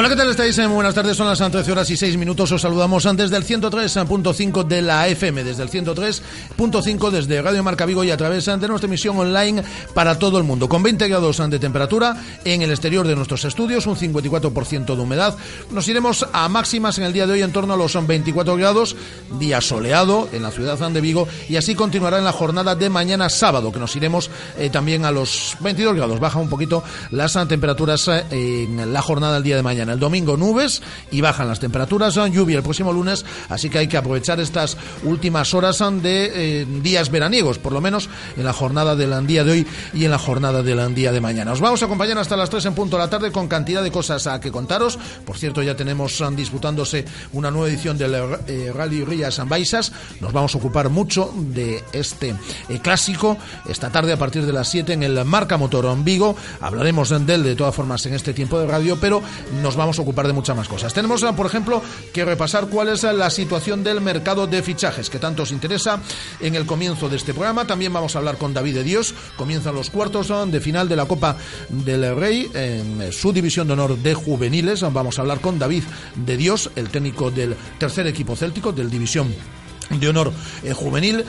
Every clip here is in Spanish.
Hola, ¿qué tal estáis? Muy buenas tardes, son las 13 horas y 6 minutos. Os saludamos desde el 103.5 de la FM, desde el 103.5 desde Radio Marca Vigo y a través de nuestra emisión online para todo el mundo. Con 20 grados de temperatura en el exterior de nuestros estudios, un 54% de humedad. Nos iremos a máximas en el día de hoy en torno a los 24 grados, día soleado en la ciudad de Vigo y así continuará en la jornada de mañana sábado, que nos iremos eh, también a los 22 grados. Baja un poquito las temperaturas eh, en la jornada del día de mañana. El domingo nubes y bajan las temperaturas, lluvia el próximo lunes, así que hay que aprovechar estas últimas horas de eh, días veraniegos, por lo menos en la jornada del día de hoy y en la jornada del día de mañana. Os vamos a acompañar hasta las 3 en punto de la tarde con cantidad de cosas a que contaros. Por cierto, ya tenemos disputándose una nueva edición del eh, Rally Rías Ambaisas. Nos vamos a ocupar mucho de este eh, clásico esta tarde a partir de las 7 en el Marca Motor en Vigo. Hablaremos de él de todas formas en este tiempo de radio, pero nos vamos a ocupar de muchas más cosas. Tenemos, por ejemplo, que repasar cuál es la situación del mercado de fichajes que tanto os interesa en el comienzo de este programa. También vamos a hablar con David de Dios. Comienzan los cuartos de final de la Copa del Rey en su división de honor de juveniles. Vamos a hablar con David de Dios, el técnico del tercer equipo céltico, del división de honor eh, juvenil.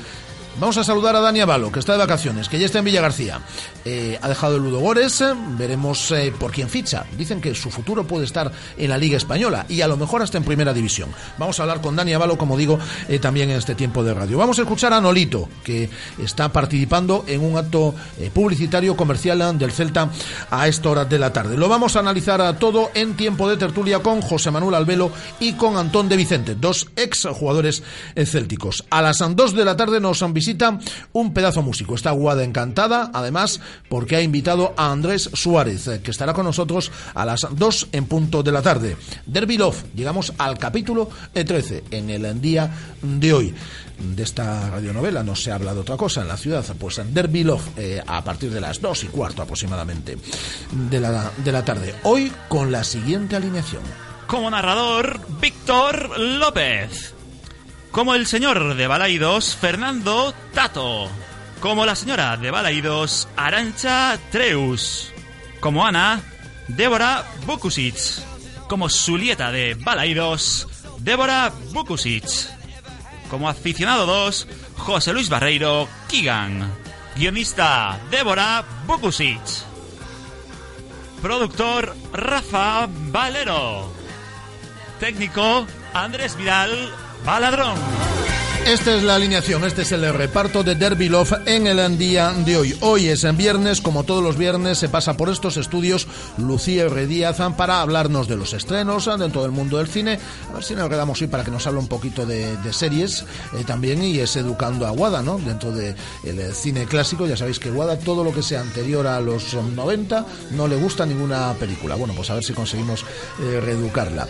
Vamos a saludar a Dani Avalo, que está de vacaciones, que ya está en Villa García. Eh, ha dejado el Ludo Gores, veremos eh, por quién ficha. Dicen que su futuro puede estar en la Liga Española y a lo mejor hasta en Primera División. Vamos a hablar con Dani Avalo, como digo, eh, también en este tiempo de radio. Vamos a escuchar a Nolito, que está participando en un acto publicitario comercial del Celta a esta hora de la tarde. Lo vamos a analizar a todo en tiempo de tertulia con José Manuel Albelo y con Antón de Vicente, dos ex jugadores célticos. A las 2 de la tarde nos han visita un pedazo músico. Está Guada encantada, además, porque ha invitado a Andrés Suárez, eh, que estará con nosotros a las 2 en punto de la tarde. Derby Love, llegamos al capítulo 13 en el día de hoy de esta radionovela no se habla de otra cosa en la ciudad, pues Derby Love eh, a partir de las dos y cuarto aproximadamente de la, de la tarde. Hoy con la siguiente alineación. Como narrador, Víctor López. Como el señor de Balaidos, Fernando Tato. Como la señora de Balaidos, Arancha Treus. Como Ana, Débora Bukusic. Como Julieta de Balaidos, Débora Bukusic. Como aficionado 2, José Luis Barreiro Kigan. Guionista, Débora Bukusic. Productor, Rafa Valero. Técnico, Andrés Vidal Baladrón. Esta es la alineación, este es el reparto de Derby Love en el día de hoy. Hoy es en viernes, como todos los viernes, se pasa por estos estudios Lucía Rediazan para hablarnos de los estrenos dentro del mundo del cine. A ver si nos quedamos hoy para que nos hable un poquito de, series eh, también y es educando a Guada, ¿no? Dentro del de cine clásico, ya sabéis que Guada todo lo que sea anterior a los 90 no le gusta ninguna película. Bueno, pues a ver si conseguimos eh, reeducarla.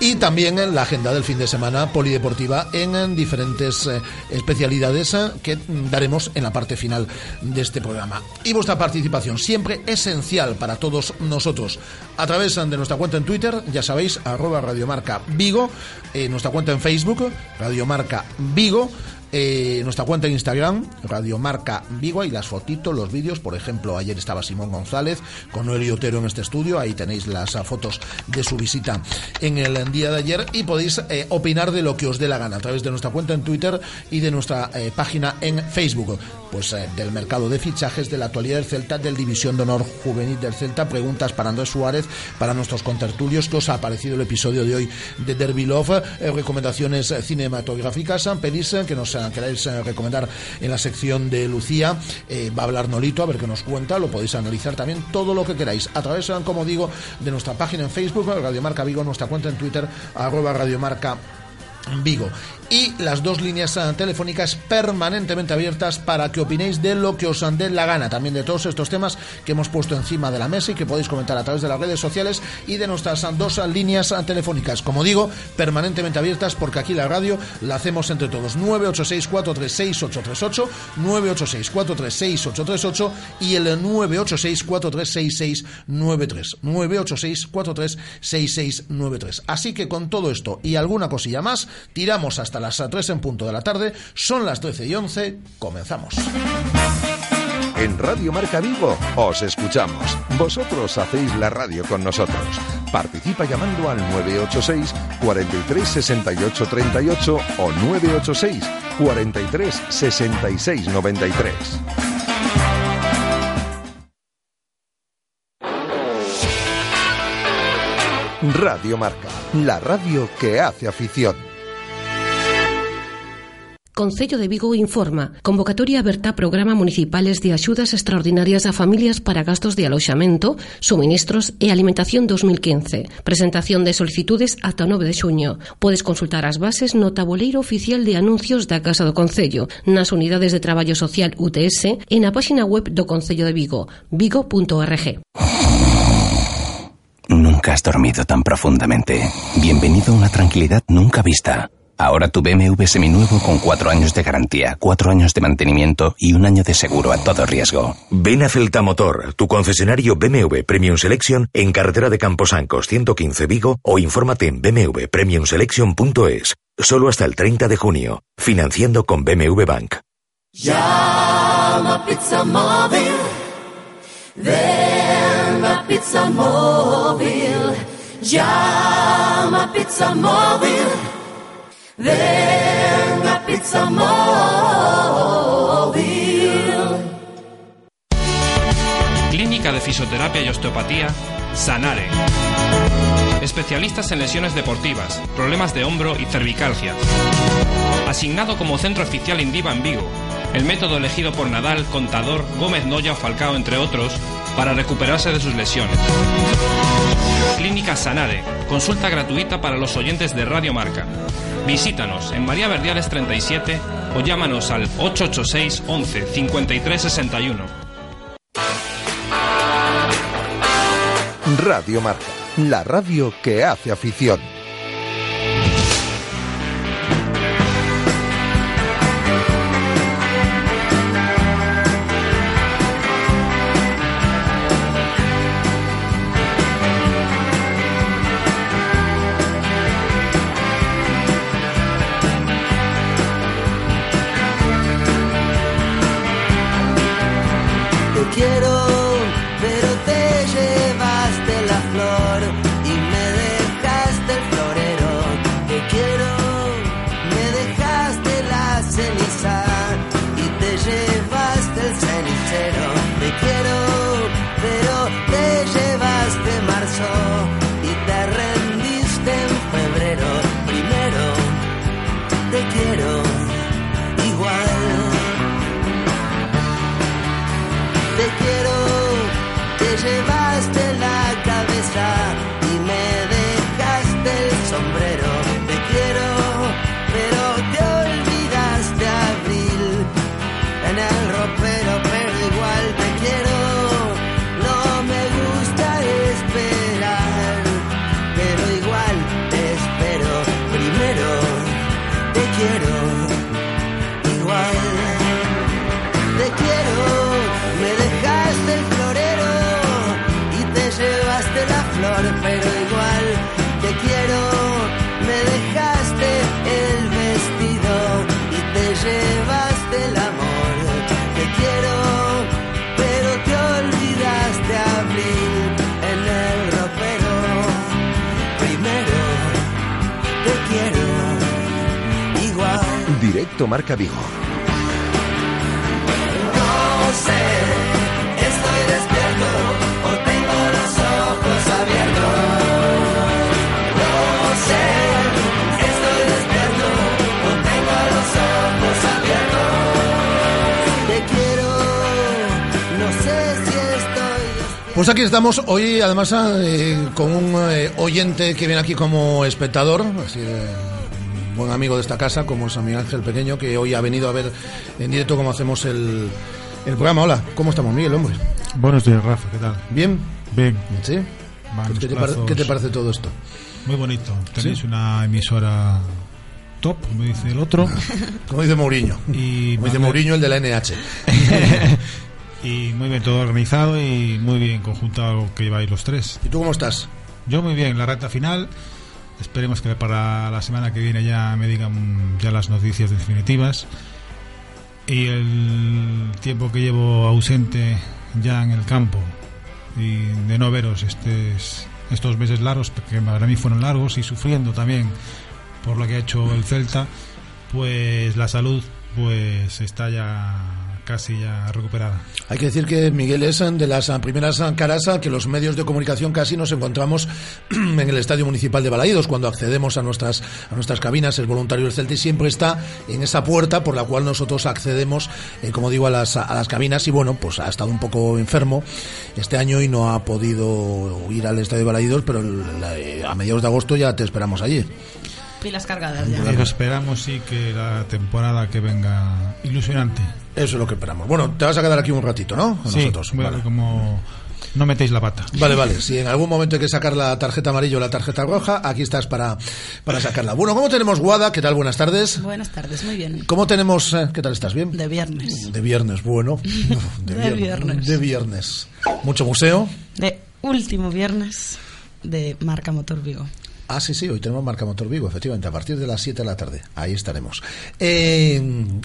Y también la agenda del fin de semana polideportiva en diferentes eh, especialidades eh, que daremos en la parte final de este programa. Y vuestra participación, siempre esencial para todos nosotros, a través de nuestra cuenta en Twitter, ya sabéis, arroba Radiomarca Vigo, eh, nuestra cuenta en Facebook, Radiomarca Vigo, eh, nuestra cuenta en Instagram, Radio Marca Vigo, y las fotitos, los vídeos. Por ejemplo, ayer estaba Simón González con Noel Otero en este estudio. Ahí tenéis las ah, fotos de su visita en el día de ayer y podéis eh, opinar de lo que os dé la gana a través de nuestra cuenta en Twitter y de nuestra eh, página en Facebook. Pues del mercado de fichajes, de la actualidad del Celta, del División de Honor Juvenil del Celta. Preguntas para Andrés Suárez, para nuestros contertulios. ¿Qué os ha parecido el episodio de hoy de Derby Love? recomendaciones cinematográficas. Pedís que nos queráis eh, recomendar en la sección de Lucía. Eh, va a hablar Nolito, a ver qué nos cuenta. Lo podéis analizar también todo lo que queráis. A través, eh, como digo, de nuestra página en Facebook, Radiomarca Vigo, nuestra cuenta en Twitter, arroba Radiomarca Vigo y las dos líneas ah, telefónicas permanentemente abiertas para que opinéis de lo que os dé la gana, también de todos estos temas que hemos puesto encima de la mesa y que podéis comentar a través de las redes sociales y de nuestras ah, dos líneas telefónicas, como digo, permanentemente abiertas porque aquí la radio la hacemos entre todos. 986-436-838, 986-436-838 y el 986-436693, 986-436693. Así que con todo esto y alguna cosilla más, tiramos hasta las 3 en punto de la tarde. Son las 13 y 11. Comenzamos. En Radio Marca Vigo os escuchamos. Vosotros hacéis la radio con nosotros. Participa llamando al 986 43 68 38 o 986 43 66 93. Radio Marca, la radio que hace afición. Concello de Vigo informa. Convocatoria aberta programa municipales de axudas extraordinarias a familias para gastos de aloxamento, suministros e alimentación 2015. Presentación de solicitudes ata o 9 de xuño. Podes consultar as bases no tabuleiro oficial de anuncios da Casa do Concello, nas unidades de traballo social UTS e na página web do Concello de Vigo, vigo.org. Nunca has dormido tan profundamente. Bienvenido a una tranquilidad nunca vista. Ahora tu BMW seminuevo con cuatro años de garantía, cuatro años de mantenimiento y un año de seguro a todo riesgo. Ven a Celta Motor, tu concesionario BMW Premium Selection en carretera de Camposancos 115 Vigo o infórmate en bmwpremiumselection.es. Solo hasta el 30 de junio. Financiando con BMW Bank. Llama Pizza Móvil. Ven a Pizza Móvil. Llama Pizza Móvil. Clínica de Fisioterapia y Osteopatía, Sanare. Especialistas en lesiones deportivas, problemas de hombro y cervicalgia. Asignado como centro oficial Indiva en Vigo. El método elegido por Nadal, Contador, Gómez Noya o Falcao, entre otros, para recuperarse de sus lesiones. Clínica Sanare. Consulta gratuita para los oyentes de Radio Marca. Visítanos en María Verdiales 37 o llámanos al 886 11 53 61. Radio Marca, la radio que hace afición. Estamos hoy, además, eh, con un eh, oyente que viene aquí como espectador, así de buen amigo de esta casa, como es Miguel Ángel Pequeño, que hoy ha venido a ver en directo cómo hacemos el, el programa. Hola, ¿cómo estamos, Miguel, hombre? Buenos días, Rafa, ¿qué tal? ¿Bien? Bien. ¿Sí? ¿Qué te, qué te parece todo esto? Muy bonito. Tenéis una emisora top, como dice el otro. Como dice Mourinho. Y Como dice Mourinho, el de la NH. y muy bien todo organizado y muy bien conjuntado que lleváis los tres. ¿Y tú cómo estás? Yo muy bien, la recta final. Esperemos que para la semana que viene ya me digan ya las noticias definitivas. Y el tiempo que llevo ausente ya en el campo y de no veros estes- estos meses largos, porque para mí fueron largos y sufriendo también por lo que ha hecho el Celta, pues la salud pues está ya casi ya recuperada. Hay que decir que Miguel es de las primeras caras que los medios de comunicación casi nos encontramos en el Estadio Municipal de Balaídos cuando accedemos a nuestras a nuestras cabinas. El voluntario del Celta y siempre está en esa puerta por la cual nosotros accedemos, eh, como digo, a las, a las cabinas. Y bueno, pues ha estado un poco enfermo este año y no ha podido ir al Estadio de Balaídos, pero el- la- eh, a mediados de agosto ya te esperamos allí. Pilas cargadas ya. Pero esperamos sí que la temporada que venga ilusionante. Eso es lo que esperamos. Bueno, te vas a quedar aquí un ratito, ¿no? Con Sí, nosotros. bueno, Vale. como no metéis la pata. Vale, vale. Si en algún momento hay que sacar la tarjeta amarilla o la tarjeta roja, aquí estás para, para sacarla. Bueno, ¿cómo tenemos Guada? ¿Qué tal? Buenas tardes. Buenas tardes, muy bien. ¿Cómo tenemos... eh, ¿Qué tal? ¿Estás bien? De viernes. De viernes, bueno. De viernes. De viernes. Mucho museo. De último viernes de Marca Motor Vigo. Ah, sí, sí, hoy tenemos Marca Motor Vigo, efectivamente, a partir de las 7 de la tarde. Ahí estaremos. Eh,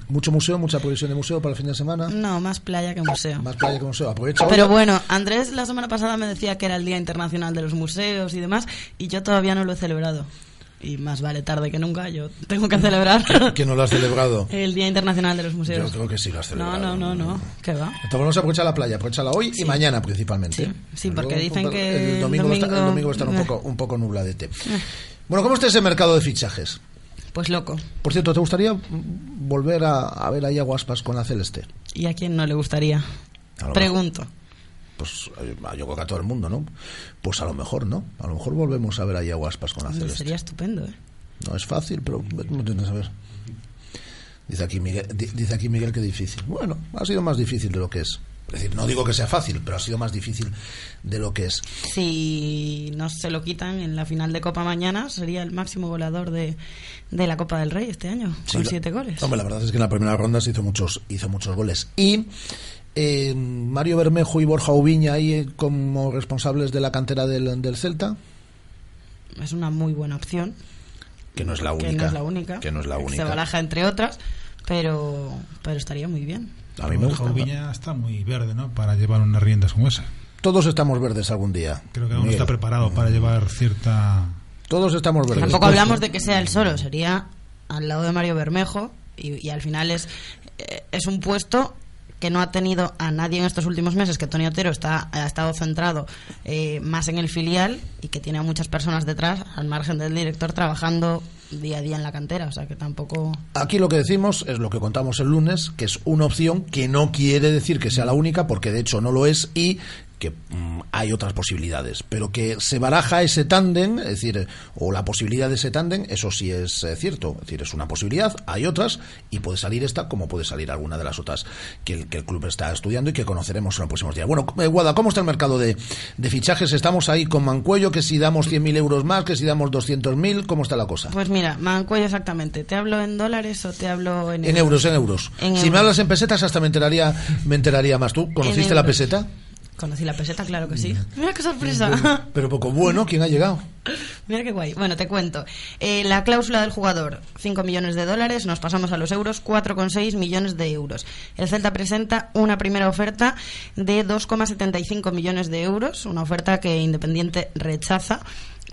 mucho museo, mucha previsión de museo para el fin de semana. No, más playa que museo. Más playa que museo. Aprovecha. Pero bueno, Andrés la semana pasada me decía que era el Día Internacional de los Museos y demás, y yo todavía no lo he celebrado. Y más vale tarde que nunca, yo tengo que celebrar Que no lo has celebrado. el Día Internacional de los Museos. Yo creo que sí lo has No, celebrado. no, no, no, ¿qué va? Entonces vamos a aprovechar la playa, aprovechala hoy y mañana principalmente. Sí, sí, Luego, porque dicen que el domingo, va a estar- el domingo- va a estar un eh. poco, un poco nubladete. Bueno, ¿cómo está ese mercado de fichajes? Pues loco. Por cierto, ¿te gustaría volver a, a ver ahí a Guaspas con la Celeste? ¿Y a quién no le gustaría? Pregunto. Pues eh, yo creo que a todo el mundo, ¿no? Pues a lo mejor, ¿no? A lo mejor volvemos a ver ahí a Guaspas con la Celeste. Sería estupendo, ¿eh? No es fácil, pero ¿cómo tienes a ver? Dice aquí, Miguel, di- dice aquí Miguel que difícil. Bueno, ha sido más difícil de lo que es. Es decir, no digo que sea fácil, pero ha sido más difícil de lo que es. Si no se lo quitan en la final de Copa mañana, sería el máximo goleador de, de la Copa del Rey este año, Sí, con siete goles. Hombre, la verdad es que en la primera ronda se hizo muchos, hizo muchos goles. Y eh, Mario Bermejo y Borja Ubiña ahí como responsables de la cantera del, del Celta, Es una muy buena opción. que no es la Que única. no es la única. Que no es la Se única. baraja entre otras, pero, pero estaría muy bien. A mí me Borja gusta. Ubiña está muy verde, ¿no? Para llevar unas riendas como esa. Todos estamos verdes algún día. Creo que aún no está preparado para llevar cierta... Todos estamos verdes. Tampoco hablamos de que sea el solo, sería al lado de Mario Bermejo y, y al final es, eh, es un puesto que no ha tenido a nadie en estos últimos meses, que Tony Otero está, ha estado centrado eh, más en el filial y que tiene a muchas personas detrás, al margen del director, trabajando día a día en la cantera, o sea que tampoco... Aquí lo que decimos es lo que contamos el lunes, que es una opción que no quiere decir que sea la única, porque de hecho no lo es, y que mm, hay otras posibilidades, pero que se baraja ese tándem, es decir, o la posibilidad de ese tándem, eso sí es eh, cierto, es decir, es una posibilidad, hay otras, y puede salir esta como puede salir alguna de las otras que el, que el club está estudiando y que conoceremos en los próximos días. Bueno, eh, Guada, ¿cómo está el mercado de, de fichajes? Estamos ahí con Mancuello, que si damos 100.000 euros más, que si damos 200.000, ¿cómo está la cosa? Pues mira, Mancuello exactamente, ¿te hablo en dólares o te hablo en En euros, en euros. En si euros. me hablas en pesetas, hasta me enteraría, me enteraría más. ¿Tú conociste En la peseta? Conocí la peseta, claro que sí. Mira qué sorpresa. Pero poco bueno, ¿quién ha llegado? Mira qué guay. Bueno, te cuento. Eh, la cláusula del jugador, 5 millones de dólares. Nos pasamos a los euros, 4,6 millones de euros. El Celta presenta una primera oferta de 2,75 millones de euros. Una oferta que Independiente rechaza.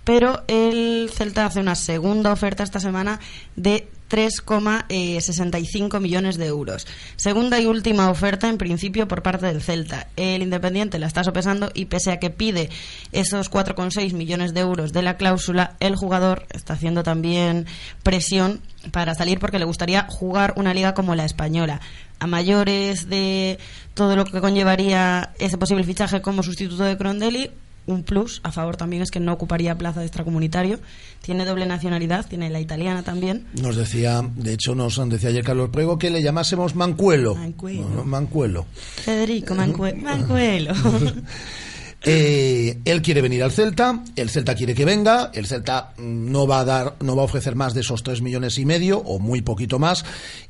Pero el Celta hace una segunda oferta esta semana de 3,65 millones de euros. Segunda y última oferta, en principio, por parte del Celta. El Independiente la está sopesando y pese a que pide esos 4,6 millones de euros de la cláusula, el jugador está haciendo también presión para salir porque le gustaría jugar una liga como la española. A mayores de todo lo que conllevaría ese posible fichaje como sustituto de Crondelli, un plus a favor también es que no ocuparía plaza de extracomunitario. Tiene doble nacionalidad, tiene la italiana también. Nos decía, de hecho, nos decía ayer Carlos Prego que le llamásemos Mancuelo. Mancuelo. No, no, Mancuelo. Federico Mancue- Mancuelo. Eh, él quiere venir al Celta, el Celta quiere que venga, el Celta mm, no va a dar, no va a ofrecer más de esos tres millones y medio o muy poquito más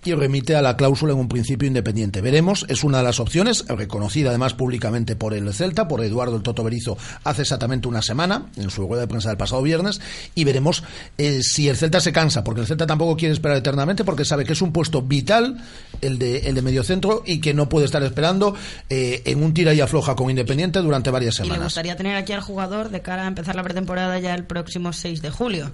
y remite a la cláusula en un principio independiente. Veremos, es una de las opciones, reconocida además públicamente por el Celta, por Eduardo el Toto Berizo hace exactamente una semana en su rueda de prensa del pasado viernes y veremos eh, si el Celta se cansa, porque el Celta tampoco quiere esperar eternamente porque sabe que es un puesto vital el de, el de mediocentro y que no puede estar esperando eh, en un tira y afloja con Independiente durante varias Y le gustaría tener aquí al jugador de cara a empezar la pretemporada ya el próximo 6 de julio.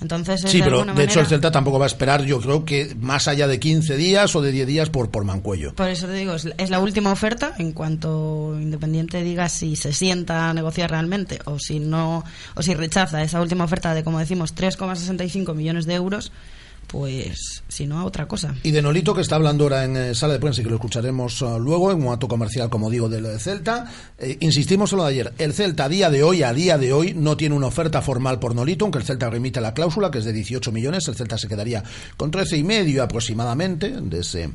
Entonces, es Sí, de pero de hecho el Celta tampoco va a esperar, yo creo que más allá de 15 días o de 10 días por, por Mancuello. Por eso te digo, es, es la última oferta en cuanto Independiente diga si se sienta a negociar realmente o si no o si rechaza esa última oferta de como decimos 3,65 millones de euros, pues si no a otra cosa. Y de Nolito, que está hablando ahora en eh, sala de prensa y que lo escucharemos eh, luego en un acto comercial, como digo, del eh, Celta. Eh, insistimos en lo de ayer. El Celta a día de hoy, a día de hoy, no tiene una oferta formal por Nolito, aunque el Celta remite la cláusula, que es de 18 millones. El Celta se quedaría con 13 y medio aproximadamente de ese,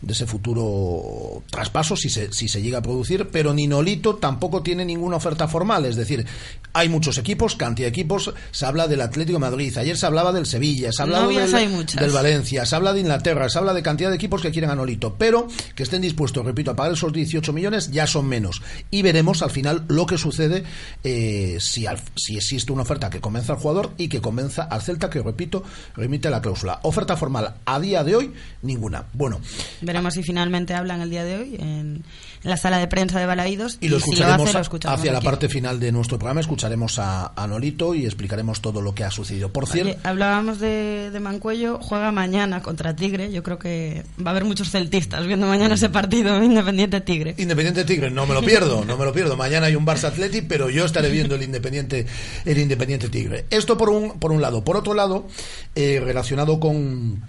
de ese futuro traspaso, si se, si se llega a producir. Pero ni Nolito tampoco tiene ninguna oferta formal. Es decir, hay muchos equipos, cantidad de equipos. Se habla del Atlético de Madrid. Ayer se hablaba del Sevilla, se ha hablado Novias del, muchas. del Valencia, se habla de Inglaterra, se habla de cantidad de equipos que quieren a Nolito, pero que estén dispuestos, repito, a pagar esos 18 millones ya son menos. Y veremos al final lo que sucede eh, si, al- si existe una oferta que convenza al jugador y que convenza al Celta, que repito, remite la cláusula. Oferta formal a día de hoy, ninguna. Bueno, Veremos si finalmente hablan el día de hoy en, en la sala de prensa de Balaídos y lo si escucharemos hace, lo hacia la aquí. parte final de nuestro programa, escucharemos a, a Nolito y explicaremos todo lo que ha sucedido. Por cierto, hablábamos de, de Mancuello, juega mañana contra Tigre. Yo creo que va a haber muchos celtistas viendo mañana ese partido Independiente Tigre. Independiente Tigre, no me lo pierdo, no me lo pierdo. Mañana hay un Barça Atleti, pero yo estaré viendo el Independiente, el Independiente Tigre. Esto por un, por un lado. Por otro lado, eh, relacionado con,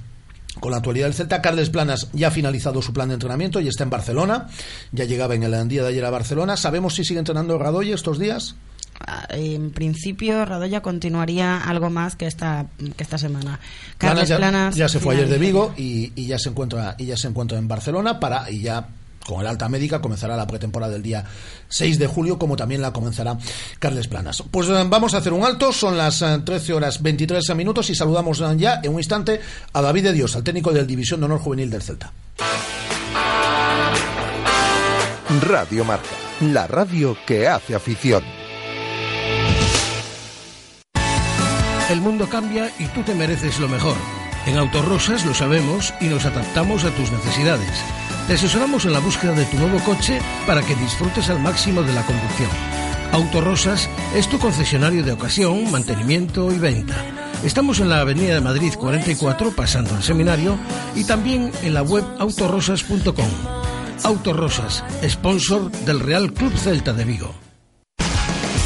con la actualidad del Celta, Carles Planas ya ha finalizado su plan de entrenamiento y está en Barcelona. Ya llegaba en el día de ayer a Barcelona. ¿Sabemos si sigue entrenando Radoy estos días? Ah, En principio, Radoya continuaría algo más que esta, que esta semana. Planas ya, Planas ya se fue ayer de. Vigo y, y ya se encuentra y ya se encuentra en Barcelona para y ya con el alta médica comenzará la pretemporada del día 6 de julio como también la comenzará Carles Planas. Pues eh, vamos a hacer un alto, son las eh, 13 horas 23 minutos y saludamos eh, ya en un instante a David de Dios, al técnico del División de Honor Juvenil del Celta. Radio Marca, la radio que hace afición. El mundo cambia y tú te mereces lo mejor. En Autorosas lo sabemos y nos adaptamos a tus necesidades. Te asesoramos en la búsqueda de tu nuevo coche para que disfrutes al máximo de la conducción. Autorosas es tu concesionario de ocasión, mantenimiento y venta. Estamos en la Avenida de Madrid 44, pasando el seminario, y también en la web autorosas.com. Autorosas, sponsor del Real Club Celta de Vigo.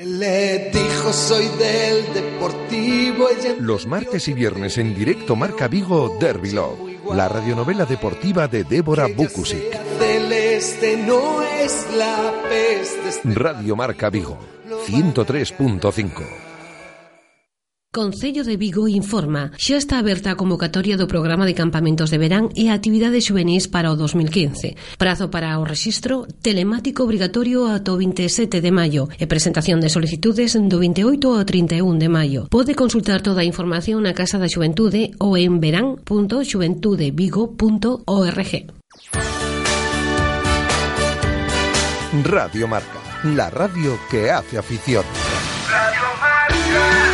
Le dijo soy del deportivo. Los martes y viernes en directo Marca Vigo Derby Love, la radionovela deportiva de Débora Bukusic. Celeste no es la peste. Radio Marca Vigo, 103.5. Concello de Vigo informa xa está aberta a convocatoria do programa de campamentos de verán e actividades juvenis para o 2015. Prazo para o registro telemático obrigatorio ata o 27 de maio e presentación de solicitudes do 28 ao 31 de maio. Pode consultar toda a información na Casa da Xuventude ou en verán.xuventudevigo.org. Radio Marca, la radio que hace afición. I broke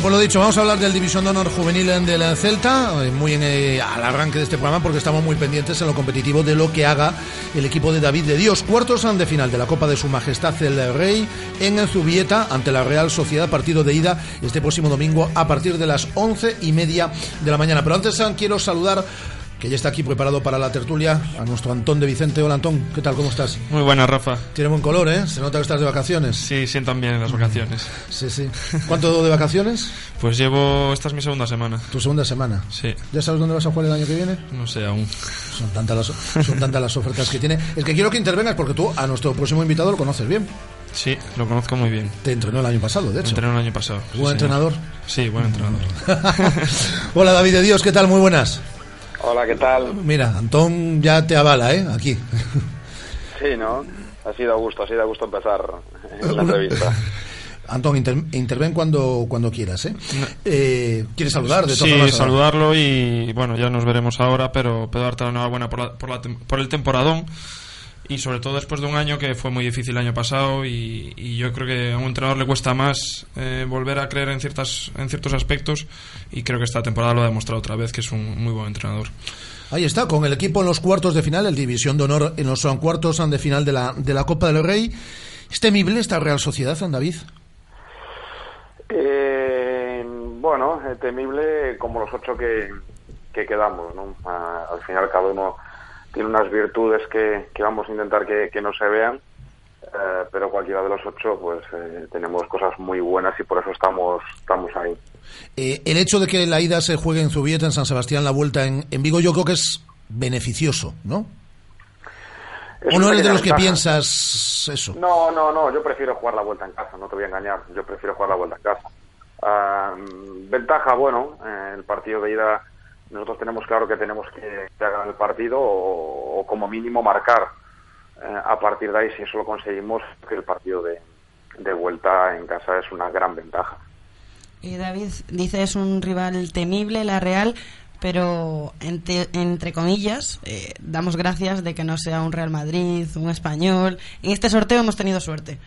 Pues lo dicho, vamos a hablar del División de Honor Juvenil del Celta, eh, muy en, eh, al arranque de este programa, porque estamos muy pendientes en lo competitivo de lo que haga el equipo de David de Dios. Cuartos de final de la Copa de Su Majestad el Rey en Zubieta ante la Real Sociedad, partido de ida este próximo domingo a partir de las once y media de la mañana. Pero antes quiero saludar que ya está aquí preparado para la tertulia, a nuestro Antón de Vicente. Hola Antón, ¿qué tal? ¿Cómo estás? Muy buena, Rafa. Tiene buen color, ¿eh? Se nota que estás de vacaciones. Sí, sientan bien las vacaciones. Sí, sí. ¿Cuánto de vacaciones? Pues llevo, esta es mi segunda semana. ¿Tu segunda semana? Sí. ¿Ya sabes dónde vas a jugar el año que viene? No sé aún. Son tantas las, son tantas las ofertas que tiene. El que quiero que intervengas, porque tú a nuestro próximo invitado lo conoces bien. Sí, lo conozco muy bien. Te entrenó el año pasado, de hecho. entrenó el año pasado. ¿Buen entrenador? Sí, buen entrenador. Hola David de Dios, ¿qué tal? Muy buenas. Hola, ¿qué tal? Mira, Antón ya te avala, ¿eh? Aquí. Sí, ¿no? Ha sido a gusto, ha sido a gusto empezar la entrevista. Antón, interven cuando, cuando quieras, ¿eh? eh ¿Quieres saludar? De sí, saludarlo y bueno, ya nos veremos ahora, pero puedo darte la enhorabuena por, por, por el temporadón y sobre todo después de un año que fue muy difícil el año pasado y, yo creo que a un entrenador le cuesta más eh, volver a creer en ciertas en ciertos aspectos y creo que esta temporada lo ha demostrado otra vez que es un muy buen entrenador. Ahí está, con el equipo en los cuartos de final, el División de Honor en los cuartos de final de la, de la Copa del Rey. ¿Es temible esta Real Sociedad, San David? Eh, bueno, temible como los ocho que, que quedamos, ¿no? al final cada uno tiene unas virtudes que, vamos a intentar que, no se vean, eh, pero cualquiera de los ocho pues eh, tenemos cosas muy buenas y por eso estamos, estamos ahí. Eh, el hecho de que la ida se juegue en Zubieta, en San Sebastián, la vuelta en, en Vigo, yo creo que es beneficioso, ¿no? ¿O no eres de los que piensas eso? No, no, no, yo prefiero jugar la vuelta en casa, no te voy a engañar, yo prefiero jugar la vuelta en casa. Ah, ventaja, bueno, el partido de ida nosotros tenemos claro que tenemos que, ganar el partido o, como mínimo marcar eh, a partir de ahí, si eso lo conseguimos, que el partido de, vuelta en casa es una gran ventaja. Y David dice es un rival temible, la Real, pero entre, comillas, eh, damos gracias de que no sea un Real Madrid, un español. En este sorteo hemos tenido suerte.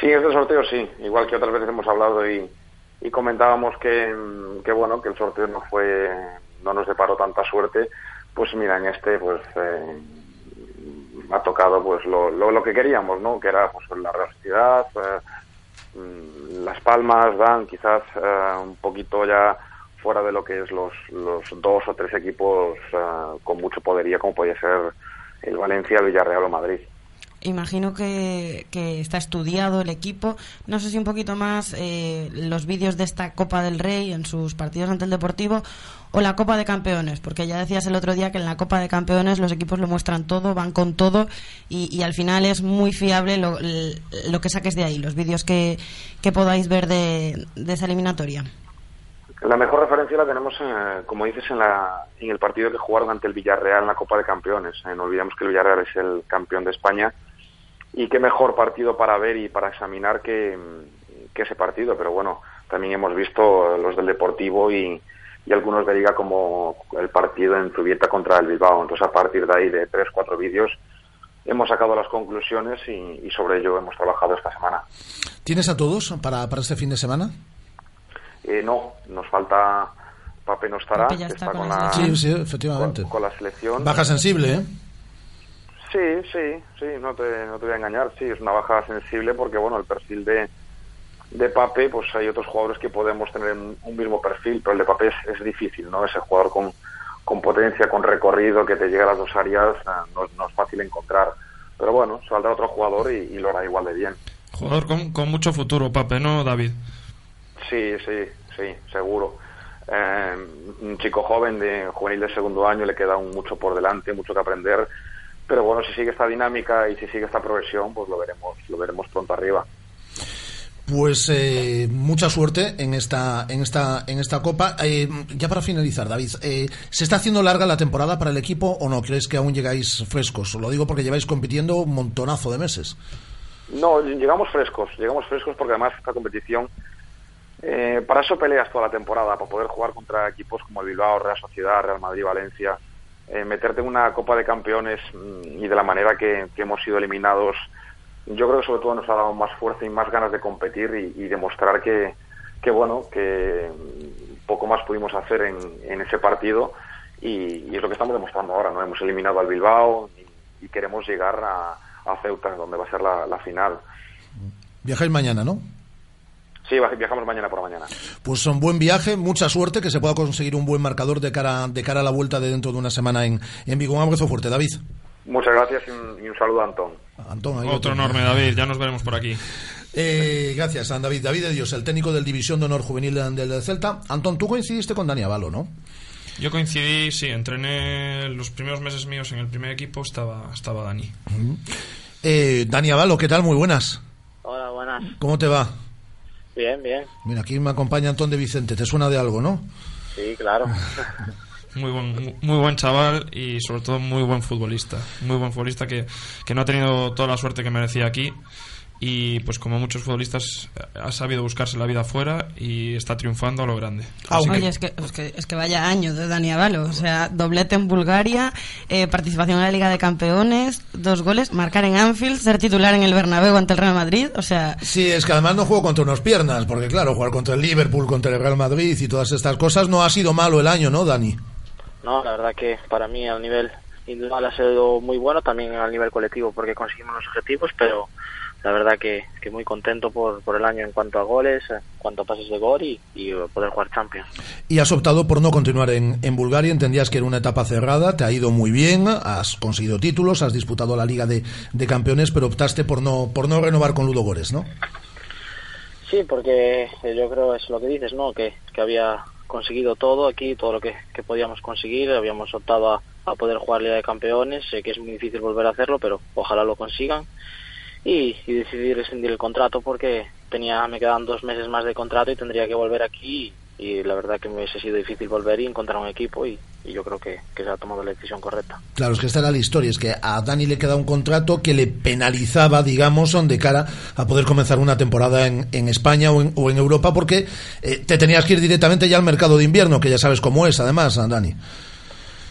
Sí, en este sorteo sí, igual que otras veces hemos hablado y, y comentábamos que, bueno que el sorteo no fue no nos deparó tanta suerte pues mira en este pues eh, ha tocado pues lo, lo, que queríamos no que era pues la realidad eh, mm, las palmas dan quizás eh, un poquito ya fuera de lo que es los, los dos o tres equipos con mucho podería como podía ser el Valencia, Villarreal o Madrid imagino que, está estudiado el equipo. No sé si un poquito más eh, los vídeos de esta Copa del Rey en sus partidos ante el Deportivo o la Copa de Campeones, porque ya decías el otro día que en la Copa de Campeones los equipos lo muestran todo, van con todo y, al final es muy fiable lo, lo, que saques de ahí, los vídeos que, que podáis ver de, esa eliminatoria. La mejor referencia la tenemos, eh, como dices, en, la, en el partido que jugaron ante el Villarreal en la Copa de Campeones. Eh, no olvidemos que el Villarreal es el campeón de España y qué mejor partido para ver y para examinar que, ese partido. Pero bueno, también hemos visto los del Deportivo y, algunos de Liga como el partido en Zubieta contra el Bilbao. Entonces, a partir de ahí, de tres, cuatro vídeos, hemos sacado las conclusiones y, sobre ello hemos trabajado esta semana. ¿Tienes a todos para, para este fin de semana? Eh, no, nos falta... Pape no estará, está, con, la, sí, sí, efectivamente. con la selección. Baja sensible, ¿eh? Sí, sí, sí, no te, no te voy a engañar, sí, es una baja sensible porque, bueno, el perfil de, de Pape, pues hay otros jugadores que podemos tener un mismo perfil, pero el de Pape es, difícil, ¿no? Ese jugador con, con potencia, con recorrido, que te llega a las dos áreas, ah, no, es fácil encontrar. Pero bueno, saldrá otro jugador y, lo hará igual de bien. Jugador con, con mucho futuro, Pape, ¿no, David? Sí, sí, sí, seguro. Eh, un chico joven de juvenil de segundo año le queda mucho por delante, mucho que aprender pero bueno, si sigue esta dinámica y si sigue esta progresión, pues lo veremos, lo veremos pronto arriba. Pues eh, mucha suerte en esta en esta en esta copa. Eh, ya para finalizar, David, eh, ¿se está haciendo larga la temporada para el equipo o no? ¿Crees que aún llegáis frescos? Lo digo porque lleváis compitiendo un montonazo de meses. No, llegamos frescos, llegamos frescos porque además esta competición para eso peleas toda la temporada, para poder jugar contra equipos como el Bilbao, Real Sociedad, Real Madrid, Valencia, eh, meterte en una Copa de Campeones mm, y de la manera que, hemos sido eliminados, yo creo que sobre todo nos ha dado más fuerza y más ganas de competir y, demostrar que, que bueno, que poco más pudimos hacer en, ese partido y, es lo que estamos demostrando ahora, ¿no? Hemos eliminado al Bilbao y, y queremos llegar a, a Ceuta, donde va a ser la, la final. Viajáis mañana, ¿no? Sí, viajamos mañana por la mañana. Pues un buen viaje, mucha suerte, que se pueda conseguir un buen marcador de cara, de cara a la vuelta de dentro de una semana en, en Vigo. Un abrazo fuerte, David. Muchas gracias y un, y un saludo a Antón. Antón, ahí Otro lo enorme. David. Ya nos veremos por aquí. Eh, gracias, a David. David de Dios, el técnico del División de Honor Juvenil del Celta. Antón, tú coincidiste con Dani Avalo, ¿no? Yo coincidí, sí, entrené los primeros meses míos en el primer equipo, estaba, estaba Dani. Eh, Dani Avalo, ¿qué tal? Muy buenas. Hola, buenas. ¿Cómo te va? Bien, bien. Mira, aquí me acompaña Antón de Vicente. ¿Te suena de algo, no? Sí, claro. Muy buen, muy- muy buen chaval y sobre todo muy buen futbolista. Muy buen futbolista que, que no ha tenido toda la suerte que merecía aquí. Y pues como muchos futbolistas ha sabido buscarse la vida afuera y está triunfando a lo grande. Así que- Oye, es que, es, que, es que vaya año de Dani Avalo. O sea, doblete en Bulgaria, eh, participación en la Liga de Campeones, dos goles, marcar en Anfield, ser titular en el Bernabéu ante el Real Madrid. O sea, Sí, es que además no juego contra unas piernas, porque claro, jugar contra el Liverpool, contra el Real Madrid y todas estas cosas no ha sido malo el año, ¿no, Dani? No, la verdad que para mí al nivel individual ha sido muy bueno, también al nivel colectivo porque conseguimos los objetivos, pero la verdad que, que muy contento por, por el año en cuanto a goles, en cuanto a pases de gol y, y poder jugar Champions. Y has optado por no continuar en, en Bulgaria, entendías que era una etapa cerrada, te ha ido muy bien, has conseguido títulos, has disputado la Liga de, de Campeones, pero optaste por no, por no renovar con Ludo Gores, ¿no? Sí, porque eh, yo creo es lo que dices, ¿no? Que, que había conseguido todo aquí, todo lo que, que podíamos conseguir, habíamos optado a, a poder jugar Liga de Campeones, sé que es muy difícil volver a hacerlo, pero ojalá lo consigan. Y, y decidí rescindir el contrato porque tenía me quedan dos meses más de contrato y tendría que volver aquí y, la verdad que me hubiese sido difícil volver y encontrar un equipo y, y yo creo que, que se ha tomado la decisión correcta. Claro, es que esta era la historia, es que a Dani le queda un contrato que le penalizaba, digamos, de cara a poder comenzar una temporada en, en España o en, o en Europa, porque eh, te tenías que ir directamente ya al mercado de invierno, que ya sabes cómo es, además, Dani.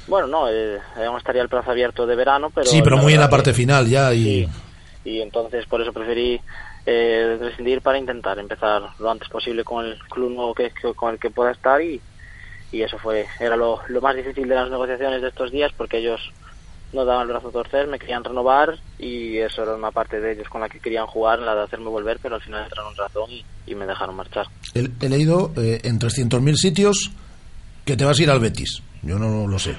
Bueno, no, eh, aún estaría el plazo abierto de verano, pero... sí, pero muy en la parte final ya y... y entonces por eso preferí eh, rescindir para intentar empezar lo antes posible con el club nuevo que, que- con el que pueda estar y, y eso fue era lo, lo más difícil de las negociaciones de estos días porque ellos no daban el brazo a torcer, me querían renovar y eso era una parte de ellos con la que querían jugar, la de hacerme volver, pero al final entraron razón y, y me dejaron marchar. He, leído eh, en 300.000 sitios que te vas a ir al Betis. Yo no lo sé.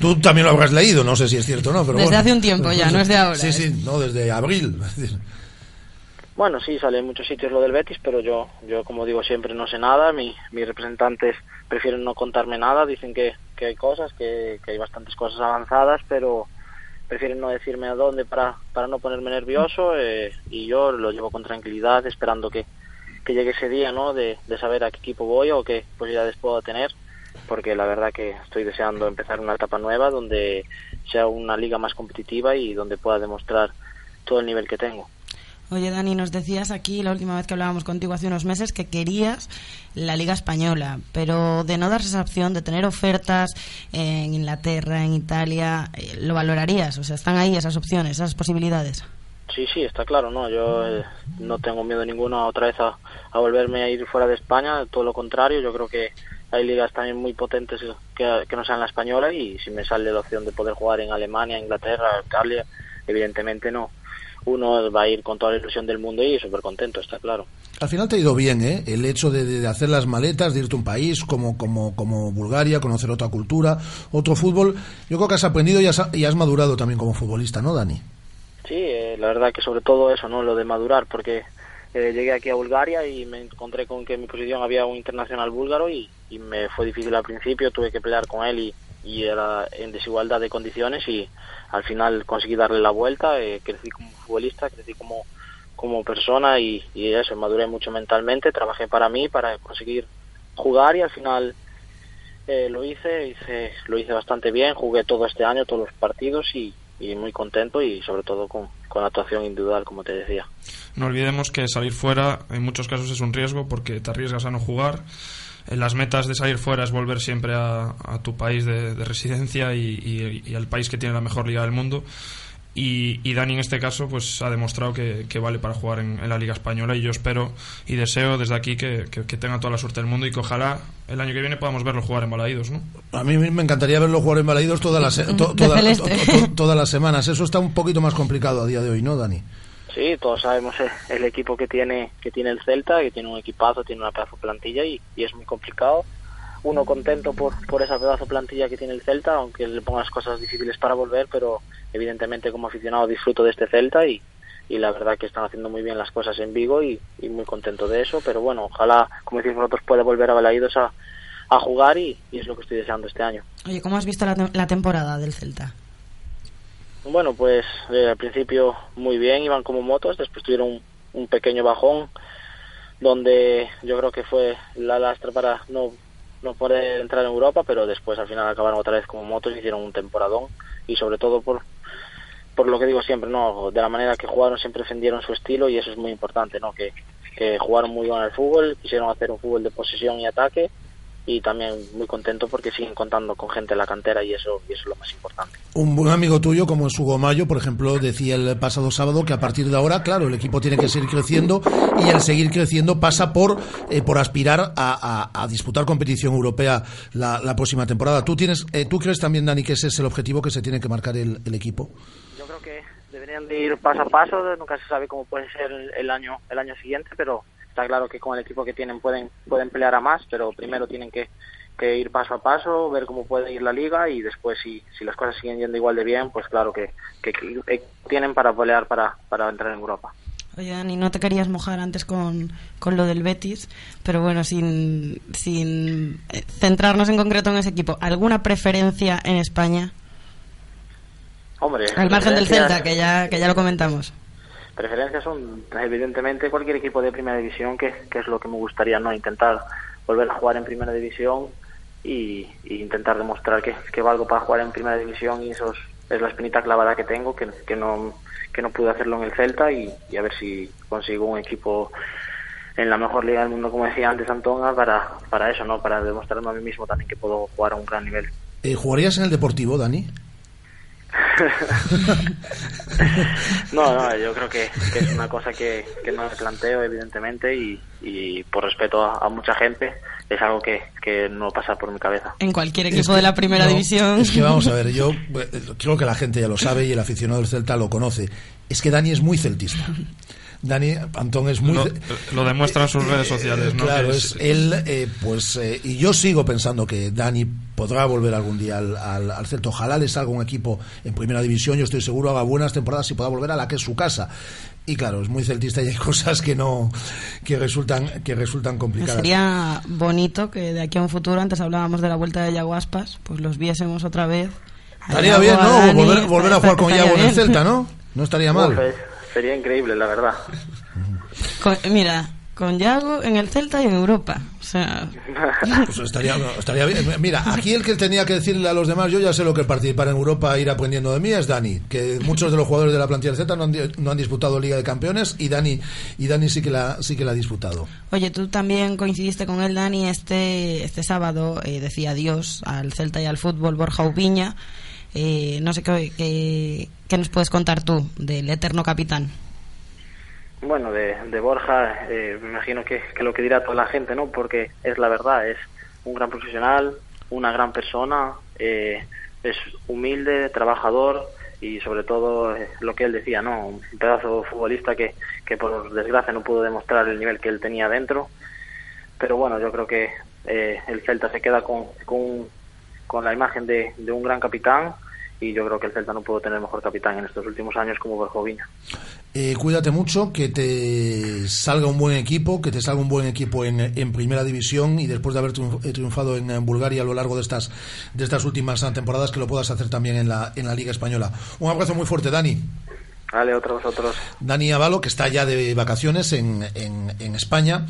Tú también lo habrás leído, no sé si es cierto o no, pero Desde bueno. hace un tiempo ya, no es de ahora, Sí, ¿eh? sí, no, desde abril. Bueno, sí, sale en muchos sitios lo del Betis, pero yo, yo como digo siempre, no sé nada. Mi, mis representantes prefieren no contarme nada. Dicen que, que hay cosas, que, que hay bastantes cosas avanzadas, pero prefieren no decirme a dónde para, para no ponerme nervioso. eh, y yo lo llevo con tranquilidad, esperando que, que llegue ese día, ¿no? De, de saber a qué equipo voy o qué posibilidades puedo tener. Porque la verdad que estoy deseando empezar una etapa nueva donde sea una liga más competitiva y donde pueda demostrar todo el nivel que tengo. Oye, Dani, nos decías aquí la última vez que hablábamos contigo hace unos meses que querías la Liga Española, pero de no darse esa opción, de tener ofertas en Inglaterra, en Italia, eh, ¿lo valorarías? O sea, están ahí esas opciones, esas posibilidades. Sí, sí, está claro, ¿no? Yo eh, no tengo miedo ninguno otra vez a, a volverme a ir fuera de España, todo lo contrario, yo creo que hay ligas también muy potentes que, que no sean la española y si me sale la opción de poder jugar en Alemania, Inglaterra, Italia, evidentemente no. Uno va a ir con toda la ilusión del mundo y súper contento, está claro. Al final te ha ido bien, ¿eh? El hecho de, de hacer las maletas, de irte a un país como, como, como Bulgaria, conocer otra cultura, otro fútbol. Yo creo que has aprendido y has, y has madurado también como futbolista, ¿no, Dani? Sí, eh, la verdad que sobre todo eso, ¿no? Lo de madurar, porque llegué aquí a Bulgaria y me encontré con que en mi posición había un internacional búlgaro y, y me fue difícil al principio, tuve que pelear con él y, y era en desigualdad de condiciones y al final conseguí darle la vuelta, eh, crecí como futbolista, crecí como, como persona y, y eso, maduré mucho mentalmente, trabajé para mí, para conseguir jugar y al final eh, lo hice, hice, lo hice bastante bien, jugué todo este año, todos los partidos y, y muy contento y sobre todo con, con actuación individual, como te decía. No olvidemos que salir fuera en muchos casos es un riesgo porque te arriesgas a no jugar. En las metas de salir fuera es volver siempre a, tu país de, de residencia y, y- y al país que tiene la mejor liga del mundo. Y, y Dani en este caso pues ha demostrado que, que vale para jugar en, en la Liga Española y yo espero y deseo desde aquí que, que- que tenga toda la suerte del mundo y que ojalá el año que viene podamos verlo jugar en Balaídos, ¿no? A mí me encantaría verlo jugar en Balaídos todas las, to- toda- celeste. to- to- todas las semanas. Eso está un poquito más complicado a día de hoy, ¿no, Dani? Sí, todos sabemos el, el equipo que tiene que tiene el Celta, que tiene un equipazo, tiene una pedazo plantilla y, y es muy complicado. Uno contento por, por esa pedazo plantilla que tiene el Celta, aunque le pongas cosas difíciles para volver, pero evidentemente como aficionado disfruto de este Celta y, y la verdad que están haciendo muy bien las cosas en Vigo y, y muy contento de eso, pero bueno, ojalá, como decís vosotros, pueda volver a Balaídos a, a jugar y, y es lo que estoy deseando este año. Oye, ¿cómo has visto la, la temporada del Celta? Bueno, pues eh, al principio muy bien, iban como motos, después tuvieron un, un pequeño bajón donde yo creo que fue la lastra para no, no poder entrar en Europa, pero después al final acabaron otra vez como motos, hicieron un temporadón y sobre todo por por lo que digo siempre, no, de la manera que jugaron siempre defendieron su estilo y eso es muy importante, ¿no? Que, que jugaron muy bien al fútbol, quisieron hacer un fútbol de posesión y ataque y también muy contento porque siguen contando con gente en la cantera y eso y eso es lo más importante. Un buen amigo tuyo, como es Hugo Mayo, por ejemplo, decía el pasado sábado que a partir de ahora, claro, el equipo tiene que seguir creciendo y el seguir creciendo pasa por, eh, por aspirar a, a- a disputar competición europea la, la próxima temporada. ¿Tú, tienes, eh, ¿Tú crees también, Dani, que ese es el objetivo que se tiene que marcar el, el equipo? Yo creo que deberían de ir paso a paso, nunca se sabe cómo puede ser el año el año siguiente, pero está claro que con el equipo que tienen pueden pueden pelear a más, pero primero tienen que, que ir paso a paso, ver cómo puede ir la liga y después si, si las cosas siguen yendo igual de bien, pues claro que, que- que tienen para pelear para, para entrar en Europa. Oye, Dani, no te querías mojar antes con, con lo del Betis, pero bueno, sin, sin eh, centrarnos en concreto en ese equipo, ¿alguna preferencia en España? Hombre, Al margen del Celta, que ya, que ya lo comentamos. Preferencias son evidentemente cualquier equipo de primera división que, es lo que me gustaría no intentar volver a jugar en primera división y, intentar demostrar que, que valgo para jugar en primera división y eso es, la espinita clavada que tengo que, que no que no pude hacerlo en el Celta y, a ver si consigo un equipo en la mejor liga del mundo como decía antes Antonga para, para eso no para demostrarme a mí mismo también que puedo jugar a un gran nivel. Eh, ¿Jugarías en el Deportivo, Dani? No, no, yo creo que, que es una cosa que, que no me planteo, evidentemente, y, y por respeto a, a mucha gente, es algo que, que no pasa por mi cabeza. En cualquier equipo Es que- de la primera no, división. Es que vamos a ver, yo eh, creo que la gente ya lo sabe y el aficionado del Celta lo conoce. Es que Dani es muy celtista. Dani Antón es muy Lo, lo demuestra en sus redes sociales, ¿no? Claro, es él, eh, pues, eh, y yo sigo pensando que Dani podrá volver algún día al, al, al Celta. Ojalá le salga un equipo en primera división, yo estoy seguro, haga buenas temporadas y pueda volver a la que es su casa. Y claro, es muy celtista y hay cosas que no, que resultan, que resultan complicadas. Sería bonito que de aquí a un futuro, antes hablábamos de la vuelta de Yago Aspas, pues los viésemos otra vez. Estaría bien, ¿no? Dani, volver, volver a jugar con Yago en el. Celta, ¿no? No estaría mal. Sería increíble, la verdad. Con- mira, con Yago en el Celta y en Europa. O sea, Pues estaría, estaría bien. Mira, aquí el que tenía que decirle a los demás, yo ya sé lo que participar en Europa e ir aprendiendo de mí es Dani, que muchos de los jugadores de la plantilla del Z no han, no han disputado Liga de Campeones y Dani y Dani sí que la sí que la ha disputado. Oye, tú también coincidiste con él, Dani, este, este sábado eh, decía adiós al Celta y al fútbol Borja Ubiña. Eh, no sé qué, qué, nos puedes contar tú del eterno capitán. Bueno, de, de Borja, eh, me imagino que, que lo que dirá toda la gente, ¿no? Porque es la verdad, es un gran profesional, una gran persona, eh, es humilde, trabajador y sobre todo eh, lo que él decía, ¿no? Un pedazo futbolista que, que por desgracia no pudo demostrar el nivel que él tenía dentro. Pero bueno, yo creo que eh, el Celta se queda con, con, con la imagen de, de un gran capitán y yo creo que el Celta no pudo tener mejor capitán en estos últimos años como Borja Viña. Eh, cuídate mucho, que te salga un buen equipo, que te salga un buen equipo en, en primera división y después de haber eh, triunfado en, en Bulgaria a lo largo de estas de estas últimas temporadas que lo puedas hacer también en la en la Liga española. Un abrazo muy fuerte, Dani. Vale, otros, otros. Dani Avalo, que está ya de vacaciones en, en, en España,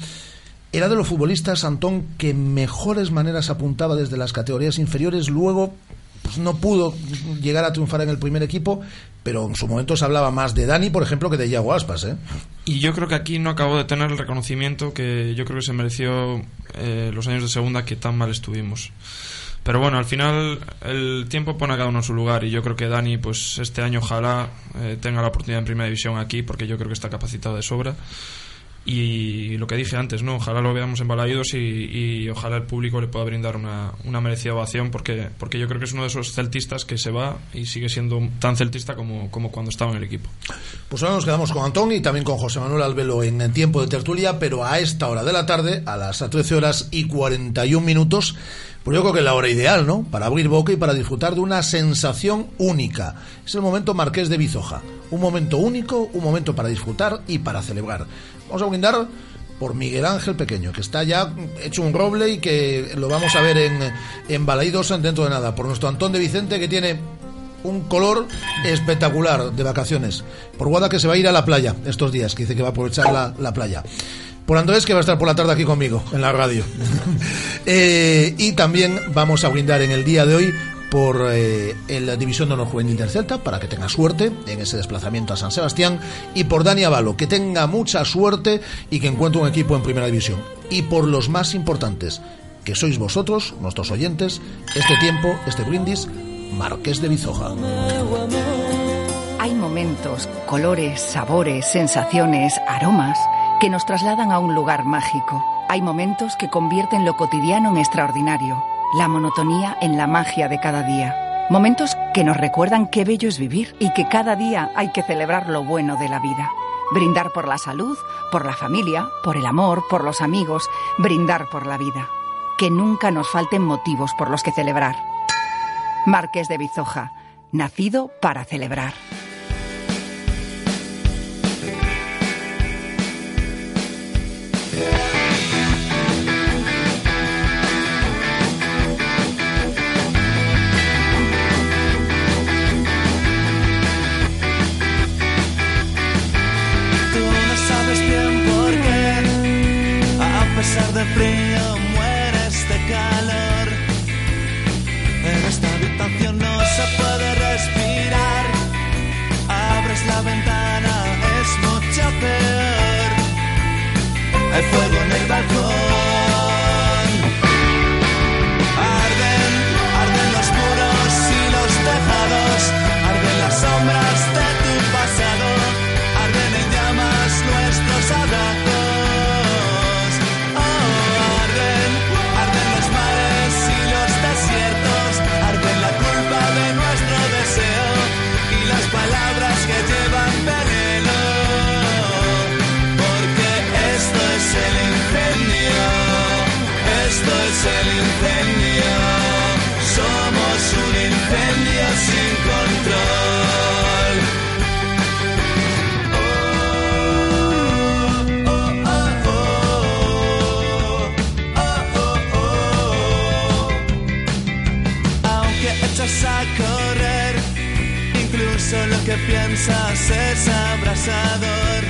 era de los futbolistas, Antón, que mejores maneras apuntaba desde las categorías inferiores. Luego pues, no pudo llegar a triunfar en el primer equipo, pero en su momento se hablaba más de Dani, por ejemplo, que de Iago Aspas. ¿eh? Y yo creo que aquí no acabó de tener el reconocimiento que yo creo que se mereció eh, los años de segunda que tan mal estuvimos. Pero bueno, al final el tiempo pone a cada uno en su lugar y yo creo que Dani, pues este año ojalá eh, tenga la oportunidad en primera división aquí porque yo creo que está capacitado de sobra. Y lo que dije antes, ¿no? Ojalá lo veamos en Balaídos y, y ojalá el público le pueda brindar una, una merecida ovación porque, porque yo creo que es uno de esos celtistas que se va y sigue siendo tan celtista como, como cuando estaba en el equipo. Pues ahora nos quedamos con Antón y también con José Manuel Albelo en el tiempo de tertulia, pero a esta hora de la tarde, a las 13 horas y 41 minutos, pues yo creo que es la hora ideal, ¿no? Para abrir boca y para disfrutar de una sensación única. Es el momento Marqués de Bizoja. Un momento único, un momento para disfrutar y para celebrar. Vamos a brindar por Miguel Ángel Pequeño, que está ya hecho un roble y que lo vamos a ver en, en Balaídos dentro de nada. Por nuestro Antón de Vicente, que tiene un color espectacular de vacaciones. Por Guada, que se va a ir a la playa estos días, que dice que va a aprovechar la, la playa. Por Andrés, que va a estar por la tarde aquí conmigo, en la radio. Eh, y también vamos a brindar en el día de hoy por eh, la División de Honor Juvenil del Celta, para que tenga suerte en ese desplazamiento a San Sebastián, y por Dani Avalo, que tenga mucha suerte y que encuentre un equipo en Primera División. Y por los más importantes, que sois vosotros, nuestros oyentes, este tiempo, este brindis, Marqués de Bizoja. Hay momentos, colores, sabores, sensaciones, aromas que nos trasladan a un lugar mágico. Hay momentos que convierten lo cotidiano en extraordinario, la monotonía en la magia de cada día. Momentos que nos recuerdan qué bello es vivir y que cada día hay que celebrar lo bueno de la vida. Brindar por la salud, por la familia, por el amor, por los amigos, brindar por la vida. Que nunca nos falten motivos por los que celebrar. Marqués de Bizoja, nacido para celebrar. De frío, mueres de calor. En esta habitación no se puede respirar. Abres la ventana, es mucho peor. Hay fuego en el balcón. Piensas es abrasador.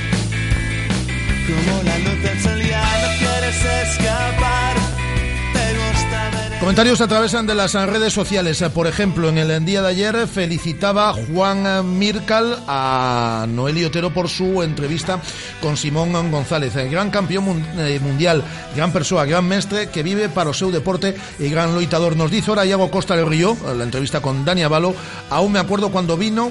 Como la luz del sol ya no quieres escapar. Comentarios a través de las redes sociales. Por ejemplo, en el día de ayer felicitaba Juan Mircal a Noel Otero por su entrevista con Simón González, el gran campeón eh, mundial, gran persona, gran mestre que vive para o deporte y gran loitador. Nos dice ahora Iago Costa del Río, la entrevista con Dani Avalo. Aún me acuerdo cuando vino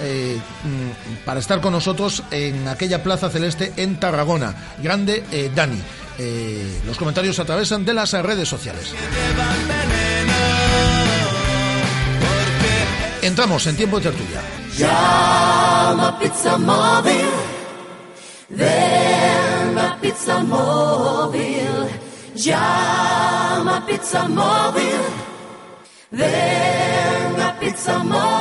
eh, mm, para estar con nosotros en aquella plaza celeste en Tarragona. Grande eh, Dani. Eh, los comentarios a través de las redes sociales. Entramos en tiempo de tertulia. Llama Pizza Móvil. Ven a Pizza Móvil. Llama Pizza Móvil. Ven a Pizza Móvil.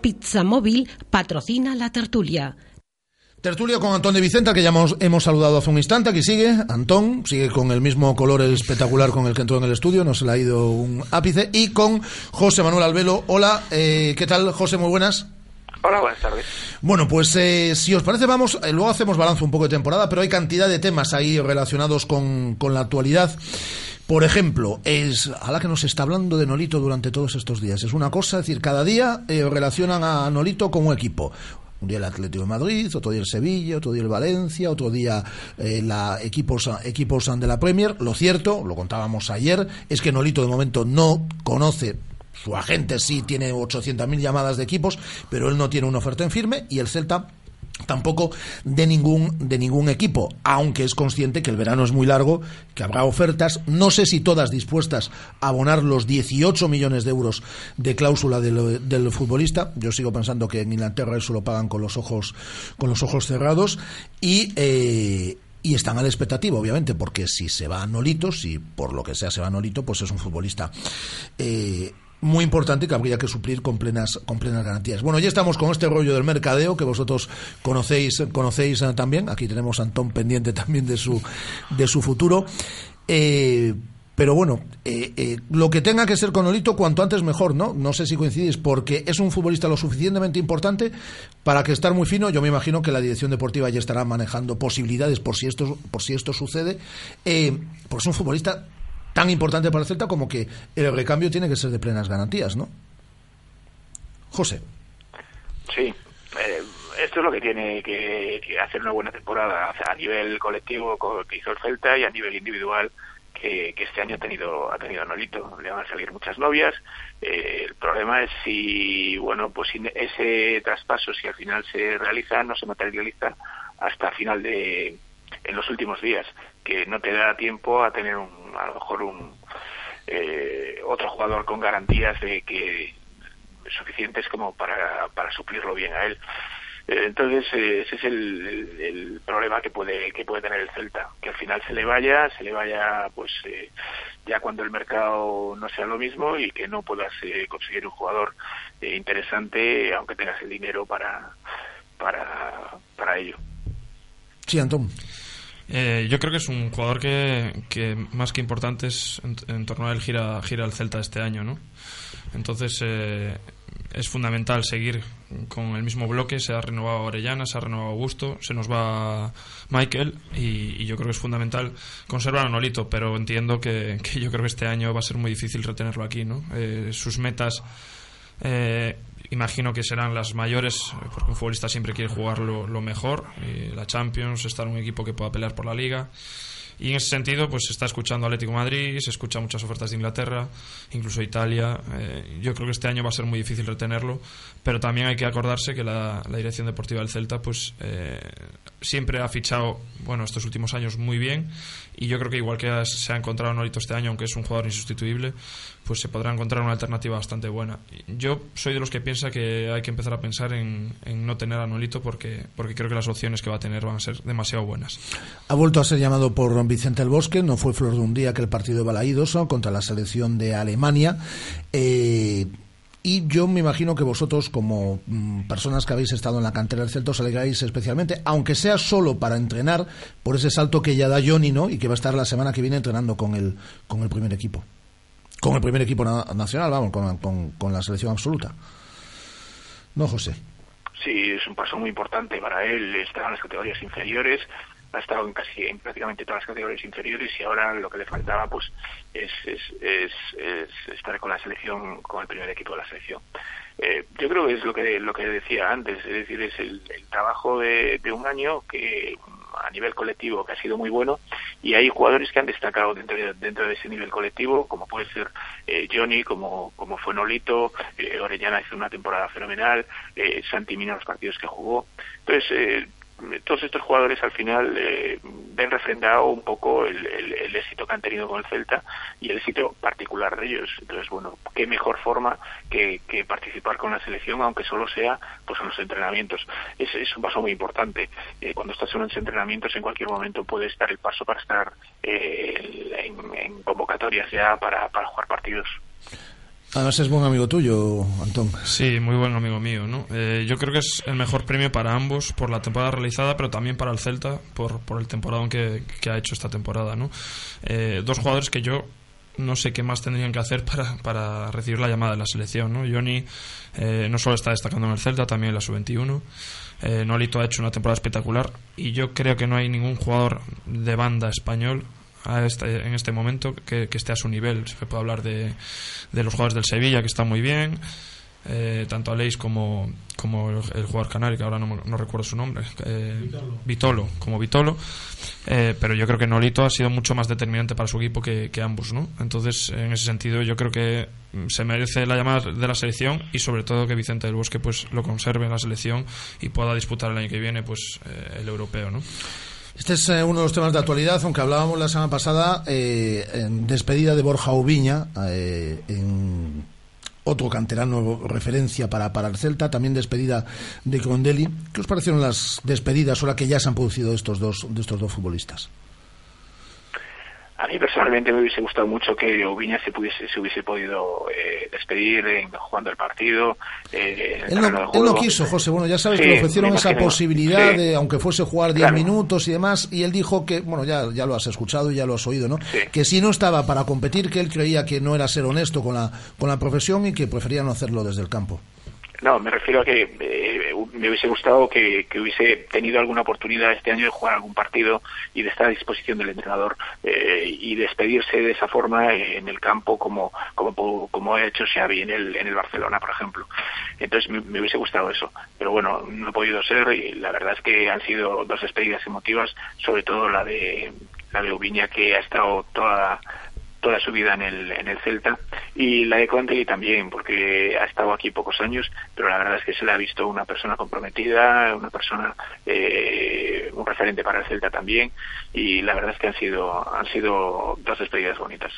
Pizza Móvil patrocina la tertulia. Tertulia con Antón de Vicenta, que ya hemos, hemos saludado hace un instante. Aquí sigue Antón, sigue con el mismo color espectacular con el que entró en el estudio, no se le ha ido un ápice. Y con José Manuel Albelo. Hola, eh, ¿qué tal, José? Muy buenas. Hola, buenas tardes. Bueno, pues eh, si os parece, vamos, eh, luego hacemos balance un poco de temporada, pero hay cantidad de temas ahí relacionados con, con la actualidad. Por ejemplo, es a la que nos está hablando de Nolito durante todos estos días. Es una cosa, es decir, cada día eh, relacionan a Nolito con un equipo. Un día el Atlético de Madrid, otro día el Sevilla, otro día el Valencia, otro día eh, la equipos, equipos de la Premier. Lo cierto, lo contábamos ayer, es que Nolito de momento no conoce su agente sí tiene 800.000 llamadas de equipos, pero él no tiene una oferta en firme y el Celta tampoco de ningún de ningún equipo, aunque es consciente que el verano es muy largo, que habrá ofertas, no sé si todas dispuestas a abonar los 18 millones de euros de cláusula del, del futbolista. Yo sigo pensando que en Inglaterra eso lo pagan con los ojos con los ojos cerrados y eh, y están a la expectativa, obviamente, porque si se va a Nolito, si por lo que sea se va a Nolito, pues es un futbolista eh, muy importante que habría que suplir con plenas con plenas garantías. Bueno, ya estamos con este rollo del mercadeo que vosotros conocéis conocéis eh, también. Aquí tenemos a Antón pendiente también de su de su futuro. Eh, pero bueno, eh, lo que tenga que ser con Olito cuanto antes mejor, ¿no? No sé si coincidís, porque es un futbolista lo suficientemente importante para que estar muy fino. Yo me imagino que la dirección deportiva ya estará manejando posibilidades por si esto, por si esto sucede. pues es un futbolista tan importante para el Celta como que el recambio tiene que ser de plenas garantías, ¿no? José. Sí, eh, esto es lo que tiene que, hacer una buena temporada a nivel colectivo que hizo el Celta y a nivel individual que, este año ha tenido ha tenido Nolito. Le van a salir muchas novias. Eh, el problema es si, bueno, pues ese traspaso, si al final se realiza, no se materializa hasta final de, en los últimos días, que no te da tiempo a tener un, a lo mejor un eh, otro jugador con garantías de que suficientes como para, para suplirlo bien a él. Eh, entonces eh, ese es el, el, problema que puede que puede tener el Celta, que al final se le vaya, se le vaya pues ya cuando el mercado no sea lo mismo y que no puedas conseguir un jugador interesante aunque tengas el dinero para para para ello. Sí, Antón. Eh, yo creo que es un jugador que, más que importante es en, torno a él gira, gira el Celta este año, ¿no? Entonces eh, es fundamental seguir con el mismo bloque. Se ha renovado Orellana, se ha renovado Augusto, se nos va Michael y, yo creo que es fundamental conservar a Nolito, pero entiendo que, yo creo que este año va a ser muy difícil retenerlo aquí, ¿no? Eh, sus metas imagino que serán las mayores, porque un futbolista siempre quiere jugar lo, mejor, la Champions, estar un equipo que pueda pelear por la liga. Y en ese sentido, pues se está escuchando Atlético Madrid, se escucha muchas ofertas de Inglaterra, incluso Italia. Eh, yo creo que este año va a ser muy difícil retenerlo, pero también hay que acordarse que la, dirección deportiva del Celta, pues eh, siempre ha fichado, bueno, estos últimos años muy bien y yo creo que igual que se ha encontrado Norito este año, aunque es un jugador insustituible, pues se podrá encontrar una alternativa bastante buena. Yo soy de los que piensa que hay que empezar a pensar en, no tener a Nolito porque, porque creo que las opciones que va a tener van a ser demasiado buenas. Ha vuelto a ser llamado por Vicente el Bosque, no fue flor de un día que el partido de Balaídos contra la selección de Alemania. Eh, y yo me imagino que vosotros, como mm, personas que habéis estado en la cantera del Celta, os alegráis especialmente, aunque sea solo para entrenar, por ese salto que ya da Johnny, ¿no? Y que va a estar la semana que viene entrenando con el, con el primer equipo. Con el primer equipo nacional, vamos, con, con, la selección absoluta. ¿No, José? Sí, es un paso muy importante para él. Está en las categorías inferiores, ha estado en casi en prácticamente todas las categorías inferiores y ahora lo que le faltaba pues es, es, es, estar con la selección con el primer equipo de la selección eh, yo creo que es lo que lo que decía antes es decir es el, trabajo de, un año que a nivel colectivo que ha sido muy bueno y hay jugadores que han destacado dentro de, dentro de ese nivel colectivo como puede ser eh, Johnny como como fue Nolito eh, Orellana hizo una temporada fenomenal eh, Santi Mina los partidos que jugó. Entonces eh, todos estos jugadores al final eh, ven refrendado un poco el, éxito que han tenido con el Celta y el éxito particular de ellos. Entonces, bueno, qué mejor forma que, participar con la selección, aunque solo sea pues en los entrenamientos. Es, es un paso muy importante. Eh, cuando estás en los entrenamientos, en cualquier momento puede estar el paso para estar eh, en, convocatorias ya para jugar partidos. Además es buen amigo tuyo, Antón. Sí, muy buen amigo mío. ¿no? Eh, yo creo que es el mejor premio para ambos por la temporada realizada, pero también para el Celta por, por el temporada que, que ha hecho esta temporada. ¿no? Eh, dos jugadores que yo no sé qué más tendrían que hacer para, para recibir la llamada de la selección. ¿no? Johnny eh, no solo está destacando en el Celta, también en la sub-21. Eh, Nolito ha hecho una temporada espectacular y yo creo que no hay ningún jugador de banda español este, en este momento que, esté a su nivel. Se puede hablar de, de, los jugadores del Sevilla, que están muy bien. eh, tanto Aleix como, como el, el jugador canario, que ahora no, no recuerdo su nombre, eh, Vitolo, como Vitolo, eh, pero yo creo que Nolito ha sido mucho más determinante para su equipo que, que ambos, ¿no? Entonces, en ese sentido, yo creo que mm, se merece la llamada de la selección y sobre todo que Vicente del Bosque pues lo conserve en la selección y pueda disputar el año que viene pues eh, el europeo, ¿no? Este es eh, uno de los temas de actualidad, aunque hablábamos la semana pasada eh, en despedida de Borja Ubiña, eh, en otro canterano referencia para, para el Celta, también despedida de Condelli. ¿Qué os parecieron las despedidas ahora que ya se han producido estos dos, de estos dos futbolistas? A mí personalmente me hubiese gustado mucho que Oviña se pudiese se hubiese podido eh, despedir en- jugando el partido. eh, Él no, él no quiso, José. Bueno, ya sabes Sí, que le ofrecieron esa posibilidad Sí. de, aunque fuese jugar 10 Claro. minutos y demás, y él dijo que, bueno, ya, ya lo has escuchado y ya lo has oído, ¿no? Que si no estaba para competir, que él creía que no era ser honesto con la, con la profesión y que prefería no hacerlo desde el campo. No, me refiero a que eh, me hubiese gustado que, hubiese tenido alguna oportunidad este año de jugar algún partido y de estar a disposición del entrenador eh, y despedirse de esa forma en el campo como como como ha hecho Xavi en el en el Barcelona, por ejemplo. Entonces me, me hubiese gustado eso, pero bueno, no ha podido ser y la verdad es que han sido dos despedidas emotivas, sobre todo la de la de Ubiña que ha estado toda toda su vida en el, en el Celta y la de Conte también porque ha estado aquí pocos años pero la verdad es que se le ha visto una persona comprometida una persona eh, un referente para el Celta también y la verdad es que han sido han sido dos despedidas bonitas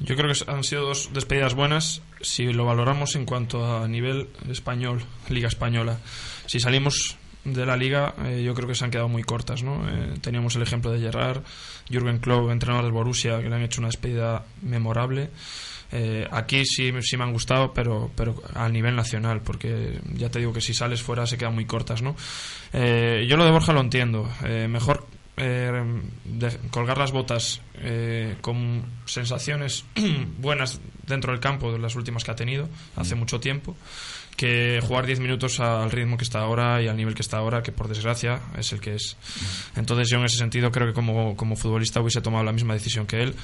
Yo creo que han sido dos despedidas buenas si lo valoramos en cuanto a nivel español, Liga Española. Si salimos de la liga, eh, yo creo que se han quedado muy cortas. ¿no? Eh, teníamos el ejemplo de Gerrard, Jürgen Klopp, entrenador del Borussia, que le han hecho una despedida memorable. Eh, aquí sí, sí me han gustado, pero, pero a nivel nacional, porque ya te digo que si sales fuera se quedan muy cortas. ¿no? Eh, yo lo de Borja lo entiendo. Mejor de- colgar las botas con sensaciones buenas dentro del campo de las últimas que ha tenido hace mucho tiempo que jugar 10 minutos al ritmo que está ahora y al nivel que está ahora que por desgracia es el que es entonces yo en ese sentido creo que como, como futbolista hubiese tomado la misma decisión que él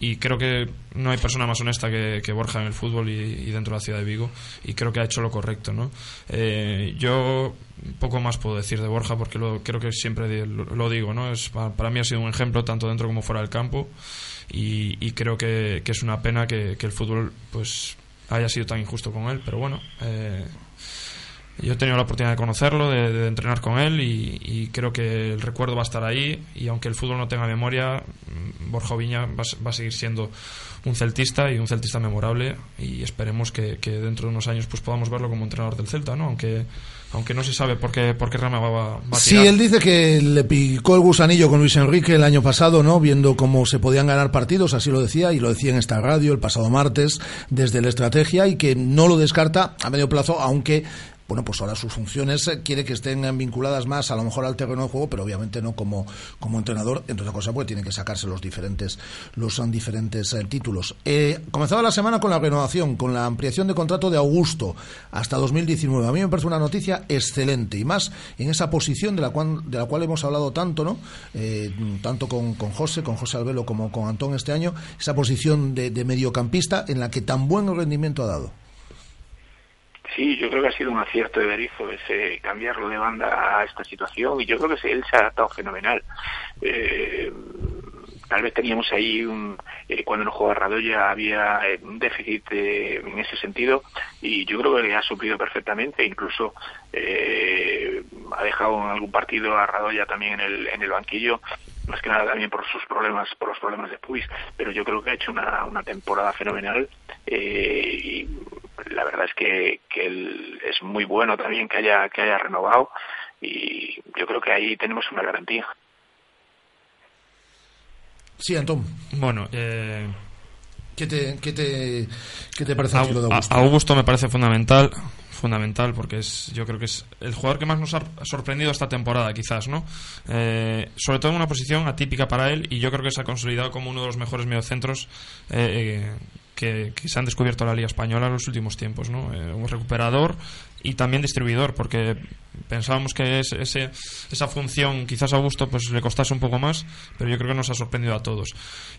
y creo que no hay persona más honesta que, que Borja en el fútbol y, dentro de la ciudad de Vigo y creo que ha hecho lo correcto ¿no? Eh, yo poco más puedo decir de Borja porque creo que siempre lo, digo ¿no? es, para, mí ha sido un ejemplo tanto dentro como fuera del campo y, creo que, que es una pena que, que el fútbol pues haya sido tan injusto con él pero bueno eh, yo he tenido la oportunidad de conocerlo, de, de entrenar con él y, creo que el recuerdo va a estar ahí y aunque el fútbol no tenga memoria, mm, Borja Viña va, va a seguir siendo un celtista y un celtista memorable y esperemos que, que dentro de unos años pues podamos verlo como entrenador del Celta, ¿no? Aunque aunque no se sabe por qué, por qué rama va, va- a Sí, tirar. él dice que le picó el gusanillo con Luis Enrique el año pasado, ¿no? Viendo cómo se podían ganar partidos, así lo decía, y lo decía en esta radio el pasado martes, desde la estrategia, y que no lo descarta a medio plazo, aunque bueno, pues ahora sus funciones eh, quiere que estén eh, vinculadas más a lo mejor al terreno de juego, pero obviamente no como, como entrenador, entre otras cosas, porque tiene que sacarse los diferentes, los son diferentes eh, títulos. Eh, comenzaba la semana con la renovación, con la ampliación de contrato de Augusto hasta 2019. A mí me parece una noticia excelente y más en esa posición de la cual, de la cual hemos hablado tanto, ¿no? Eh, tanto con, con José, con José Albelo como con Antón este año, esa posición de, de mediocampista en la que tan buen rendimiento ha dado. Sí, yo creo que ha sido un acierto de Berizzo ese cambiarlo de banda a esta situación y yo creo que él se ha adaptado fenomenal. Eh, tal vez teníamos ahí un eh, cuando no jugaba Radoya había eh, un déficit eh, en ese sentido y yo creo que le ha suplido perfectamente incluso ha dejado en algún partido a Radoya también en el en el banquillo más que nada también por sus problemas por los problemas de Puis pero yo creo que ha hecho una, una temporada fenomenal y la verdad es que, que él es muy bueno también que haya que haya renovado y yo creo que ahí tenemos una garantía Sí, Antón. Bueno, eh, ¿Qué te, qué te, qué te parece a ti lo de A- Augusto? a Augusto me parece fundamental, fundamental porque es, yo creo que es el jugador que más nos ha sorprendido esta temporada, quizás, ¿no? Eh, sobre todo en una posición atípica para él y yo creo que se ha consolidado como uno de los mejores mediocentros eh, eh, que, que se han descubierto la Liga Española en los últimos tiempos, ¿no? Eh, un recuperador y también distribuidor, porque pensábamos que es- ese, esa función quizás a Augusto pues le costase un poco más, pero yo creo que nos ha sorprendido a todos.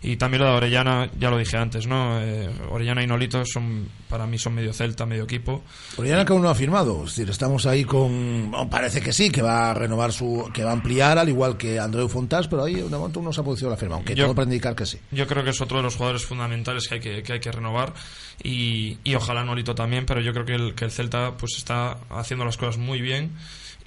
Y también lo de Orellana, ya lo dije antes, ¿no? Eh, Orellana y Nolito son, para mí son medio celta, medio equipo. Orellana que aún no ha firmado, es decir, estamos ahí con, bueno, parece que sí, que va a renovar su, que va a ampliar, al igual que Andreu Fontás, pero ahí de momento no se ha producido la firma, aunque Yo- todo para indicar que sí. Yo creo que es otro de los jugadores fundamentales que hay que, que, hay que renovar y, y ojalá Nolito también, pero yo creo que el, que el Celta pues está haciendo las cosas muy bien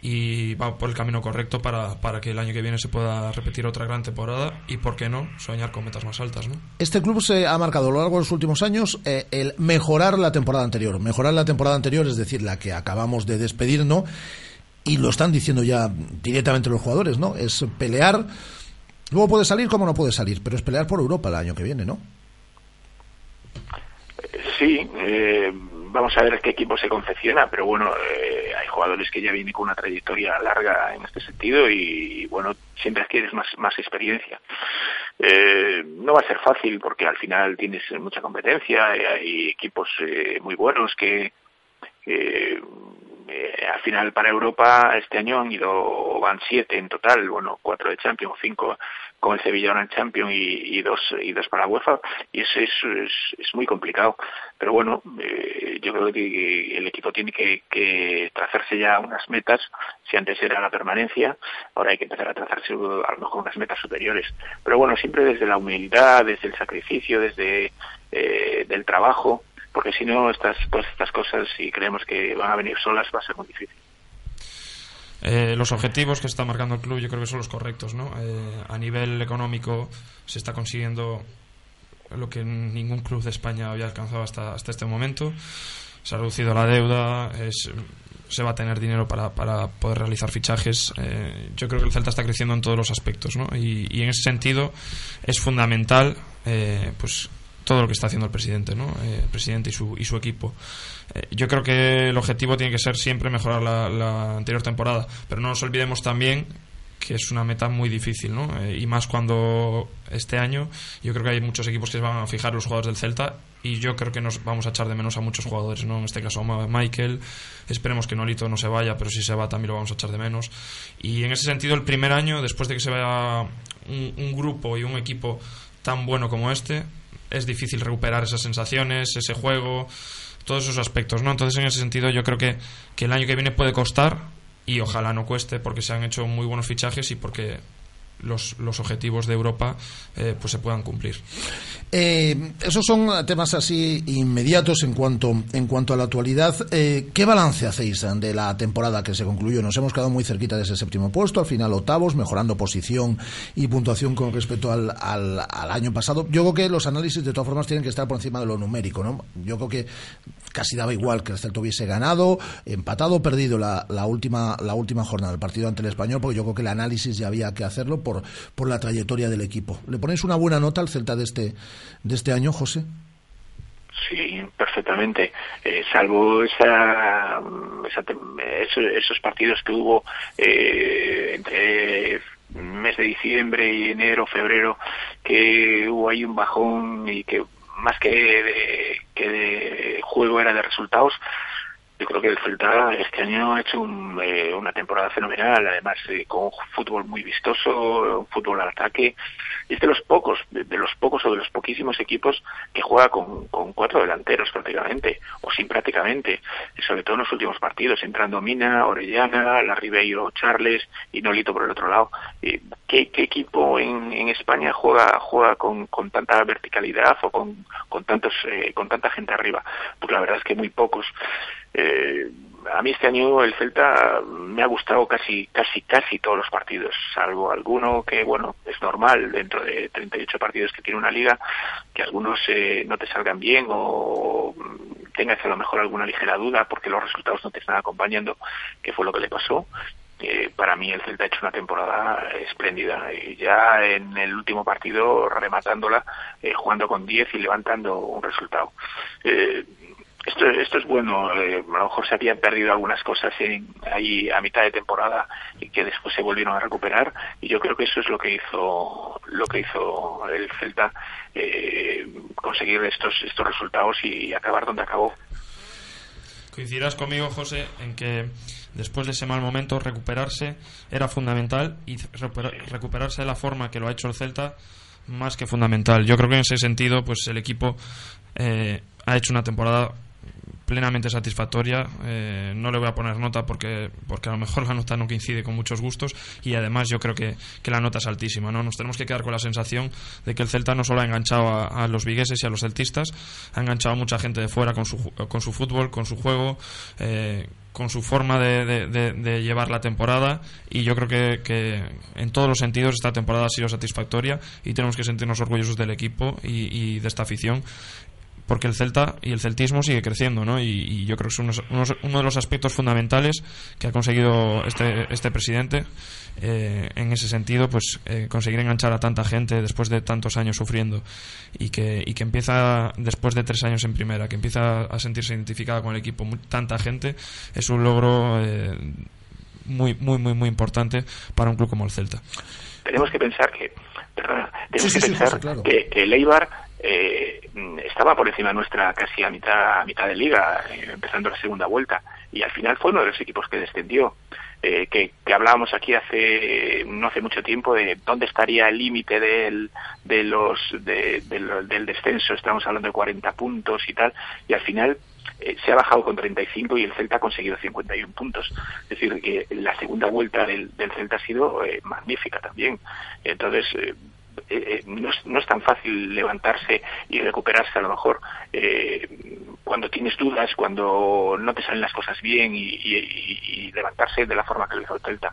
y va por el camino correcto para, para que el año que viene se pueda repetir otra gran temporada y, por qué no, soñar con metas más altas, ¿no? Este club se ha marcado a lo largo de los últimos años eh, el mejorar la temporada anterior. Mejorar la temporada anterior, es decir, la que acabamos de despedir, ¿no? Y lo están diciendo ya directamente los jugadores, ¿no? Es pelear. Luego puede salir como no puede salir, pero es pelear por Europa el año que viene, ¿no? Sí, eh, vamos a ver qué equipo se confecciona, pero bueno, eh, hay jugadores que ya vienen con una trayectoria larga en este sentido y, bueno, siempre adquieres más, más experiencia. Eh, no va a ser fácil porque al final tienes mucha competencia, eh, hay equipos eh, muy buenos que eh, al final para Europa este año han ido, van siete en total, bueno, cuatro de Champions, cinco con el Sevilla ahora en Champions y, dos y dos para UEFA y eso es, es, es muy complicado. Pero bueno eh, yo creo que el equipo tiene que, que trazarse ya unas metas. Si antes era la permanencia ahora hay que empezar a trazarse a lo mejor unas metas superiores. Pero bueno siempre desde la humildad desde el sacrificio desde eh, del trabajo porque si no estas todas estas cosas si creemos que van a venir solas va a ser muy difícil Eh, los objetivos que está marcando el club yo creo que son los correctos, ¿no? Eh, a nivel económico se está consiguiendo lo que ningún club de España había alcanzado hasta, hasta este momento. Se ha reducido la deuda, es- se va a tener dinero para, para poder realizar fichajes. Eh, yo creo que el Celta está creciendo en todos los aspectos, ¿no? Y, y en ese sentido es fundamental, eh, pues todo lo que está haciendo el presidente, ¿no? Eh, el presidente y su, equipo. Eh, yo creo que el objetivo tiene que ser siempre mejorar la, anterior temporada, pero no nos olvidemos también que es una meta muy difícil, ¿no? Eh, y más cuando este año yo creo que hay muchos equipos que se van a fijar los jugadores del Celta y yo creo que nos vamos a echar de menos a muchos jugadores, ¿no? En este caso a Michael, esperemos que Nolito no se vaya, pero si se va también lo vamos a echar de menos. Y en ese sentido el primer año, después de que se vaya un, un grupo y un equipo tan bueno como este, es difícil recuperar esas sensaciones, ese juego, todos esos aspectos, ¿no? Entonces, en ese sentido, yo creo que, que el año que viene puede costar y ojalá no cueste porque se han hecho muy buenos fichajes y porque los, los objetivos de Europa eh, pues se puedan cumplir. Eh, esos son temas así inmediatos en cuanto, en cuanto a la actualidad. Eh, ¿Qué balance hacéis de la temporada que se concluyó? Nos hemos quedado muy cerquita de ese séptimo puesto, al final octavos, mejorando posición y puntuación con respecto al, al, al año pasado. Yo creo que los análisis de todas formas tienen que estar por encima de lo numérico. ¿no? Yo creo que casi daba igual que el Celta hubiese ganado, empatado o perdido la, la, última, la última jornada del partido ante el Español, porque yo creo que el análisis ya había que hacerlo por, por la trayectoria del equipo. ¿Le ponéis una buena nota al Celta de este, de este año, José? Sí, perfectamente. Eh, salvo esa, esa esos, esos partidos que hubo eh, entre mes de diciembre y enero, febrero, que hubo ahí un bajón y que más que de, que de juego era de resultados. Yo creo que el Celta este año ha hecho un, eh, una temporada fenomenal, además eh, con un fútbol muy vistoso, un fútbol al ataque. Es de los pocos, de, los pocos o de los poquísimos equipos que juega con, cuatro delanteros prácticamente, o sin prácticamente, sobre todo en los últimos partidos, entrando Mina, Orellana, La Ribeiro, Charles y Nolito por el otro lado. Eh, ¿qué, qué equipo en, España juega juega con, con tanta verticalidad o con, con tantos con tanta gente arriba? Pues la verdad es que muy pocos. Eh, a mí este año el Celta me ha gustado casi casi casi todos los partidos, salvo alguno que bueno es normal dentro de 38 partidos que tiene una liga que algunos eh, no te salgan bien o tengas a lo mejor alguna ligera duda porque los resultados no te están acompañando, que fue lo que le pasó. Eh, para mí el Celta ha hecho una temporada espléndida y ya en el último partido rematándola, eh, jugando con 10 y levantando un resultado. Eh, esto, esto es bueno. eh, a lo mejor se habían perdido algunas cosas en, ahí a mitad de temporada y que después se volvieron a recuperar. Y yo creo que eso es lo que hizo lo que hizo el Celta eh, conseguir estos estos resultados y acabar donde acabó. Coincidirás conmigo, José, en que después de ese mal momento recuperarse era fundamental y recupera- recuperarse de la forma que lo ha hecho el Celta más que fundamental. Yo creo que en ese sentido, pues el equipo eh, ha hecho una temporada plenamente satisfactoria. Eh, no le voy a poner nota porque, porque a lo mejor la nota no coincide con muchos gustos y además yo creo que, que la nota es altísima. ¿no? Nos tenemos que quedar con la sensación de que el Celta no solo ha enganchado a, los vigueses y a los celtistas, ha enganchado a mucha gente de fuera con su, con su fútbol, con su juego. eh, con su forma de, de- llevar la temporada y yo creo que, que en todos los sentidos esta temporada ha sido satisfactoria y tenemos que sentirnos orgullosos del equipo y de esta afición porque el Celta y el celtismo sigue creciendo, ¿no? Y, y yo creo que es unos- unos- uno de los aspectos fundamentales que ha conseguido este, este presidente eh, en ese sentido, pues eh, conseguir enganchar a tanta gente después de tantos años sufriendo y que, y que empieza después de tres años en primera, que empieza a sentirse identificada con el equipo mu- tanta gente, es un logro eh, muy, muy, muy, muy importante para un club como el Celta. tenemos que pensar que perdona, tenemos Sí, que sí, pensar José, claro. que, que el Eibar eh, estaba por encima nuestra casi a mitad a mitad de liga eh, empezando la segunda vuelta y al final fue uno de los equipos que descendió eh, que, hablábamos aquí hace no hace mucho tiempo de dónde estaría el límite del de los de- de del descenso estamos hablando de 40 puntos y tal y al final eh, se ha bajado con 35 y el Celta ha conseguido 51 puntos. Es decir, que la segunda vuelta del, del Celta ha sido eh, magnífica también. Entonces, eh, eh, no, es, no es tan fácil levantarse y recuperarse a lo mejor eh, cuando tienes dudas, cuando no te salen las cosas bien y, y- levantarse de la forma que lo hizo el Celta.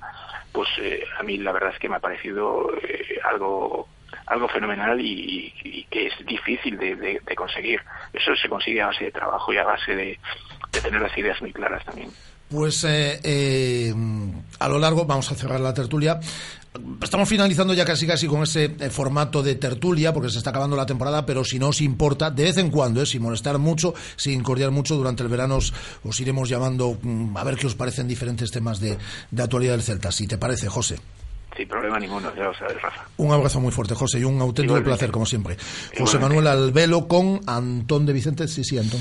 Pues eh, a mí la verdad es que me ha parecido eh, algo algo fenomenal y, y que es difícil de, de- conseguir. Eso se consigue a base de trabajo y a base de tener las ideas muy claras también. Pues eh, eh, a lo largo, vamos a cerrar la tertulia. Estamos finalizando ya casi casi con ese eh, formato de tertulia, porque se está acabando la temporada, pero si no os importa, de vez en cuando, eh, sin molestar mucho, sin cordiar mucho, durante el verano os, os iremos llamando mm, a ver qué os parecen diferentes temas de, de actualidad del Celta. Si te parece, José. Sin problema ninguno, ya lo sabes, Rafa. Un abrazo muy fuerte, José, y un auténtico Igualmente. placer, como siempre. José. Manuel Albelo con Antón de Vicente. Sí, sí, Antón.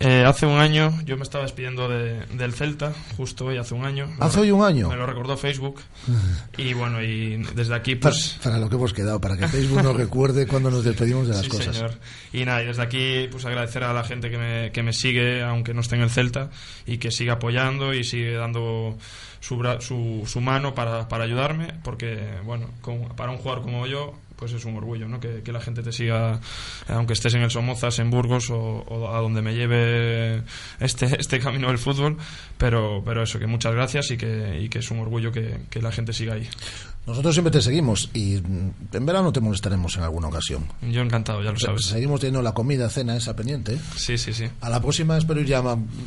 Eh, hace un año yo me estaba despidiendo de- del Celta, justo hoy, hace un año. ¿Hace hoy un año? Me lo recordó Facebook. Y bueno, y desde aquí, Para, pues. para lo que hemos quedado, para que Facebook nos recuerde cuando nos despedimos de las Sí, cosas. señor. Y nada, y desde aquí, pues agradecer a la gente que me, que me sigue, aunque no esté en el Celta, y que sigue apoyando y sigue dando su, su, su mano para, para ayudarme, porque, bueno, con- para un jugador como yo, pues es un orgullo, ¿no? Que, que la gente te siga, aunque estés en el Somozas, en Burgos o, o a donde me lleve este, este camino del fútbol, pero, pero eso, que muchas gracias y que, y que es un orgullo que, que la gente siga ahí. Nosotros siempre te seguimos y mm, en verano te molestaremos en alguna ocasión. Yo encantado, ya lo sabes. Seguimos teniendo la comida, cena esa pendiente. ¿eh? Sí, sí, sí. A la próxima espero ir ya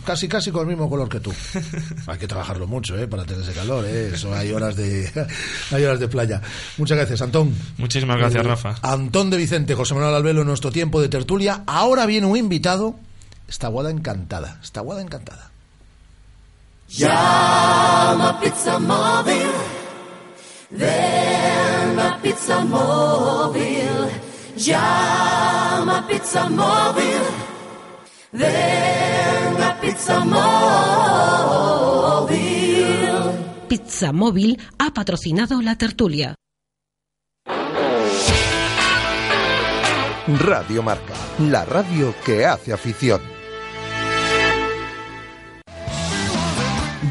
casi casi con el mismo color que tú. hay que trabajarlo mucho, ¿eh? Para tener ese calor, ¿eh? Eso hay horas de hay horas de playa. Muchas gracias, Antón. Muchísimas gracias, Eh, Rafa. Antón de Vicente, José Manuel Albelo, en nuestro tiempo de tertulia. Ahora viene un invitado. Esta guada encantada. Esta guada encantada. Llama Pizza Móvil. Ven a Pizza Móvil. Llama Pizza Móvil. Ven a Pizza Móvil. Pizza Móvil ha patrocinado la tertulia. Radio Marca, la radio que hace afición.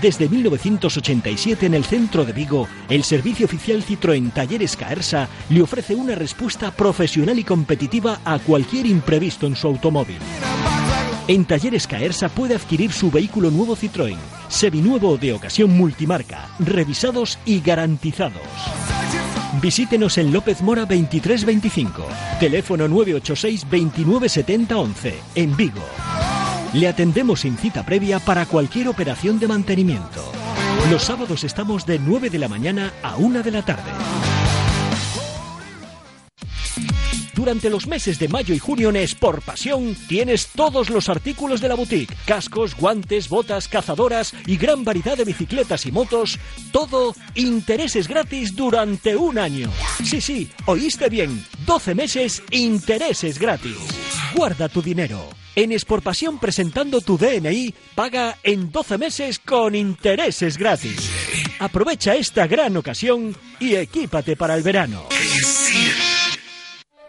Desde 1987 en el centro de Vigo, el servicio oficial Citroën Talleres Caersa le ofrece una respuesta profesional y competitiva a cualquier imprevisto en su automóvil. En Talleres Caersa puede adquirir su vehículo nuevo Citroën, seminuevo de ocasión multimarca, revisados y garantizados. Visítenos en López Mora 2325, teléfono 986 2970 11, en Vigo. Le atendemos sin cita previa para cualquier operación de mantenimiento. Los sábados estamos de 9 de la mañana a 1 de la tarde. Durante los meses de mayo y junio en Sport Pasión tienes todos los artículos de la boutique, cascos, guantes, botas, cazadoras y gran variedad de bicicletas y motos, todo intereses gratis durante un año. Sí, sí, oíste bien, 12 meses intereses gratis. Guarda tu dinero. En Exportpasión presentando tu DNI, paga en 12 meses con intereses gratis. Aprovecha esta gran ocasión y equípate para el verano.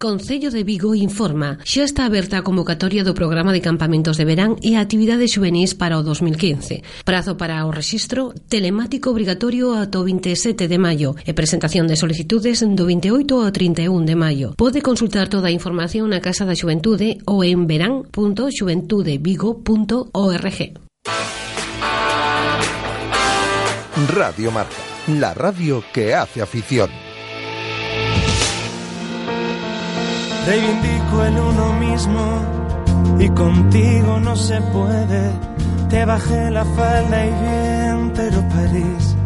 Concello de Vigo informa xa está aberta a convocatoria do programa de campamentos de verán e actividades juvenis para o 2015. Prazo para o rexistro telemático obrigatorio ata o 27 de maio e presentación de solicitudes do 28 ao 31 de maio. Pode consultar toda a información na Casa da Xuventude ou en verán.xuventudevigo.org. Radio Marca, la radio que hace afición. Reivindico el uno mismo y contigo no se puede. Te bajé la falda y bien, pero París.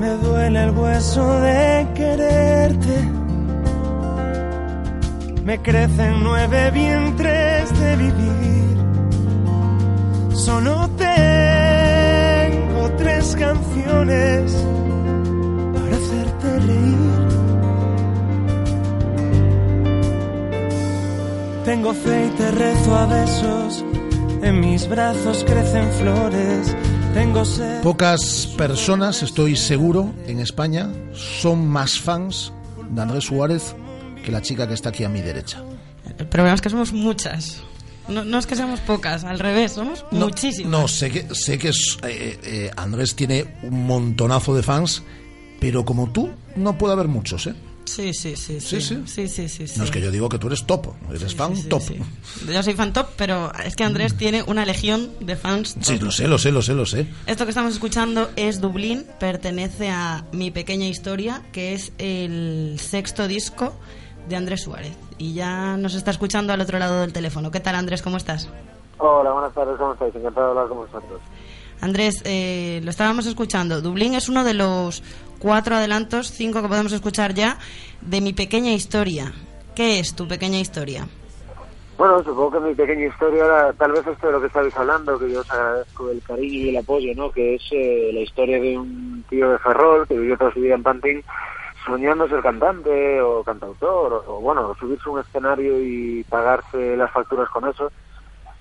Me duele el hueso de quererte. Me crecen nueve vientres de vivir. Solo tengo tres canciones para hacerte reír. Tengo fe y te rezo a besos. En mis brazos crecen flores. Tengo sed. Pocas personas, estoy seguro, en España son más fans de Andrés Suárez que la chica que está aquí a mi derecha. El problema es que somos muchas. No, no es que seamos pocas, al revés, somos No, muchísimas. No, sé que, sé que es, eh, eh, Andrés tiene un montonazo de fans, pero como tú, no puede haber muchos, ¿eh? Sí, sí, sí. Sí, Sí, sí. sí, sí, sí, sí. No es que yo digo que tú eres top, eres fan top. Sí, Yo soy fan top, pero es que Andrés tiene una legión de fans. top. lo sé, lo sé, lo sé, lo sé. Esto que estamos escuchando es Dublín, pertenece a Mi Pequeña Historia, que es el sexto disco de Andrés Suárez. Y ya nos está escuchando al otro lado del teléfono. ¿Qué tal, Andrés? ¿Cómo estás? Hola, buenas tardes, ¿cómo estáis? Encantado de hablar con vosotros. Andrés, eh, lo estábamos escuchando. Dublín es uno de los cuatro adelantos, cinco que podemos escuchar ya, de Mi Pequeña Historia. ¿Qué es tu pequeña historia? Bueno, supongo que mi pequeña historia era tal vez esto de lo que estáis hablando, que yo os agradezco el cariño y el apoyo, ¿no? Que es eh, la historia de un tío de Ferrol que vivió toda su vida en Pantin soñando ser cantante o cantautor o, o, bueno, subirse a un escenario y pagarse las facturas con eso.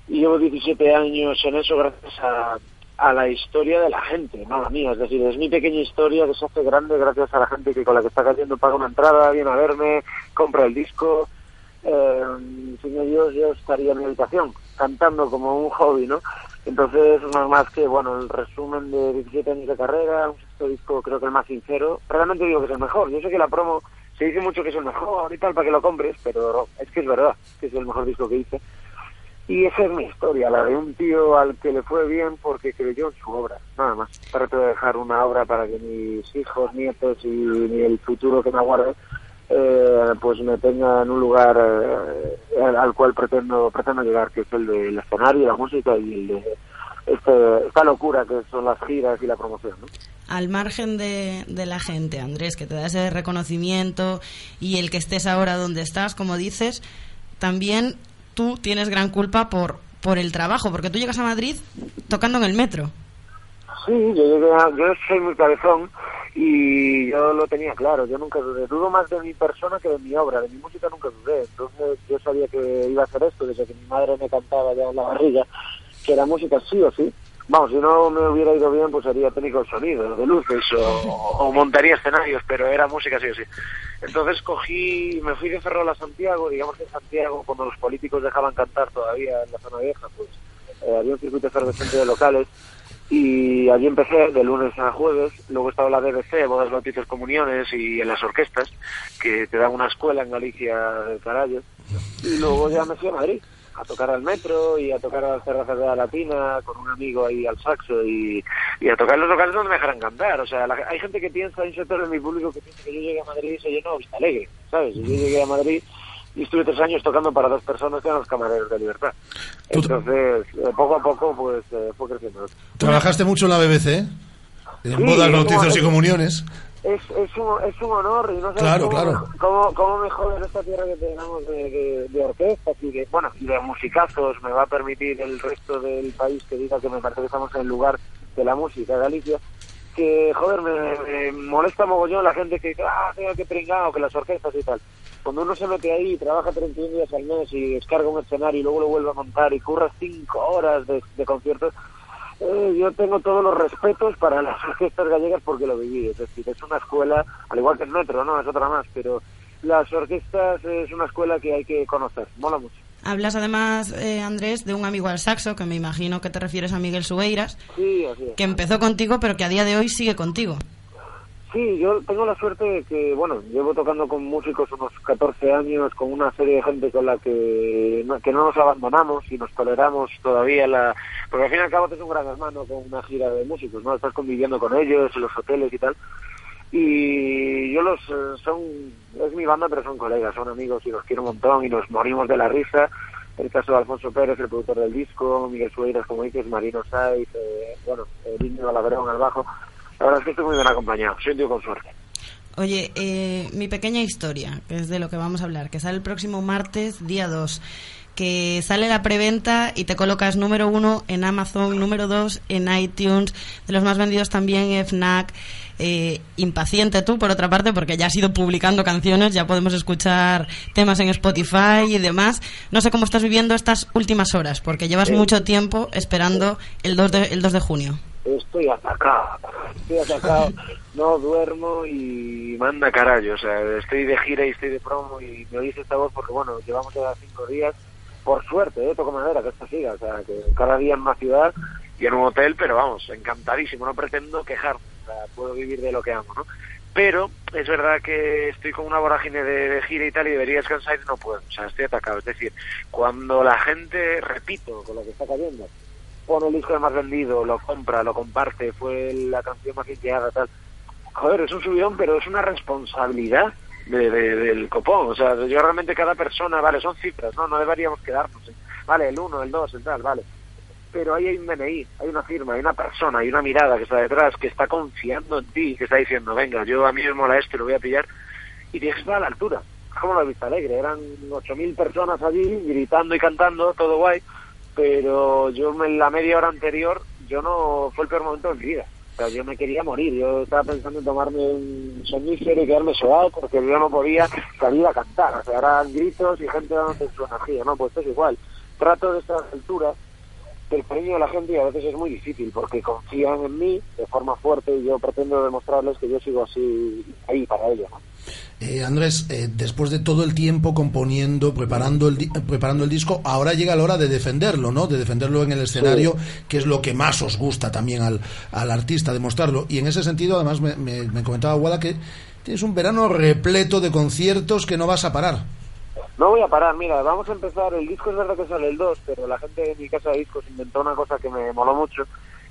Y llevo 17 años en eso gracias a, a la historia de la gente, no la mía. Es decir, es mi pequeña historia que se hace grande gracias a la gente que con la que está cayendo paga una entrada, viene a verme, compra el disco. Eh, sin ellos yo estaría en mi habitación cantando como un hobby, ¿no? Entonces, no es más que, bueno, el resumen de 17 años de carrera, un sexto disco creo que el más sincero. Realmente digo que es el mejor. Yo sé que la promo se dice mucho que es el mejor y tal para que lo compres, pero es que es verdad que es el mejor disco que hice. Y esa es mi historia, la de un tío al que le fue bien porque creyó en su obra, nada más. Trato de dejar una obra para que mis hijos, nietos y, ni el futuro que me aguarde, eh, pues me tenga en un lugar eh, al, al cual pretendo pretendo llegar, que es el del escenario, la música y el de este, esta locura que son las giras y la promoción. ¿no? Al margen de, de la gente, Andrés, que te da ese reconocimiento y el que estés ahora donde estás, como dices, también tú tienes gran culpa por, por el trabajo, porque tú llegas a Madrid tocando en el metro. Sí, yo, llegué a- yo soy muy cabezón y yo lo tenía claro, yo nunca dudé, dudo más de mi persona que de mi obra, de mi música nunca dudé, entonces yo sabía que iba a hacer esto desde que mi madre me cantaba ya en la barriga, que era música sí o sí, Vamos, si no me hubiera ido bien, pues sería técnico de sonido, de luces, o, o montaría escenarios, pero era música sí o sí. Entonces cogí, me fui de Ferrol a Santiago, digamos que en Santiago, cuando los políticos dejaban cantar todavía en la zona vieja, pues eh, había un circuito efervescente de locales, y allí empecé de lunes a jueves, luego estaba la BBC, bodas, bautizos, comuniones, y en las orquestas, que te dan una escuela en Galicia de Carallo, y luego ya me fui a Madrid a tocar al metro y a tocar a las terrazas de la Latina con un amigo ahí al saxo y, y a tocar los locales donde me dejaran cantar. O sea, la- hay gente que piensa, hay un sector de mi público que piensa que yo llegué a Madrid y se llenó Vista Alegre, ¿sabes? Y yo llegué a Madrid y estuve tres años tocando para dos personas que eran los camareros de Libertad. Entonces, eh, poco a poco, pues eh, fue creciendo. Trabajaste mucho en la BBC, en Sí, bodas, bautizos y comuniones. Es, es, un, es un honor y no sé Claro, cómo, claro. Cómo, cómo me jode esta tierra que tenemos de, de, de orquestas y de, bueno, y de musicazos me va a permitir el resto del país que diga que me parece que estamos en el lugar de la música, Galicia, que joder, me, me molesta mogollón la gente que dice, ah, tengo que pringado, que las orquestas y tal. Cuando uno se mete ahí y trabaja 31 días al mes y descarga un escenario y luego lo vuelve a montar y curra 5 horas de, de conciertos, eh, yo tengo todos los respetos para las orquestas gallegas porque lo viví. Es decir, es una escuela, al igual que el metro, ¿no? Es otra más, pero las orquestas es una escuela que hay que conocer. Mola mucho. Hablas además, eh, Andrés, de un amigo al saxo, que me imagino que te refieres a Miguel Sueiras, Sí, así es. que empezó contigo, pero que a día de hoy sigue contigo. Sí, yo tengo la suerte de que, bueno, llevo tocando con músicos unos 14 años, con una serie de gente con la que que no nos abandonamos y nos toleramos todavía la... Porque al fin y al cabo es un gran hermano con una gira de músicos, ¿no? Estás conviviendo con ellos en los hoteles y tal. Y yo los... eh, son... Es mi banda, pero son colegas, son amigos y los quiero un montón y nos morimos de la risa. El caso de Alfonso Pérez, el productor del disco, Miguel Sueiras, como dices, Marino Saiz, eh, bueno, el Indio Balaverón al bajo. La verdad es que estoy muy bien acompañado, soy un tío con suerte. Oye, eh, mi pequeña historia, que es de lo que vamos a hablar, que sale el próximo martes, día 2, que sale la preventa y te colocas número uno en Amazon, número dos en iTunes, de los más vendidos también en FNAC. Eh, impaciente tú, por otra parte, porque ya has ido publicando canciones, ya podemos escuchar temas en Spotify y demás. No sé cómo estás viviendo estas últimas horas, porque llevas mucho tiempo esperando el 2 de, el 2 de junio. Estoy atacado, estoy atacado, no duermo y manda carallo, o sea, estoy de gira y estoy de promo y me oís esta voz porque, bueno, llevamos ya cinco días, por suerte, ¿eh? toco madera, que esto siga, o sea, que cada día en una ciudad y en un hotel, pero vamos, encantadísimo, no pretendo quejarme, o sea, puedo vivir de lo que amo, ¿no? Pero es verdad que estoy con una vorágine de, de gira y tal y debería descansar y no puedo, o sea, estoy atacado, es decir, cuando la gente, repito, con lo que está cayendo, pone el disco más vendido, lo compra, lo comparte, fue la canción más hiteada, tal. Joder, es un subidón, pero es una responsabilidad de, de- del copón. O sea, yo realmente cada persona, vale, son cifras, ¿no? No deberíamos quedarnos. Vale, el uno, el dos, el tal, vale. Pero ahí hay un DNI, hay una firma, hay una persona, hay una mirada que está detrás, que está confiando en ti, que está diciendo, venga, yo a mí me mola esto lo voy a pillar. Y tienes que estar a la altura. Como la Vista Alegre, eran 8.000 personas allí gritando y cantando, todo guay pero yo en la media hora anterior yo no fue el peor momento de mi vida. O sea yo me quería morir yo estaba pensando en tomarme un somnífero y quedarme sobado porque yo no podía salir a cantar. O sea eran gritos y gente dándote su energía no pues esto es igual. Trato de estas alturas del cariño de la gente y a veces es muy difícil porque confían en mí de forma fuerte y yo pretendo demostrarles que yo sigo así ahí para ellos ¿no? Eh, Andrés, eh, después de todo el tiempo componiendo, preparando el, di- eh, preparando el disco, ahora llega la hora de defenderlo, ¿no? De defenderlo en el escenario, que es lo que más os gusta también al, al artista, demostrarlo. Y en ese sentido, además, me, me- me comentaba Guada que tienes un verano repleto de conciertos que no vas a parar. No voy a parar, mira, vamos a empezar, el disco es verdad que sale el 2, pero la gente de mi casa de discos inventó una cosa que me moló mucho,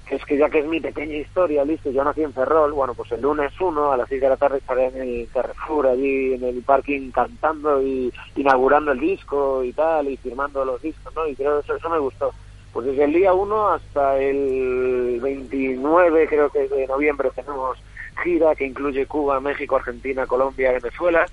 que es que ya que es mi pequeña historia, listo, yo nací en Ferrol, bueno, pues el lunes 1 a las 6 de la tarde estaré en el Carrefour, allí en el parking cantando y inaugurando el disco y tal, y firmando los discos, ¿no? Y creo que eso, eso me gustó. Pues desde el día 1 hasta el 29, creo que de noviembre, tenemos gira que incluye Cuba, México, Argentina, Colombia, Venezuela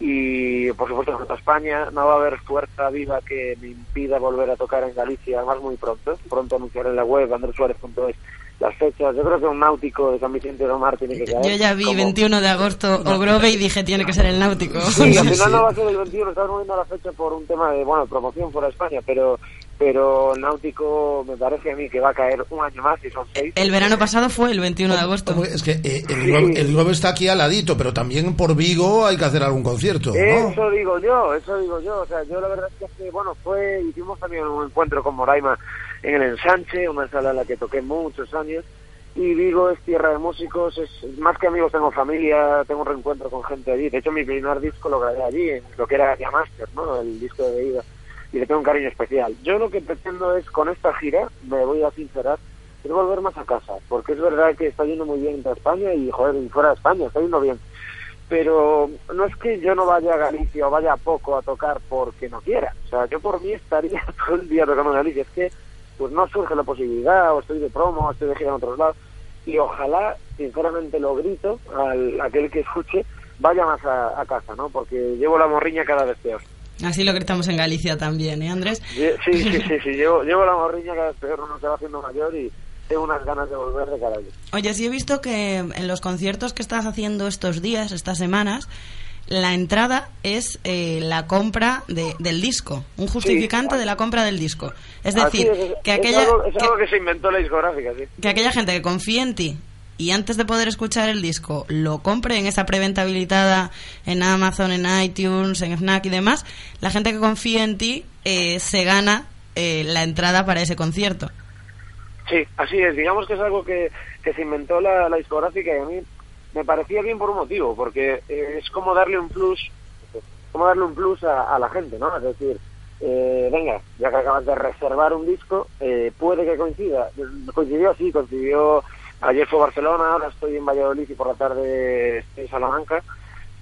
y por supuesto a España no va a haber fuerza viva que me impida volver a tocar en Galicia además muy pronto. Pronto anunciaré en la web andresuárez.es las fechas. Yo creo que un náutico de San Vicente de Omar tiene que caer Yo ya vi como- 21 de agosto Ogrove y dije, tiene que ser el náutico. Sí, al final no va a ser el 21, estamos moviendo la fecha por un tema de, bueno, promoción fuera de España, pero pero el náutico me parece a mí que va a caer un año más y son seis. El verano pasado fue el 21 de agosto. Hombre, es que eh, el, Globo, el Globo está aquí al ladito, pero también por Vigo hay que hacer algún concierto, ¿no? Eso digo yo, eso digo yo. O sea, yo la verdad es que hace, bueno, fue, hicimos también un encuentro con Moraima en el Ensanche, una sala en la que toqué muchos años. Y Vigo es tierra de músicos, es más que amigos, tengo familia, tengo un reencuentro con gente allí. De hecho, mi primer disco lo grabé allí, en lo que era Ya Master, ¿no? El disco de Ida. Y le tengo un cariño especial. Yo lo que pretendo es, con esta gira, me voy a sincerar, es volver más a casa. Porque es verdad que está yendo muy bien en toda España y, joder, y fuera de España, está yendo bien pero no es que yo no vaya a Galicia o vaya poco a tocar porque no quiera. O sea, yo por mí estaría todo el día tocando en Galicia. Es que pues no surge la posibilidad, o estoy de promo, o estoy de gira en otros lados. Y ojalá, sinceramente lo grito, al aquel que escuche, vaya más a, a casa, ¿no? Porque llevo la morriña cada vez peor. Así lo gritamos en Galicia también, ¿eh, Andrés? Sí, sí, sí, sí, llevo, llevo la morriña cada uno se va haciendo mayor y tengo unas ganas de volver de carajo. Oye, sí he visto que en los conciertos que estás haciendo estos días, estas semanas, la entrada es eh, la compra de- del disco, un justificante de la compra del disco. Es Así decir, es, que es aquella, algo, es que- algo que se inventó la discográfica, sí. que aquella gente que confía en ti y antes de poder escuchar el disco lo compre en esa preventa habilitada en Amazon, en iTunes, en Fnac y demás, la gente que confía en ti eh, se gana eh, la entrada para ese concierto. Sí, así es. Digamos que es algo que, se inventó la, la discográfica y a mí me parecía bien por un motivo, porque eh, es como darle un plus, como darle un plus a, a la gente, ¿no? Es decir, eh, venga, ya que acabas de reservar un disco, eh, puede que coincida. Coincidió, sí, coincidió. Ayer fue Barcelona, ahora estoy en Valladolid y por la tarde estoy en Salamanca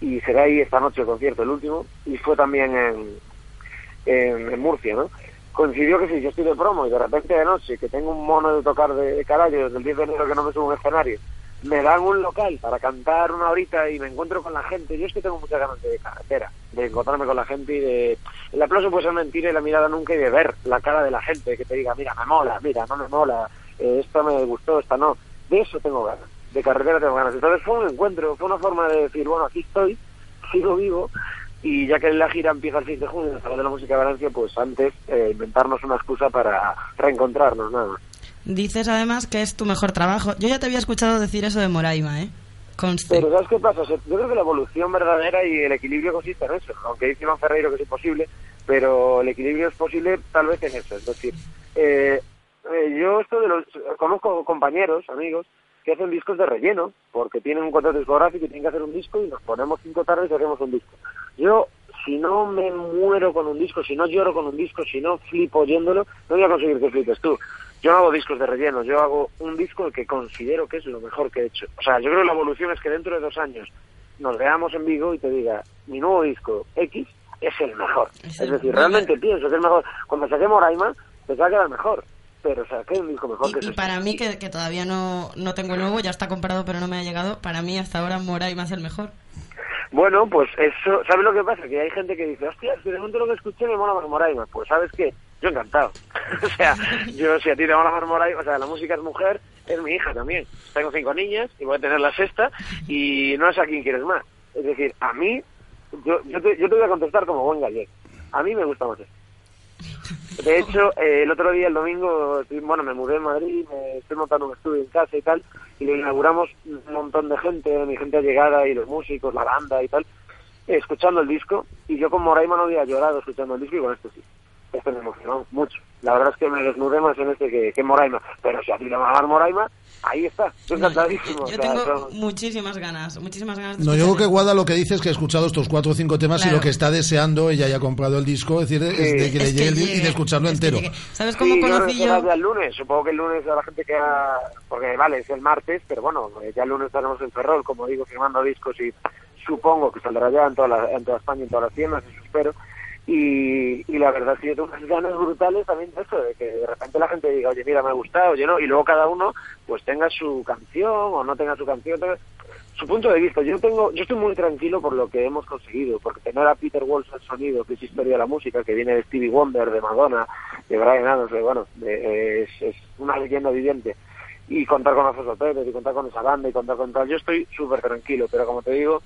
y será ahí esta noche el concierto, el último, y fue también en, Murcia, ¿no? Coincidió que si yo estoy de promo y de repente de noche, que tengo un mono de tocar de, de carajo desde el 10 de enero que no me subo a un escenario, me dan un local para cantar una horita y me encuentro con la gente. Yo es que tengo muchas ganas de carretera, de encontrarme con la gente y de... El aplauso puede ser mentira y la mirada nunca y de ver la cara de la gente, que te diga, mira, me mola, mira, no me mola, eh, esta me gustó, esta no. De eso tengo ganas, de carretera tengo ganas. Entonces fue un encuentro, fue una forma de decir, bueno, aquí estoy, sigo vivo y ya que la gira empieza el 6 de junio en el Salón de la Música de Valencia, pues antes eh, inventarnos una excusa para reencontrarnos, nada más. Dices además que es tu mejor trabajo. Yo ya te había escuchado decir eso de Moraima, ¿eh? Conste. Pero ¿sabes qué pasa? O sea, Yo creo que la evolución verdadera y el equilibrio consiste en eso. Aunque dice Iván Ferreiro que es imposible, pero el equilibrio es posible tal vez en eso. Es decir, eh, eh, yo esto de los... Conozco compañeros, amigos, que hacen discos de relleno, porque tienen un contrato discográfico y tienen que hacer un disco y nos ponemos cinco tardes y hacemos un disco. Yo, si no me muero con un disco, si no lloro con un disco, si no flipo oyéndolo, no voy a conseguir que flipes tú. Yo no hago discos de relleno, yo hago un disco que considero que es lo mejor que he hecho. O sea, yo creo que la evolución es que dentro de dos años nos veamos en Vigo y te diga, mi nuevo disco X es el mejor. Es, decir, realmente pienso que es el mejor. Cuando saqué Moraima, pensaba que era el mejor, pero mejor que Y para mí, que, que todavía no, no tengo el nuevo, ya está comprado pero no me ha llegado, para mí hasta ahora Moraima es el mejor. Bueno, pues eso, ¿sabes lo que pasa? Que hay gente que dice, hostia, si de momento lo que escuché me mola más Moraima. Pues, ¿sabes qué? Yo encantado. o sea, yo si a ti te mola más Moraima, o sea, la música es mujer, es mi hija también. Tengo cinco niñas y voy a tener la sexta y no es a quien quieres más. Es decir, a mí, yo, yo, te, yo te voy a contestar como buen gallego. A mí me gusta más esto. De hecho, eh, el otro día, el domingo, bueno, me mudé en Madrid, me estoy montando un estudio en casa y tal, y lo inauguramos un montón de gente, mi gente allegada y los músicos, la banda y tal, escuchando el disco, y yo con Moraima no había llorado escuchando el disco y con este sí. Este me emocionó mucho. La verdad es que me desnudé más en este que, que Moraima, pero si a ti te va a dar Moraima, ahí está, estoy encantadísimo. Yo sea, tengo son- muchísimas ganas, muchísimas ganas de No, yo creo que Guada lo que dice es que ha escuchado estos cuatro o cinco temas y lo que está deseando, ella ya ha comprado el disco, es decir, es de que le Es que llegue el disco y de escucharlo entero. ¿Sabes Sí, cómo creo conocí que yo? ya el lunes, supongo que el lunes a la gente queda, porque vale, es el martes, pero bueno, eh, ya el lunes estaremos en Ferrol, como digo, firmando discos y supongo que saldrá ya en toda, la- en toda España, en todas las tiendas, eso espero. Y, y la verdad es que yo tengo unas ganas brutales también de eso, de que de repente la gente diga, oye, mira, me ha gustado, oye, no, y luego cada uno pues tenga su canción o no tenga su canción, su punto de vista. Yo tengo, yo estoy muy tranquilo por lo que hemos conseguido, porque tener a Peter Walsh al sonido, que es historia de la música, que viene de Stevie Wonder, de Madonna, de Brian Adams, de, bueno, es, es una leyenda viviente. Y contar con Alfonso Pérez, y contar con esa banda, y contar con tal. Yo estoy súper tranquilo, pero como te digo,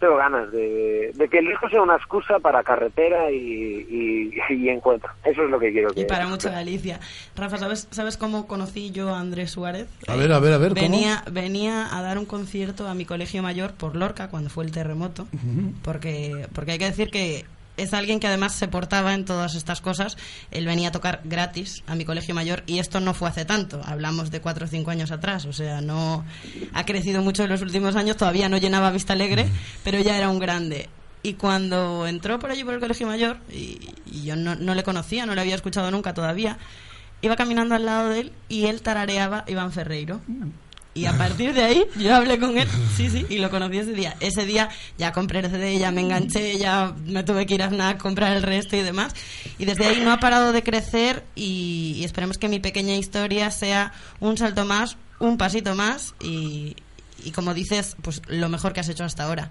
tengo ganas de, de que el hijo sea una excusa para carretera y, y, y encuentro. Eso es lo que quiero que Y para mucho Galicia. Rafa, ¿sabes, ¿sabes cómo conocí yo a Andrés Suárez? A ver, a ver, a ver, ¿cómo? Venía, venía a dar un concierto a mi colegio mayor por Lorca cuando fue el terremoto. Porque, porque hay que decir que es alguien que además se portaba en todas estas cosas. Él venía a tocar gratis a mi colegio mayor y esto no fue hace tanto. Hablamos de cuatro o cinco años atrás. O sea, no ha crecido mucho en los últimos años. Todavía no llenaba Vista Alegre, pero ya era un grande. Y cuando entró por allí por el colegio mayor, y, y yo no, no le conocía, no le había escuchado nunca todavía, iba caminando al lado de él y él tarareaba Iván Ferreiro. Y a partir de ahí yo hablé con él, sí, sí, y lo conocí ese día. Ese día ya compré el CD, ya me enganché, ya me tuve que ir a FNAC, comprar el resto y demás. Y desde ahí no ha parado de crecer y, y esperemos que mi pequeña historia sea un salto más, un pasito más y, y como dices, pues lo mejor que has hecho hasta ahora.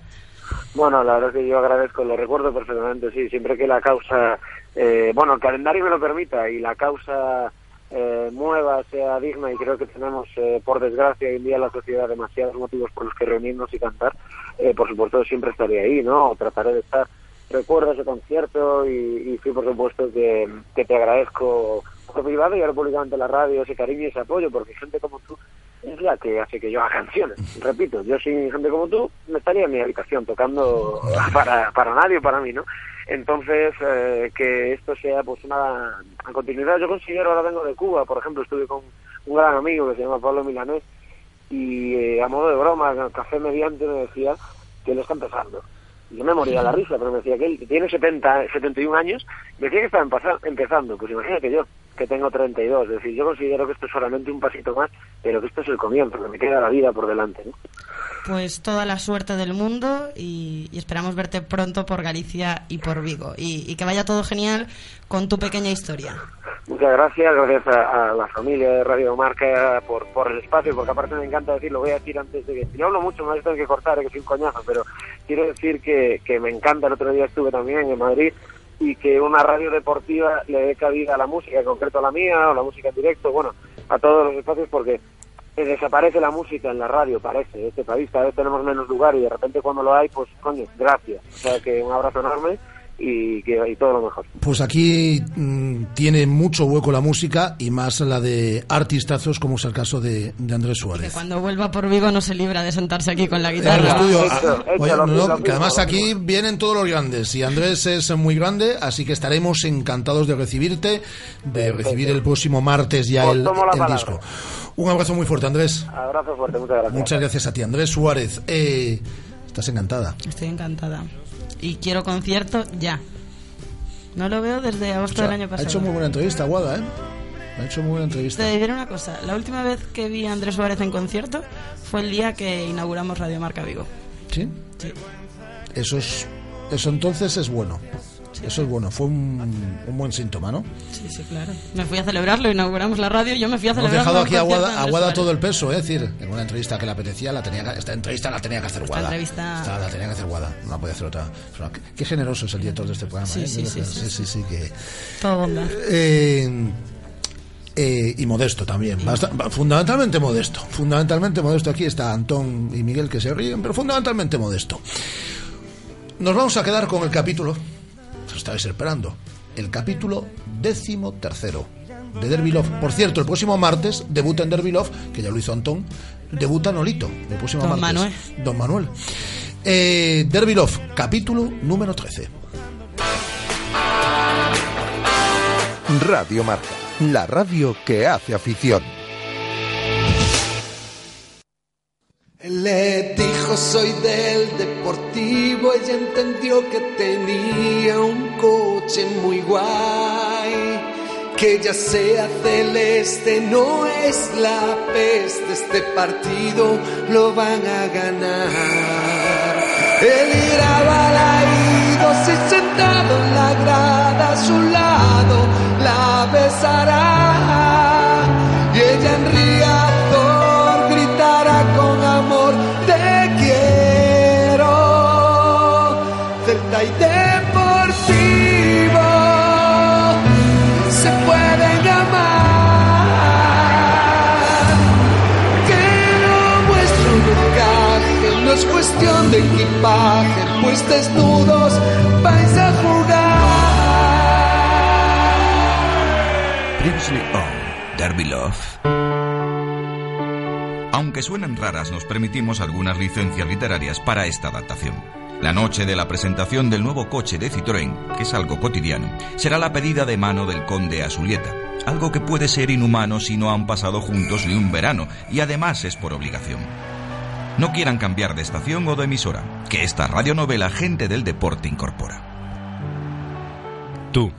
Bueno, la verdad es que yo agradezco, lo recuerdo perfectamente, sí, siempre que la causa, eh, bueno, el calendario me lo permita y la causa eh, mueva, sea digna y creo que tenemos, eh, por desgracia, hoy en día en la sociedad demasiados motivos por los que reunirnos y cantar, eh, por supuesto siempre estaré ahí, ¿no? O trataré de estar. Recuerdo ese concierto y, y sí, por supuesto, que, que te agradezco por privado y ahora públicamente en la radio ese cariño y ese apoyo, porque gente como tú es la que hace que yo haga canciones. Repito, yo sin gente como tú me estaría en mi habitación tocando para, para nadie, para mí, ¿no? Entonces, eh, que esto sea pues una a continuidad. Yo considero, ahora vengo de Cuba, por ejemplo, estuve con un gran amigo que se llama Pablo Milanés y eh, a modo de broma, en el café mediante me decía que él está empezando. Y yo me moría la risa, pero me decía que él tiene 70, 71 años, me decía que estaba empeza- empezando. Pues imagínate yo, que tengo 32. Es decir, yo considero que esto es solamente un pasito más, pero que esto es el comienzo, que me queda la vida por delante. ¿no? Pues toda la suerte del mundo y, y esperamos verte pronto por Galicia y por Vigo. Y, y que vaya todo genial con tu pequeña historia. Muchas gracias, gracias a, a la familia de Radio Marca por, por el espacio, porque aparte me encanta decir, lo voy a decir antes de que... Yo hablo mucho, me tengo que cortar, que soy un coñazo, pero quiero decir que, que me encanta, el otro día estuve también en Madrid, y que una radio deportiva le dé cabida a la música, en concreto a la mía, o la música en directo, bueno, a todos los espacios, porque desaparece la música en la radio, parece, este país, cada vez tenemos menos lugar, y de repente cuando lo hay, pues coño, gracias. O sea que un abrazo enorme y, que, y todo lo mejor. Pues aquí mm, tiene mucho hueco la música y más la de artistazos como es el caso de, de Andrés Que Suárez. cuando vuelva por Vigo no se libra de sentarse aquí con la En el guitarra. estudio, oye, no, no, que además aquí vienen todos los grandes y Andrés es muy grande, así que estaremos encantados de recibirte, de recibir el próximo martes ya Os el, disco. Un abrazo muy fuerte, Andrés. Abrazo fuerte, muchas gracias. Muchas gracias a ti, Andrés Suárez. Eh, estás encantada. Estoy encantada. Y quiero concierto ya. No lo veo desde agosto del año Ha pasado. hecho muy buena entrevista, Guada, ¿eh? Ha hecho muy buena entrevista. Te diré una cosa. La última vez que vi a Andrés Suárez en concierto fue el día que inauguramos Radio Marca Vigo. ¿Sí? Sí. Eso es, eso entonces es bueno. Eso es bueno. Fue un, un buen síntoma, ¿no? Sí, sí, claro. Me fui a celebrarlo, inauguramos la radio, yo me fui a Hemos celebrar. dejado aquí a Guada, a Guada todo el peso, es decir, en una entrevista que le apetecía, la tenía, esta entrevista la tenía que hacer Esta Guada. entrevista- Esta la tenía que hacer Guada, no la podía hacer otra. Qué- generoso es el director de este programa, Sí, ¿eh? sí, sí, sí, sí. sí, que... Todo bondad. Eh, eh, y modesto también, fundamentalmente modesto. Fundamentalmente modesto. Aquí está Antón y Miguel que se ríen, pero fundamentalmente modesto. Nos vamos a quedar con el capítulo, os estabais esperando, el capítulo décimo tercero de Derby Love. Por cierto, el próximo martes debuta en Derby Love, que ya lo hizo Antón, debuta Nolito, el próximo Don martes. Manuel. Don Manuel. Eh, Derby Love, capítulo número 13. Radio Marca, la radio que hace afición. Él le dijo soy del deportivo, ella entendió que tenía un coche muy guay. Que ya sea celeste no es la peste, este partido lo van a ganar. Él irá balaído, si sentado en la grada a su lado la besará. Y ella en equipaje, pues desnudos vais a jugar. Derby Love. Aunque suenan raras, nos permitimos algunas licencias literarias para esta adaptación. La noche de la presentación del nuevo coche de Citroën, que es algo cotidiano, será la pedida de mano del conde a Julieta, algo que puede ser inhumano si no han pasado juntos ni un verano, y además es por obligación. No quieran cambiar de estación o de emisora, que esta radionovela Gente del Deporte incorpora. Tú,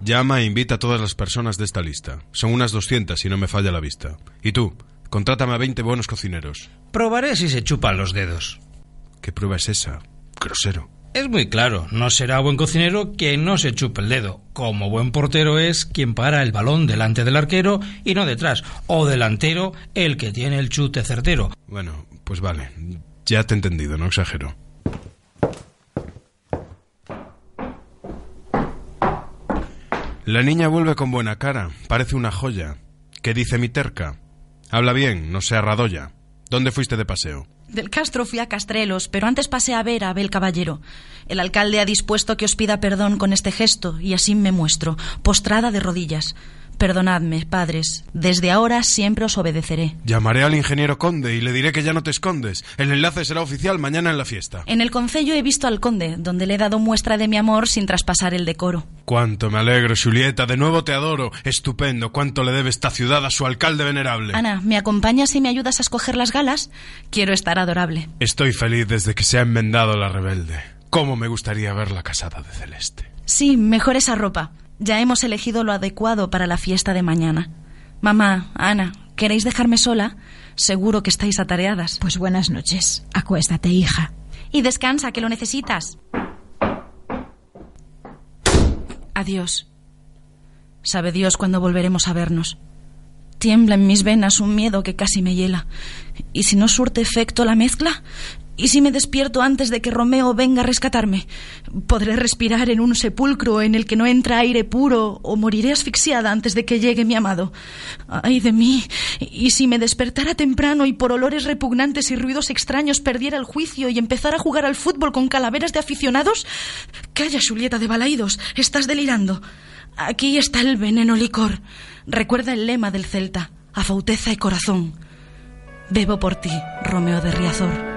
llama e invita a todas las personas de esta lista. Son unas 200 si no me falla la vista. Y tú, contrátame a 20 buenos cocineros. Probaré si se chupan los dedos. ¿Qué prueba es esa? Grosero. Es muy claro, no será buen cocinero quien no se chupe el dedo. Como buen portero es quien para el balón delante del arquero y no detrás. O delantero el que tiene el chute certero. Bueno, pues vale. Ya te he entendido, no exagero. La niña vuelve con buena cara. Parece una joya. ¿Qué dice mi terca? Habla bien, no sea radoya. ¿Dónde fuiste de paseo? Del Castro fui a Castrelos, pero antes pasé a ver a Abel Caballero. El alcalde ha dispuesto que os pida perdón con este gesto, y así me muestro, postrada de rodillas. Perdonadme, padres. Desde ahora siempre os obedeceré. Llamaré al ingeniero conde y le diré que ya no te escondes. El enlace será oficial mañana en la fiesta. En el concello he visto al conde, donde le he dado muestra de mi amor sin traspasar el decoro. Cuánto me alegro, Julieta. De nuevo te adoro. Estupendo. Cuánto le debe esta ciudad a su alcalde venerable. Ana, ¿me acompañas y me ayudas a escoger las galas? Quiero estar adorable. Estoy feliz desde que se ha enmendado la rebelde. Cómo me gustaría verla casada de celeste. Sí, mejor esa ropa. Ya hemos elegido lo adecuado para la fiesta de mañana. Mamá, Ana, ¿queréis dejarme sola? Seguro que estáis atareadas. Pues buenas noches. Acuéstate, hija. Y descansa, que lo necesitas. Adiós. Sabe Dios cuándo volveremos a vernos. Tiembla en mis venas un miedo que casi me hiela. ¿Y si no surte efecto la mezcla? ¿Y si me despierto antes de que Romeo venga a rescatarme? ¿Podré respirar en un sepulcro en el que no entra aire puro o moriré asfixiada antes de que llegue mi amado? ¡Ay de mí! ¿Y si me despertara temprano y por olores repugnantes y ruidos extraños perdiera el juicio y empezara a jugar al fútbol con calaveras de aficionados? Calla, Julieta de Balaídos, estás delirando. Aquí está el veneno licor. Recuerda el lema del Celta, a fauteza y corazón. Bebo por ti, Romeo de Riazor.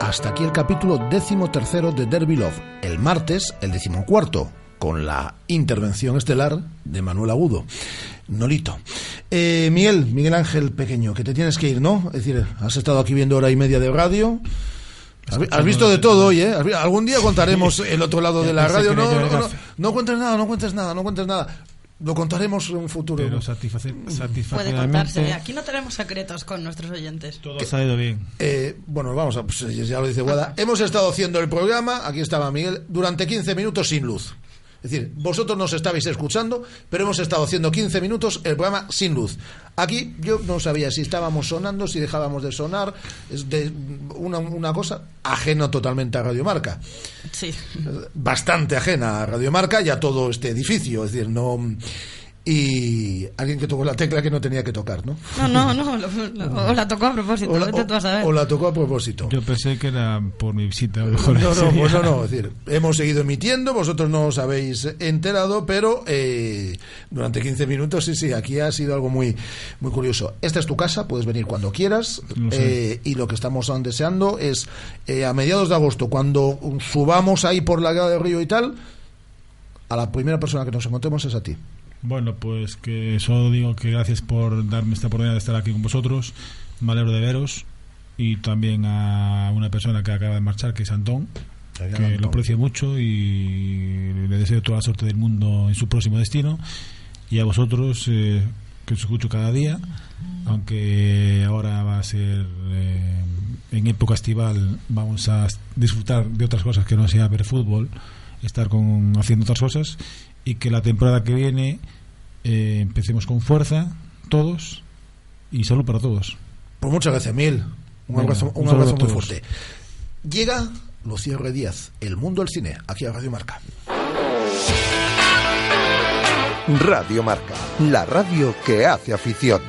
Hasta aquí el capítulo décimo tercero de Derby Love. El martes, el decimocuarto, con la intervención estelar de Manuel Agudo. Nolito. Eh, Miguel, Miguel Ángel Pequeño, que te tienes que ir, ¿no? Es decir, has estado aquí viendo hora y media de radio. Has, has visto de todo hoy, ¿eh? Algún día contaremos el otro lado de la radio. No, no, no, no cuentes nada, no cuentes nada, no cuentes nada. Lo contaremos en un futuro. Pero satisface, Puede satisfactoriamente contarse. Aquí no tenemos secretos con nuestros oyentes. todo ha salido bien. Eh, bueno, vamos a. pues, ya lo dice Guada. Hemos estado haciendo el programa, aquí estaba Miguel, durante 15 minutos sin luz. Es decir, vosotros nos estabais escuchando, pero hemos estado haciendo 15 minutos el programa sin luz. Aquí yo no sabía si estábamos sonando, si dejábamos de sonar. Es de una, una cosa ajena totalmente a Radiomarca. Sí. Bastante ajena a Radiomarca y a todo este edificio. Es decir, no. Y alguien que tocó la tecla que no tenía que tocar, ¿no? No, no, no. lo- lo- o la tocó a propósito. O la, vete tú a saber. o la tocó a propósito. Yo pensé que era por mi visita. a lo mejor No, no, pues no, no, es decir, hemos seguido emitiendo, vosotros no os habéis enterado, pero eh, durante 15 minutos, sí, sí, aquí ha sido algo muy, muy curioso. Esta es tu casa, puedes venir cuando quieras, sé. eh, y lo que estamos deseando es eh, a mediados de agosto, cuando subamos ahí por la grada del río y tal, a la primera persona que nos encontremos es a ti. Bueno, pues que solo digo que gracias por darme esta oportunidad de estar aquí con vosotros. Me alegro de veros. Y también a una persona que acaba de marchar, que es Antón, que Antón. lo aprecio mucho y le deseo toda la suerte del mundo en su próximo destino. Y a vosotros, eh, que os escucho cada día, aunque ahora va a ser eh, en época estival, vamos a disfrutar de otras cosas que no sea ver fútbol, estar con, haciendo otras cosas y que la temporada que viene eh, empecemos con fuerza, todos, y salud para todos. Pues muchas gracias, Mil. Un Venga, abrazo, un abrazo muy fuerte. Llega Lucía R. Díaz, El Mundo del Cine, aquí a Radio Marca. Radio Marca, la radio que hace afición.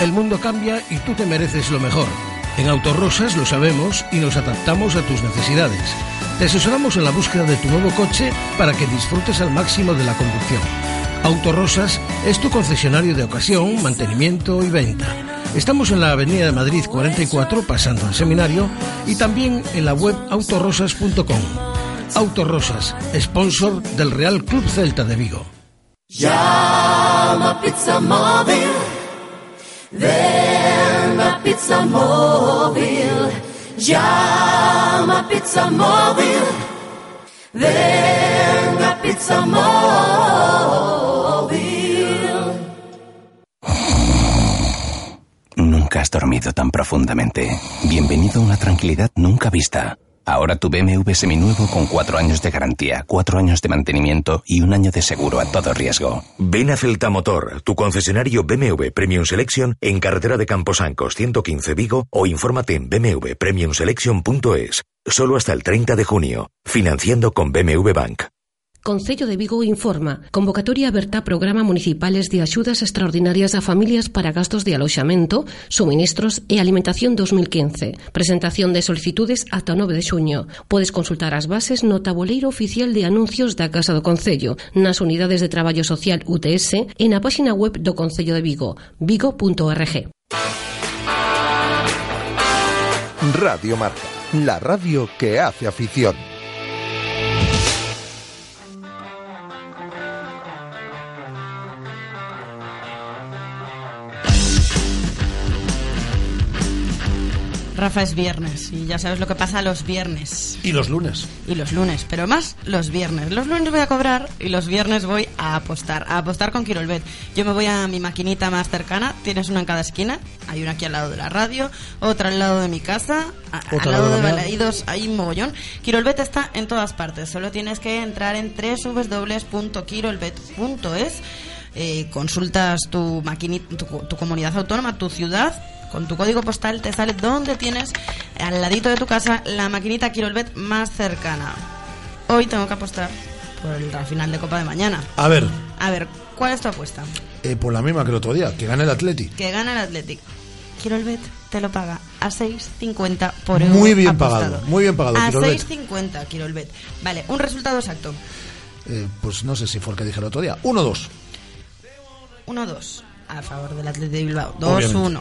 El mundo cambia y tú te mereces lo mejor. En Autorosas lo sabemos y nos adaptamos a tus necesidades. Te asesoramos en la búsqueda de tu nuevo coche para que disfrutes al máximo de la conducción. Autorosas es tu concesionario de ocasión, mantenimiento y venta. Estamos en la Avenida de Madrid 44, pasando al seminario, y también en la web autorosas.com. Autorosas, sponsor del Real Club Celta de Vigo. Llama Pizza. Ven a Pizza. Llama Pizza Móvil. Ven a Pizza Móvil. Nunca has dormido tan profundamente. Bienvenido a una tranquilidad nunca vista. Ahora tu BMW seminuevo con cuatro años de garantía, cuatro años de mantenimiento y un año de seguro a todo riesgo. Ven a Celta Motor, tu concesionario BMW Premium Selection en carretera de Camposancos 115 Vigo o infórmate en bmwpremiumselection.es. Solo hasta el 30 de junio. Financiando con BMW Bank. Concello de Vigo informa. Convocatoria aberta programa municipales de axudas extraordinarias a familias para gastos de aloxamento, suministros e alimentación 2015. Presentación de solicitudes ata o 9 de xuño. Podes consultar as bases no tabuleiro oficial de anuncios da Casa do Concello, nas unidades de traballo social UTS e na páxina web do Concello de Vigo, vigo.org. Radio Marca, la radio que hace afición. Rafa es viernes y ya sabes lo que pasa los viernes. Y los lunes. Y los lunes, pero más los viernes. Los lunes voy a cobrar y los viernes voy a apostar. A apostar con Quirolbet. Yo me voy a mi maquinita más cercana. Tienes una en cada esquina. Hay una aquí al lado de la radio, otra al lado de mi casa, a- al lado de. Balaídos. Hay un mogollón. Quirolbet está en todas partes. Solo tienes que entrar en www.quirolbet.es. Eh, consultas tu, maquini- tu, tu comunidad autónoma, tu ciudad. Con tu código postal te sale donde tienes al ladito de tu casa la maquinita Quirolbet más cercana. Hoy tengo que apostar por el- la final de Copa de mañana. A ver, A ver, ¿cuál es tu apuesta? eh, por la misma que el otro día, que gane el Atleti. Que gana el Athletic. Quirolbet te lo paga a 6.50 por euro. Muy bien apostado. pagado, muy bien pagado, A Quirolbet. 6.50 Quirolbet. Vale, un resultado exacto. Eh, pues no sé si fue el que dije el otro día. 1-2. 1-2 a favor del Athletic de Bilbao. Obviamente. 2-1.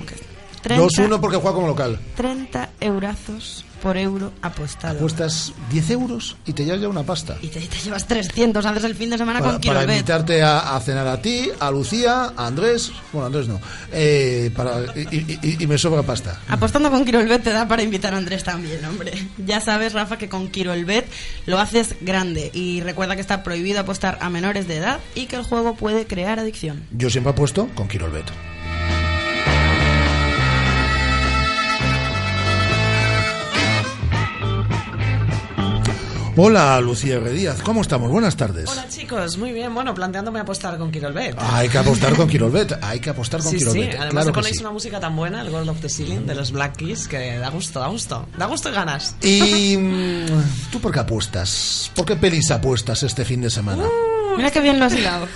Que- 30, 2-1 porque juega como local. 30 eurazos por euro apostado. Cuestas 10 euros y te llevas ya una pasta. Y te, te llevas 300 haces el fin de semana Para, con para invitarte a, a cenar a ti, a Lucía, a Andrés. Bueno, Andrés no. Eh, para, y- y me sobra pasta. Apostando con Quirolbet te da para invitar a Andrés también, hombre. Ya sabes, Rafa, que con Quirolbet lo haces grande. Y recuerda que está prohibido apostar a menores de edad y que el juego puede crear adicción. Yo siempre apuesto con Quirolbet. Hola, Lucía R. Díaz. ¿Cómo estamos? Buenas tardes. Hola chicos, muy bien. Bueno, planteándome apostar con Quirolbet. Hay que apostar con Quirolbet. Hay que apostar con Sí, además claro ponéis sí. una música tan buena, el Gold of the Ceiling de los Black Keys, que da gusto, da gusto. Da gusto y ganas. ¿Y mm, tú por qué apuestas? ¿Por qué pelis apuestas este fin de semana? Mira qué bien lo has hilado.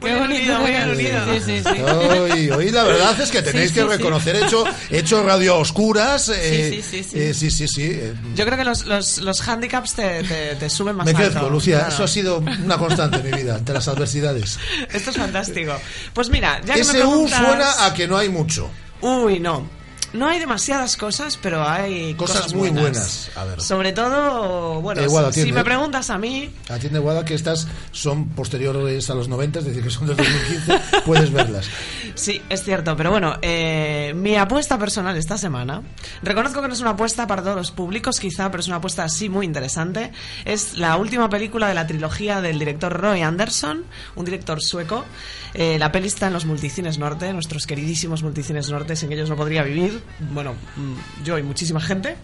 Muy bien unido, muy bien unido. Sí, sí, sí. Hoy, hoy la verdad es que tenéis Sí, que reconocer hecho, hecho radio a oscuras. eh, sí, sí, sí. eh, sí, sí, sí, eh, Yo creo que los, los, los handicaps te, te, te suben más me alto. crezco, Lucía. Claro. Eso ha sido una constante en mi vida, ante las adversidades. Esto es fantástico. Pues mira, ya que me SU preguntas... suena a que no hay mucho. Uy, no. No hay demasiadas cosas, pero hay Cosas cosas, muy buenas. A ver. Sobre todo, bueno, Eh, Guada, si atiende, me preguntas a mí, Atiende, Guada, que estas son posteriores a los 90, es decir, que son del 2015. puedes verlas. Sí, es cierto, pero bueno, eh, mi apuesta personal esta semana, reconozco que no es una apuesta para todos los públicos quizá, pero es una apuesta así muy interesante, es la última película de la trilogía del director Roy Anderson, un director sueco. Eh, la peli está en los multicines norte, nuestros queridísimos multicines norte, sin ellos no podría vivir, bueno, mm, yo y muchísima gente.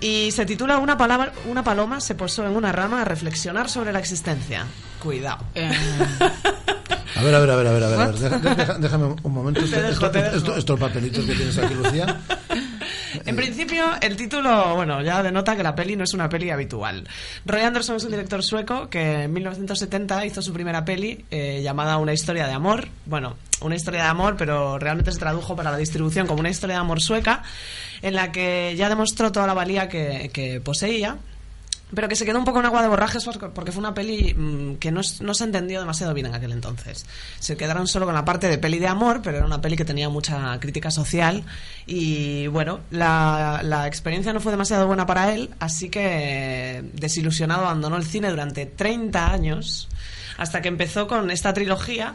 Y se titula una, palabra, una paloma se posó en una rama a reflexionar sobre la existencia. Cuidado. A ver, a ver, a ver, a ver, a ver. a ver. Deja- deja- déjame un momento. Te Esto- dejo, esto- te dejo. esto- estos papelitos que tienes aquí, Lucía. En principio, el título, bueno, ya denota que la peli no es una peli habitual. Roy Anderson es un director sueco que en 1970 hizo su primera peli eh, llamada Una historia de amor. Bueno, una historia de amor, pero realmente se tradujo para la distribución como una historia de amor sueca, en la que ya demostró toda la valía que, que poseía pero que se quedó un poco en agua de borrajes porque- fue una peli mm, que no, no se entendió demasiado bien en aquel entonces. Se quedaron solo con la parte de peli de amor, pero era una peli que tenía mucha crítica social y bueno, la, la experiencia no fue demasiado buena para él, así que desilusionado abandonó el cine durante 30 años hasta que empezó con esta trilogía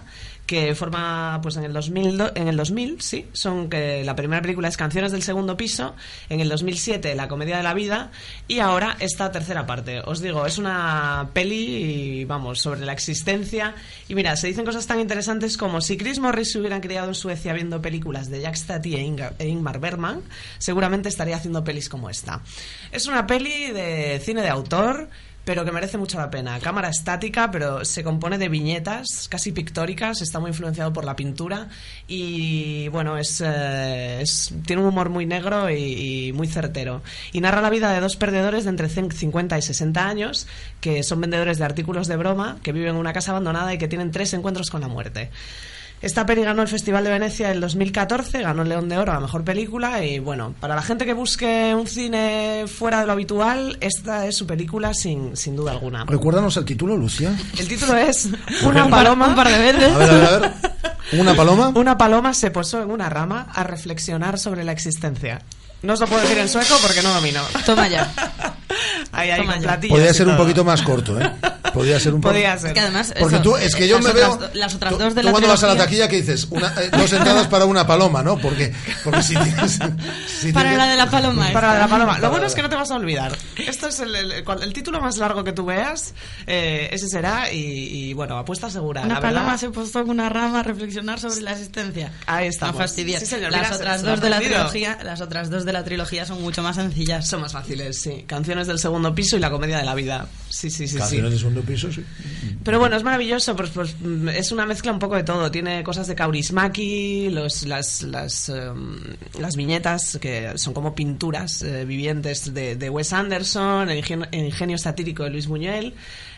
que forma pues en el 2000 do- en el 2000 sí son que la primera película es Canciones del segundo piso en el 2007 La comedia de la vida y ahora esta tercera parte. Os digo es una peli vamos sobre la existencia y mira se dicen cosas tan interesantes como si Chris Morris se hubiera criado en Suecia viendo películas de Jack Stati e, e Ingmar Bergman seguramente estaría haciendo pelis como esta. Es una peli de cine de autor pero que merece mucho la pena. Cámara estática, pero se compone de viñetas casi pictóricas, está muy influenciado por la pintura y bueno, es, eh, tiene un humor muy negro y, y muy certero. Y narra la vida de dos perdedores de entre 50 y 60 años que son vendedores de artículos de broma, que viven en una casa abandonada y que tienen tres encuentros con la muerte. Esta peli ganó el Festival de Venecia el 2014, ganó el León de Oro a la mejor película y bueno, para la gente que busque un cine fuera de lo habitual, esta es su película sin, sin duda alguna. Recuérdanos el título, Lucía. El título es Una paloma. Un par de veces. A ver, a ver, a ver. ¿Una paloma? Una paloma se posó en una rama a reflexionar sobre la existencia. No os lo puedo decir en sueco porque no domino. Toma ya. Ahí hay Toma ya. Podría ser un poquito más corto, ¿eh? Podría ser un poco. Podría ser. Es que además, Porque eso, tú, es que yo me otras veo. do- las otras tú- dos de tú la cuando vas a la taquilla, que dices? Una, eh, dos entradas para una paloma, ¿no? Porque, porque si tienes. si Para tienes- la de la paloma. Para la de la paloma. Lo bueno es que no te vas a olvidar. Esto es el, el- el título más largo que tú veas, eh, ese será y, y, bueno, apuesta segura. Una la paloma verdad. se puso en una rama a reflexionar sobre la existencia. Ahí está. No fastidies. Sí, señor. las otras dos de la trilogía, las otras dos de la trilogía son mucho más sencillas. Son más fáciles, sí. Canciones del segundo piso y la comedia de la vida. Sí, sí, sí. sí. Canciones de segundo piso, sí. Pero bueno, es maravilloso, pues, pues, es una mezcla un poco de todo. Tiene cosas de Kaurismäki, los, las, las, em, las viñetas que son como pinturas eh, vivientes de, de Wes Anderson, el ingenio, el ingenio satírico de Luis Buñuel,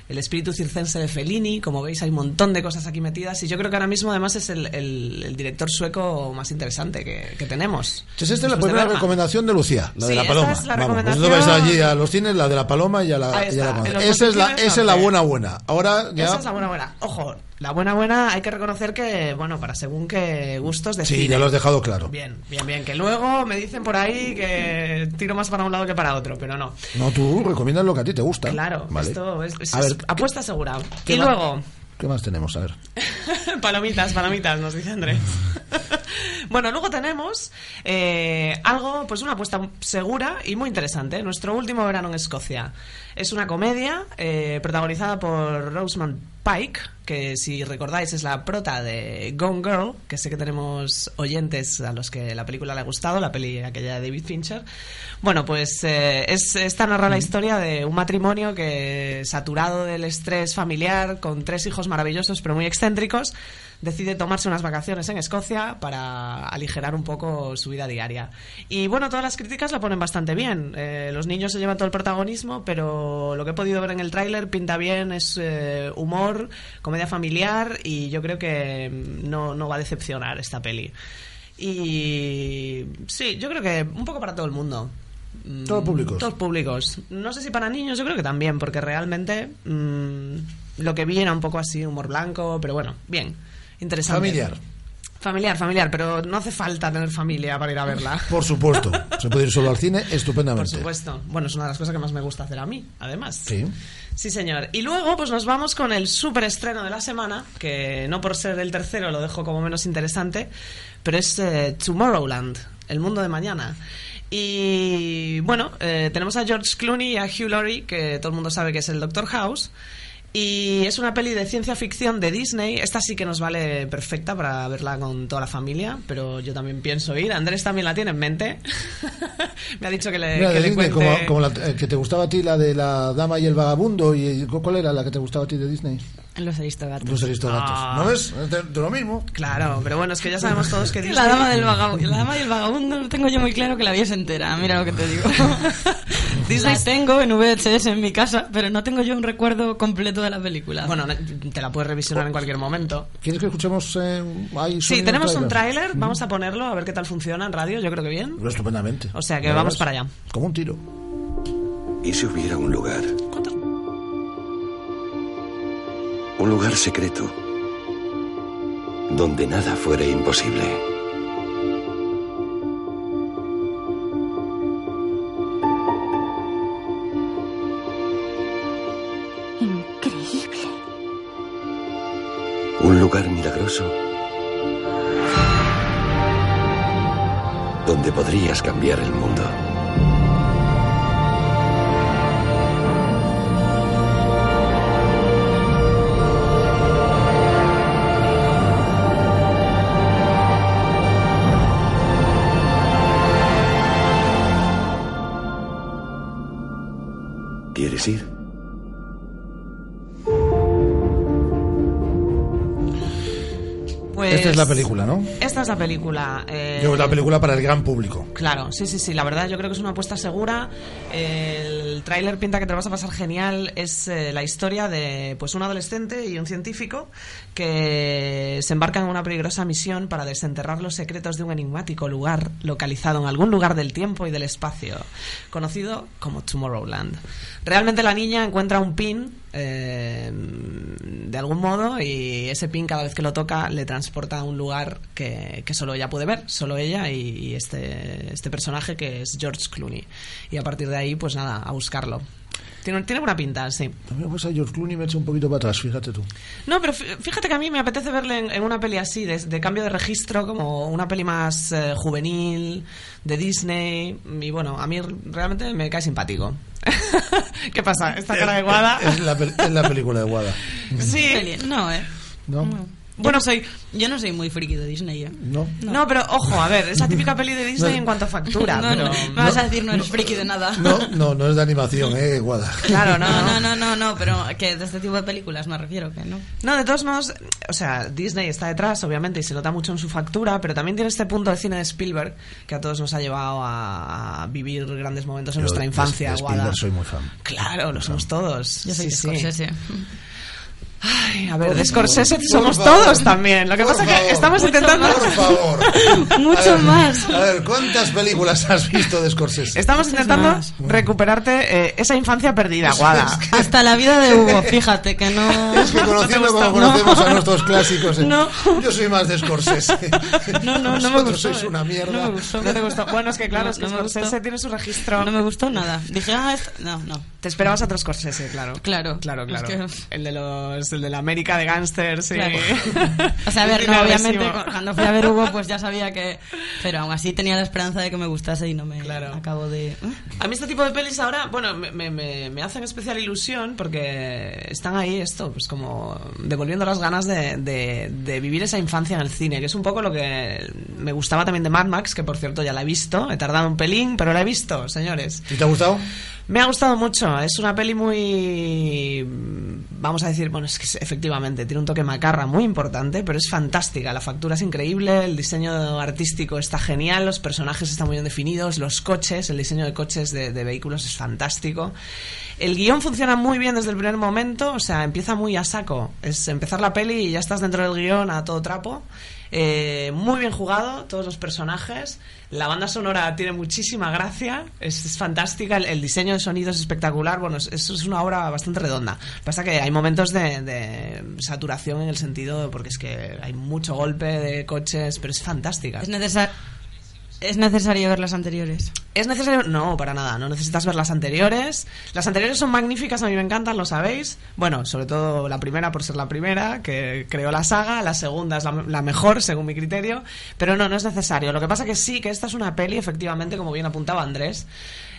el espíritu circense de Fellini. Como veis, hay un montón de cosas aquí metidas y yo creo que ahora mismo además es el, el- el director sueco más interesante que, que tenemos. Entonces, esta es la de primera recomendación de Lucía, la de la esta paloma. es la Vamos, recomendación- vais allí a los cines, la de la paloma y a la, y a Esa es la, botiquines esa es la norte. buena buena. Ahora ya. Esa es la buena buena. Ojo, la buena buena hay que reconocer que, bueno, para según qué gustos de Sí, ya lo has dejado claro. Bien, bien, bien. Que luego me dicen por ahí que tiro más para un lado que para otro, pero no. No, tú recomiendas lo que a ti te gusta. Claro, Vale. esto es, es- A ver, es apuesta segura. ¿qué Y va- luego, ¿Qué más tenemos? A ver. palomitas, palomitas, nos dice Andrés. bueno, luego tenemos eh, algo, pues una apuesta segura y muy interesante. Nuestro último verano en Escocia. Es una comedia eh, protagonizada por Rosamund Pike, que si recordáis es la prota de Gone Girl, que sé que tenemos oyentes a los que la película le ha gustado, la peli aquella de David Fincher. Bueno, pues eh, es, esta narra la historia de un matrimonio que, saturado del estrés familiar, con tres hijos maravillosos pero muy excéntricos, decide tomarse unas vacaciones en Escocia para aligerar un poco su vida diaria. Y bueno, todas las críticas la ponen bastante bien. Eh, los niños se llevan todo el protagonismo, pero lo que he podido ver en el tráiler pinta bien, es eh, humor, comedia familiar y yo creo que mm, no, no va a decepcionar esta peli. Y sí, yo creo que un poco para todo el mundo. Mm, Todos públicos. Todos públicos. No sé si para niños, yo creo que también, porque realmente mm, lo que vi era un poco así, humor blanco, pero bueno, bien, interesante. Familiar. Familiar, familiar, pero no hace falta tener familia para ir a verla. Por supuesto. Se puede ir solo al cine Por estupendamente. supuesto. Bueno, es una de las cosas que más me gusta hacer a mí, además. Sí. Sí, señor. Y luego, pues nos vamos con el super estreno de la semana, que no por ser el tercero lo dejo como menos interesante, pero es eh, Tomorrowland, el mundo de mañana. Y bueno, eh, tenemos a George Clooney y a Hugh Laurie, que todo el mundo sabe que es el Doctor House. Y es una peli de ciencia ficción de Disney. Esta sí que nos vale perfecta para verla con toda la familia, pero yo también pienso ir. Andrés también la tiene en mente. Me ha dicho que le, Mira, que de le Disney, cuente- como, como la eh, que te gustaba a ti, la de la dama y el vagabundo. y ¿Cuál era la que te gustaba a ti de Disney? Los Aristogatos. Los Aristogatos. Ah. ¿No ves? Es de, de lo mismo. Claro, pero bueno, es que ya sabemos todos que Disney... La dama del vagabundo, la dama y el vagabundo no tengo yo muy claro que la viese entera, mira lo que te digo. Disney tengo en VHS en mi casa, pero no tengo yo un recuerdo completo de la película. Bueno, te la puedes revisionar en cualquier momento. ¿Quieres que escuchemos eh, ahí Sí, tenemos un tráiler? vamos a ponerlo, a ver qué tal funciona en radio, yo creo que bien. Estupendamente. O sea que vamos verás. para allá. Como un tiro. ¿Y si hubiera un lugar? Un lugar secreto. Donde nada fuera imposible. Lugar milagroso. Donde podrías cambiar el mundo. Pues, Esta es la película, ¿no? Esta es la película. eh, Yo, la película para el gran público. Claro, sí, sí, sí, la verdad yo creo que es una apuesta segura. El tráiler pinta que te lo vas a pasar genial. Es eh, la historia de pues un adolescente y un científico que se embarcan en una peligrosa misión para desenterrar los secretos de un enigmático lugar localizado en algún lugar del tiempo y del espacio, conocido como Tomorrowland. Realmente la niña encuentra un pin eh, de algún modo y ese pin cada vez que lo toca le transporta a un lugar que, que solo ella puede ver, solo ella y, y este, este personaje que es George Clooney. Y a partir de ahí, pues nada, a buscarlo. Tiene, tiene buena pinta, sí. A mí me pasa George Clooney me echa un poquito para atrás, fíjate tú. No, pero fí- fíjate que a mí me apetece verle en, en una peli así, de, de cambio de registro, como una peli más eh, juvenil, de Disney. Y bueno, a mí realmente me cae simpático. ¿Qué pasa? ¿Esta cara de guada? Es la, pel- es la película de Guada. Sí. No, ¿eh? ¿No? Bueno, soy, yo no soy muy friki de Disney. ¿eh? No. No, pero ojo, a ver, es la típica peli de Disney No. en cuanto a factura. No, pero... no, me vas a decir no eres friki de nada. No, no, no es de animación, eh, Guada. Claro, no, no, no, no, no, no, pero que de este tipo de películas me refiero que no. No, de todos modos, o sea, Disney está detrás, obviamente, y se nota mucho en su factura, pero también tiene este punto de cine de Spielberg que a todos nos ha llevado a, vivir grandes momentos en Yo nuestra de- infancia, de Guada. Spielberg soy muy fan. Claro, lo somos todos. Yo soy Sí, de sí. Ay, a ver, Por de Scorsese por somos favor, todos también. Lo que pasa es que estamos mucho intentando... más, por favor. Mucho A ver, más. A ver, ¿cuántas películas has visto de Scorsese? Estamos intentando más. recuperarte eh, esa infancia perdida, Guada. Hasta la vida de Hugo, fíjate que no. Es que conociendo No como conocemos No. a nuestros clásicos, eh, No. yo soy más de Scorsese. No, no, no me gustó. sois eh. una mierda. No me gustó. ¿No te gustó? Bueno, es que claro, No, es que Scorsese tiene su registro. No me gustó nada. Dije, ah, esto... no, no. Te esperabas a otro Scorsese, claro. Claro. Claro, Es claro. que- El de los, el de la América de gángsters, sí. Claro. O sea, a ver, no, obviamente cuando fui a ver Hugo, pues ya sabía que. Pero aún así tenía la esperanza de que me gustase y no me acabo de. ¿eh? A mí este tipo de pelis ahora, bueno, me, me, me- me hacen especial ilusión porque están ahí esto, pues como devolviendo las ganas de, de- de vivir esa infancia en el cine, que es un poco lo que me gustaba también de Mad Max, que por cierto ya la he visto, he tardado un pelín, pero la he visto, señores. ¿Y te ha gustado? Me ha gustado mucho, es una peli muy, vamos a decir, bueno, es que efectivamente tiene un toque macarra muy importante, pero es fantástica, la factura es increíble, el diseño artístico está genial, los personajes están muy bien definidos, los coches, el diseño de coches de, de vehículos es fantástico. El guion funciona muy bien desde el primer momento, o sea, empieza muy a saco, es empezar la peli y ya estás dentro del guion a todo trapo. Eh, muy bien jugado, todos los personajes. La banda sonora tiene muchísima gracia, es, fantástica, el, diseño de sonido es espectacular. Bueno, es, es una obra bastante redonda. Pasa que hay momentos de, de saturación en el sentido, porque es que hay mucho golpe de coches, pero es fantástica. Es, necesar... es necesario ver las anteriores. ¿Es necesario? No, para nada. No necesitas ver las anteriores. Las anteriores son magníficas, a mí me encantan, lo sabéis. Bueno, sobre todo la primera por ser la primera, que creó la saga. La segunda es la, la mejor, según mi criterio. Pero no, no es necesario. Lo que pasa que sí, que esta es una peli, efectivamente, como bien apuntaba Andrés.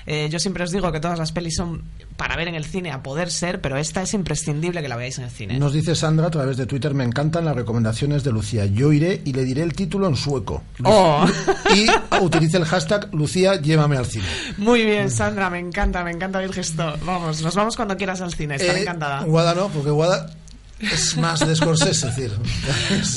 Eh, yo siempre os digo que todas las pelis son para ver en el cine a poder ser, pero esta es imprescindible que la veáis en el cine. Nos dice Sandra a través de Twitter, me encantan las recomendaciones de Lucía. Yo iré y le diré el título en sueco. Oh. Y utilice el hashtag Lucía, llévame al cine. Muy bien, Sandra, me encanta, me encanta el gesto. Vamos, nos vamos cuando quieras al cine, estaré Eh, encantada. Guada no, porque Guada es más de Scorsese, es decir,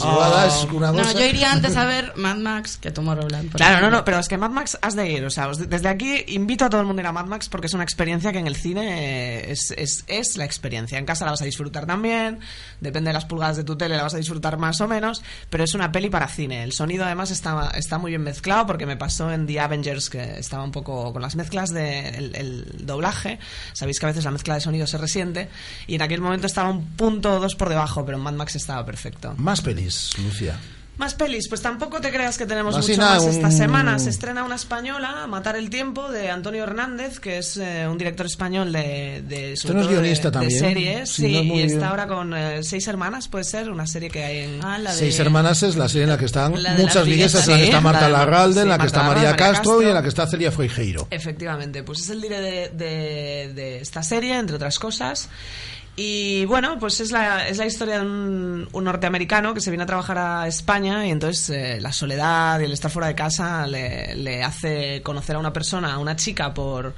Oh. Es una No, cosa... yo iría antes a ver Mad Max que Tomorrowland. Claro, no, ejemplo. no, pero es que Mad Max has de ir. O sea, desde aquí invito a todo el mundo a ir a Mad Max porque es una experiencia que en el cine es, es, es la experiencia. En casa la vas a disfrutar también, depende de las pulgadas de tu tele, la vas a disfrutar más o menos, pero es una peli para cine. El sonido además está, está muy bien mezclado porque me pasó en The Avengers que estaba un poco con las mezclas del de el, el doblaje. Sabéis que a veces la mezcla de sonido se resiente y en aquel momento estaba un punto o dos por debajo, pero en Mad Max estaba perfecto. Más pelis, Lucía. Más pelis, pues tampoco te creas que tenemos Así mucho nada, más esta un- semana. Se estrena una española, Matar el Tiempo, de Antonio Hernández, que es eh, un director español de, de, sobre no es de- guionista de, también. series. Sí, Sí, no es y está bien. ahora con eh, Seis Hermanas, puede ser, una serie que hay en... Seis Hermanas es la serie en la que están La de muchas las viguesas, en la que está Marta la de- Larralde, en la que Marta está María Larralde, María Castro, y Castro. en la que está Celia Freijeiro. Efectivamente, pues es el líder de, de- de esta serie, entre otras cosas. Y bueno, pues es la, es la historia de un, un norteamericano que se viene a trabajar a España y entonces eh, la soledad y el estar fuera de casa le, le hace conocer a una persona, a una chica por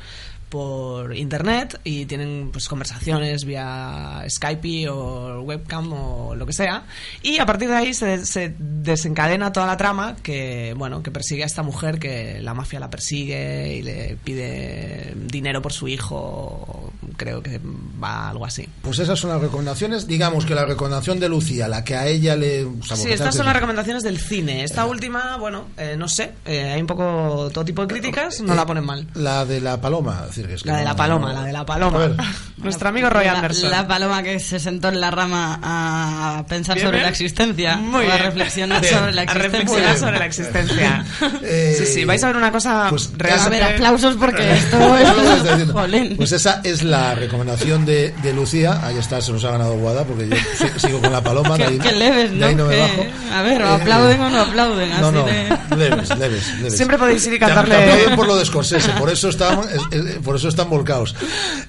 por internet y tienen pues conversaciones vía Skype o webcam o lo que sea y a partir de ahí se, se desencadena toda la trama que bueno que persigue a esta mujer que la mafia la persigue y le pide dinero por su hijo creo que va algo así Pues esas son las recomendaciones. Digamos que la recomendación de Lucía, la que a ella le... o sea, Sí, estas son las recomendaciones del cine. Esta última, bueno, eh, no sé, eh, hay un poco todo tipo de críticas, no la ponen mal. La de la paloma. es decir, que es que La de no- la paloma, la de la paloma. A ver. Nuestro amigo Roy La- Anderson. La, paloma que se sentó en la rama a pensar Bien, sobre bien. la existencia. Muy o a reflexionar Bien. sobre la A existencia. reflexionar sobre la existencia. sí, sí, vais a ver una cosa Pues, realmente... A ver, aplausos porque esto No es... estoy diciendo. Jolín. Pues esa es la recomendación de, de Lucía. Ahí está, se nos ha ganado Guada porque yo si- sigo con la paloma. de ahí- qué leves, de ¿no? ahí no me Que- bajo. a ver, o Eh, aplauden o no aplauden. No, así no, de... leves, leves, leves. Siempre podéis ir y te cantarle- aplauden por lo de Scorsese, por eso están, es- es- por eso están volcados.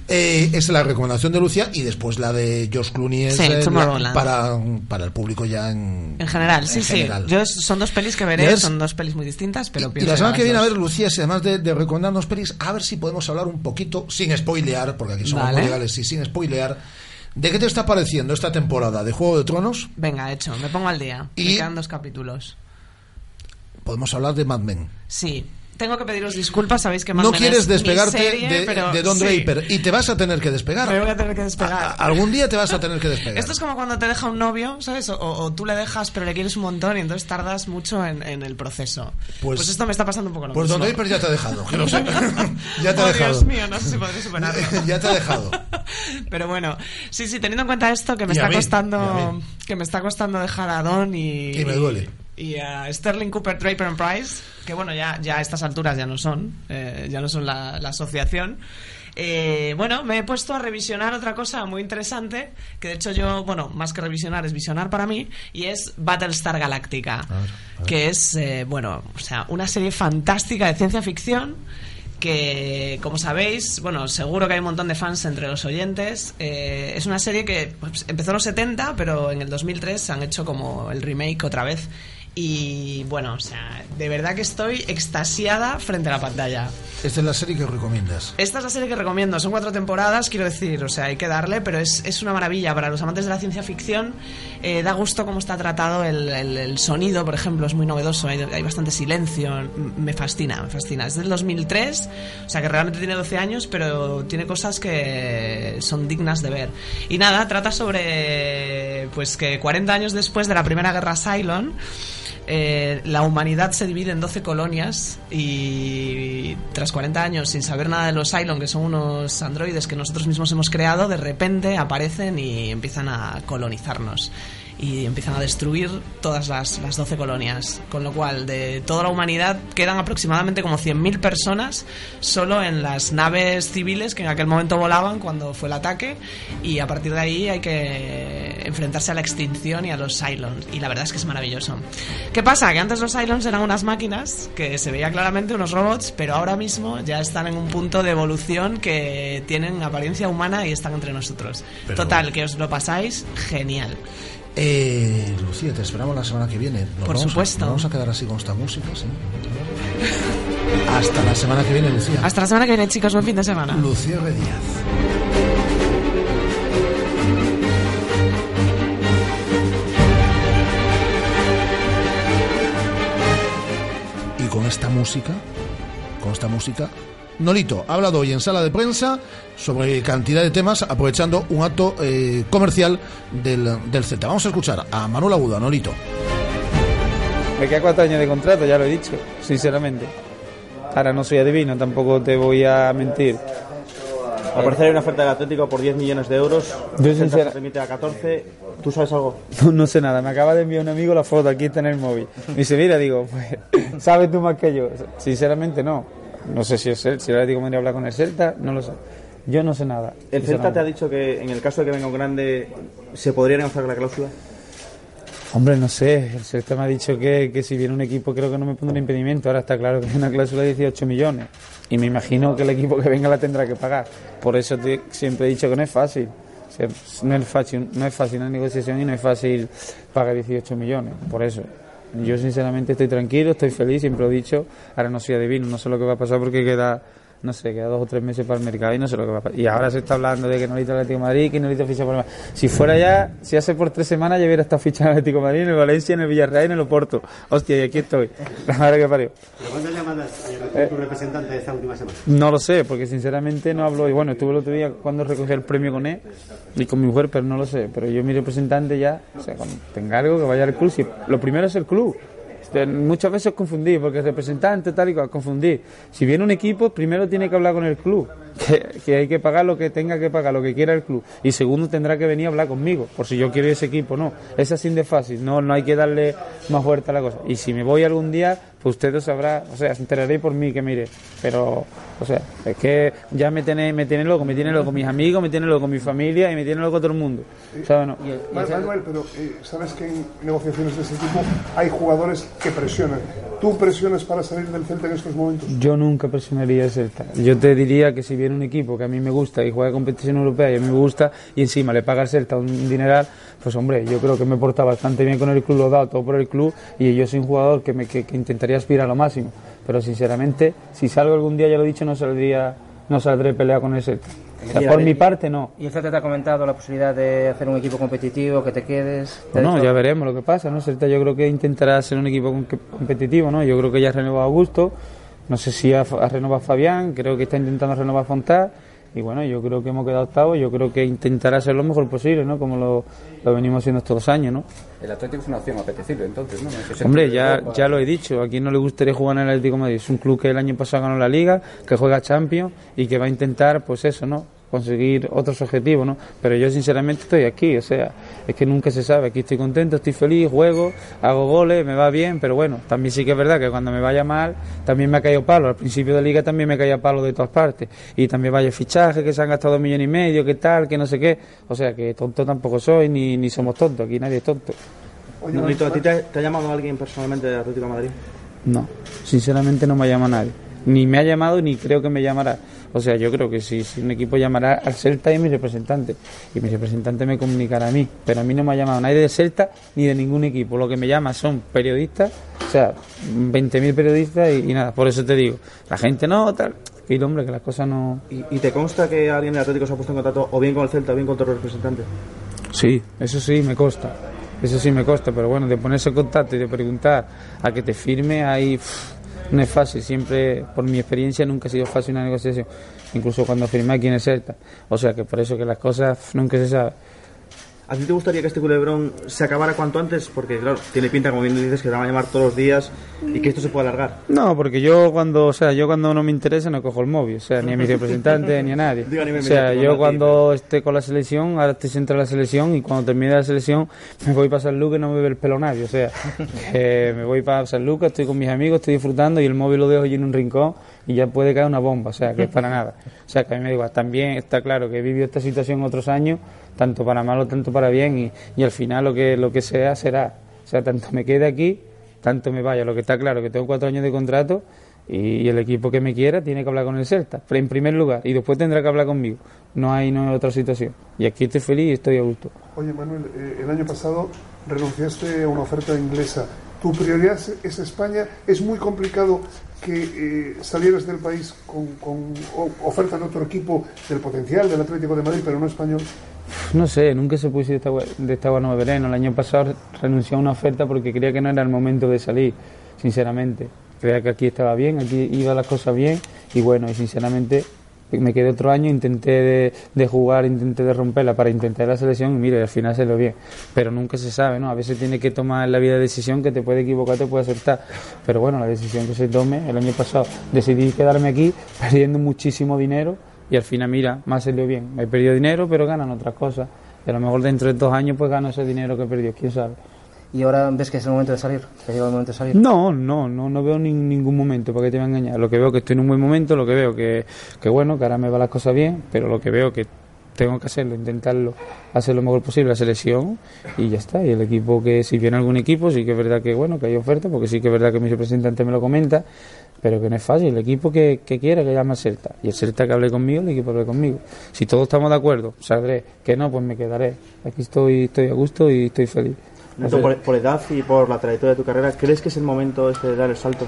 Eh, es la recomendación de Lucía y después la de George Clooney es Sí, eh, la- para, para el público ya en, En general, sí, en sí. general. Yo, son dos pelis que veré, ¿Ves? son dos pelis muy distintas, pero Y pienso la semana que viene, a ver, Lucía, si además de, de recomendarnos pelis, a ver si podemos hablar un poquito, sin spoilear, porque aquí somos Vale. muy legales, y sin spoilear, ¿de qué te está pareciendo esta temporada de Juego de Tronos? Venga, hecho, me pongo al día. Y- Me quedan dos capítulos. Podemos hablar de Mad Men. Sí. Tengo que pediros disculpas, sabéis que Mad No Men quieres es mi despegarte serie, de, pero de Don sí. Draper y te vas a tener que despegar. Me voy a tener que despegar. Algún día te vas a tener que despegar. Esto es como cuando te deja un novio, ¿sabes? O, o tú le dejas, pero le quieres un montón y entonces tardas mucho en, en el proceso. Pues- Pues, esto me está pasando un poco lo Pues Don. Draper ya te ha dejado, que lo sepas. ya te ha Oh, dejado. Dios mío, no sé si podré superarlo. ya te ha dejado. Pero bueno, sí, sí, teniendo en cuenta esto que me Y está mí, costando que me está costando dejar a Don y Y me duele. Y a Sterling Cooper Draper and Price, que bueno, ya ya a estas alturas ya no son, eh, ya no son la, la asociación. Eh, bueno, me he puesto a revisionar otra cosa muy interesante, que de hecho yo, bueno, más que revisionar es visionar para mí, y es Battlestar Galactica, que es, eh, bueno, o sea, una serie fantástica de ciencia ficción que, como sabéis, bueno, seguro que hay un montón de fans entre los oyentes. eh, es una serie que pues, empezó en los 70, pero en el 2003 se han hecho como el remake otra vez. Y bueno, o sea, de verdad que estoy extasiada frente a la pantalla. Esta es la serie que recomiendas. Esta es la serie que recomiendo. Son cuatro temporadas, quiero decir, o sea, hay que darle, pero es, es una maravilla para los amantes de la ciencia ficción. eh, da gusto cómo está tratado el, el- el sonido, por ejemplo, es muy novedoso. Hay, hay bastante silencio. Me fascina, me fascina. Es del 2003, o sea que realmente tiene 12 años, pero tiene cosas que son dignas de ver. Y nada, trata sobre pues que 40 años después de la primera guerra Cylon. Eh, la humanidad se divide en 12 colonias y tras 40 años sin saber nada de los Cylon, que son unos androides que nosotros mismos hemos creado, de repente aparecen y empiezan a colonizarnos. Y empiezan a destruir todas las, las 12 colonias. Con lo cual, de toda la humanidad quedan aproximadamente como 100.000 personas solo en las naves civiles que en aquel momento volaban cuando fue el ataque y a partir de ahí hay que enfrentarse a la extinción y a los Cylons y la verdad es que es maravilloso. ¿Qué pasa? Que antes los Cylons eran unas máquinas que se veía claramente unos robots, pero ahora mismo ya están en un punto de evolución que tienen apariencia humana y están entre nosotros. Pero- Total, que os lo pasáis genial. Eh, Lucía, te esperamos la semana que viene. Nos Por vamos a- supuesto. nos vamos a quedar así con esta música, sí. Hasta la semana que viene, Lucía. Hasta la semana que viene, chicos. Buen fin de semana. Lucía. Díaz. Y con esta música, con esta música, Nolito ha hablado hoy en sala de prensa sobre cantidad de temas, aprovechando un acto eh, comercial del, del Celta. Vamos a escuchar a Manuel Agudo, a Nolito. Me queda cuatro años de contrato, ya lo he dicho, sinceramente. Ahora no soy adivino, tampoco te voy a mentir. Al parecer hay una oferta del Atlético por 10 millones de euros. Yo sincera- se remite a 14. ¿Tú sabes algo? No, no sé nada, me acaba de enviar un amigo la foto, aquí está en el móvil. Me dice, mira, digo, pues, ¿sabes tú más que yo? Sinceramente no. No sé si es él, si el Atlético de Madrid habla con el Celta, no lo sé. Yo no sé nada. ¿El Celta te ha dicho que en el caso de que venga un grande se podría negociar la cláusula? Hombre, no sé, el Celta me ha dicho que, que si viene un equipo creo que no me pondrá impedimento. Ahora está claro que es una cláusula de 18 millones. Y me imagino que el equipo que venga la tendrá que pagar. Por eso te- siempre he dicho que no es fácil. O sea, no es fácil, no es fácil la negociación y no es fácil pagar 18 millones. Por eso. Yo sinceramente estoy tranquilo, estoy feliz, siempre lo he dicho. Ahora no soy adivino, no sé lo que va a pasar porque queda, no sé, queda dos o tres meses para el mercado y no sé lo que va a pasar. Y ahora se está hablando de que no necesita el Atlético de Madrid, que no necesita ficha por el Madrid. Si fuera ya, si hace por tres semanas ya hubiera estado fichado en el Atlético de Madrid, en el Valencia, en el Villarreal y en el Oporto. Hostia, y aquí estoy. La madre que parió. ¿Cuándo llamas Eh. a tu representante esta última semana? No lo sé, porque sinceramente no hablo. Y bueno, estuve el otro día cuando recogí el premio con él y con mi mujer, pero no lo sé. Pero yo, mi representante ya, o sea, cuando tenga algo que vaya al club. si- lo primero es el club. Este, Muchas veces confundí, porque representante tal y cual, confundí. Si viene un equipo, primero tiene que hablar con el club, que, que hay que pagar lo que tenga que pagar, lo que quiera el club. Y segundo, tendrá que venir a hablar conmigo, por si yo quiero ese equipo, no. Es así de fácil, no, no hay que darle más vuelta a la cosa. Y si me voy algún día, pues usted lo sabrá, o sea, se enteraréis por mí que mire. Pero, o sea, es que ya me tiene, me tiene loco, me tiene loco mis amigos, me tiene loco mi familia y me tiene loco todo el mundo. ¿Sabes? No. Mal- Manuel, pero eh, sabes que en negociaciones de ese tipo hay jugadores que presionan. ¿Tú presionas para salir del Celta en estos momentos? Yo nunca presionaría el Celta. Yo te diría que si viene un equipo que a mí me gusta y juega competición europea y a mí me gusta y encima le paga al Celta un dineral, pues hombre, yo creo que me porta bastante bien con el club, lo he dado todo por el club y yo soy un jugador que, me, que, que intentaría aspirar a lo máximo. Pero sinceramente, si salgo algún día, ya lo he dicho, no saldría, no saldré peleado con el Celta. O sea, por mi parte, no. ¿Y el Celta te ha comentado la posibilidad de hacer un equipo competitivo, que te quedes? ¿Te ha Bueno, dicho- ya veremos lo que pasa, ¿no? Celta yo creo que intentará ser un equipo competitivo, ¿no? Yo creo que ya ha renovado Augusto, no sé si ha, ha renovado Fabián, creo que está intentando renovar Fontá, y bueno, yo creo que hemos quedado octavos, yo creo que intentará ser lo mejor posible, ¿no? Como lo, lo venimos haciendo estos dos años, ¿no? El Atlético es una opción apetecible, entonces, ¿no? Hombre, ya, ya lo he dicho, a quién no le gustaría jugar en el Atlético de Madrid. Es un club que el año pasado ganó la Liga, que juega Champions y que va a intentar, pues eso, ¿no? Conseguir otros objetivos, ¿no? Pero yo sinceramente estoy aquí, o sea, es que nunca se sabe. Aquí estoy contento, estoy feliz, juego, hago goles, me va bien, pero bueno, también sí que es verdad que cuando me vaya mal, también me ha caído palo. Al principio de Liga también me caía palo de todas partes. Y también vaya fichaje, que se han gastado dos millones y medio, que tal, que no sé qué. O sea, que tonto tampoco soy, ni, ni somos tontos, aquí nadie es tonto. Nolito, ¿a ti te, te ha llamado alguien personalmente del Atlético de Madrid? No, sinceramente no me llama nadie. Ni me ha llamado ni creo que me llamará. O sea, yo creo que si, si un equipo llamará al Celta y mi representante. Y mi representante me comunicará a mí. Pero a mí no me ha llamado nadie del Celta ni de ningún equipo. Lo que me llama son periodistas, o sea, 20.000 periodistas y, y nada. Por eso te digo, la gente no, tal. Y hombre, que las cosas no. ¿Y, y te consta que alguien del Atlético se ha puesto en contacto o bien con el Celta o bien con otro representante? Sí, eso sí me consta. Eso sí me consta, pero bueno, de ponerse en contacto y de preguntar a que te firme, ahí pff, no es fácil. Siempre, por mi experiencia, nunca ha sido fácil una negociación. Incluso cuando firmé aquí en el Celta. O sea que por eso que las cosas nunca se sabe. ¿A ti te gustaría que este culebrón se acabara cuanto antes? Porque, claro, tiene pinta, como bien dices, que te van a llamar todos los días y que esto se puede alargar. No, porque yo cuando, o sea, yo cuando no me interesa no cojo el móvil, o sea, ni a mi representante ni a nadie. Digo nivel O sea, yo a ti, cuando esté con la selección, ahora estoy centrado en la selección y cuando termine la selección me voy para San Lucas y no me ve el pelo nadie, o sea, que me voy para San Lucas, estoy con mis amigos, estoy disfrutando y el móvil lo dejo allí en un rincón y ya puede caer una bomba, o sea, que es para nada. O sea, que a mí me digo, también está claro que he vivido esta situación otros años, tanto para malo, tanto para bien y, y al final lo que, lo que sea será. O sea, tanto me quede aquí, tanto me vaya. Lo que está claro que tengo cuatro años de contrato y, el equipo que me quiera tiene que hablar con el Celta, en primer lugar, y después tendrá que hablar conmigo. No hay, no hay otra situación. Y aquí estoy feliz y estoy a gusto. Oye, Manuel, eh, el año pasado renunciaste a una oferta inglesa. Tu prioridad es España. Es muy complicado que eh, salieras del país con, con oferta de otro equipo del potencial del Atlético de Madrid, pero no español. No sé, nunca se puso de esta, de esta Vereno. El año pasado renuncié a una oferta porque creía que no era el momento de salir, sinceramente. Creía que aquí estaba bien, aquí iban las cosas bien y bueno, y sinceramente me quedé otro año, intenté de, jugar, intenté de romperla para intentar la selección y mire, al final se lo bien. Pero nunca se sabe, ¿no? A veces tiene que tomar la vida decisión que te puede equivocar, te puede acertar. Pero bueno, la decisión que se tome, el año pasado decidí quedarme aquí perdiendo muchísimo dinero y al final, mira, más salió bien. He perdido dinero, pero ganan otras cosas. Y a lo mejor dentro de dos años pues gano ese dinero que he perdido, quién sabe. ¿Y ahora ves que es el momento de salir? ¿Que ha llegado el momento de salir? No, no, no, no veo nin- ningún momento para que te voy a engañar. Lo que veo que estoy en un buen momento, lo que veo que, que bueno, que ahora me va las cosas bien, pero lo que veo que tengo que hacerlo, intentarlo, hacer lo mejor posible la selección y ya está. Y el equipo que si viene algún equipo, sí que es verdad que bueno, que hay oferta, porque sí que es verdad que mi representante me lo comenta, pero que no es fácil. El equipo que, que quiera que llame al Celta. Y el Celta que hable conmigo, el equipo hable conmigo. Si todos estamos de acuerdo, saldré. Que no, pues me quedaré. Aquí estoy, estoy a gusto y estoy feliz. Sea, por, por edad y por la trayectoria de tu carrera, ¿crees que es el momento este de dar el salto?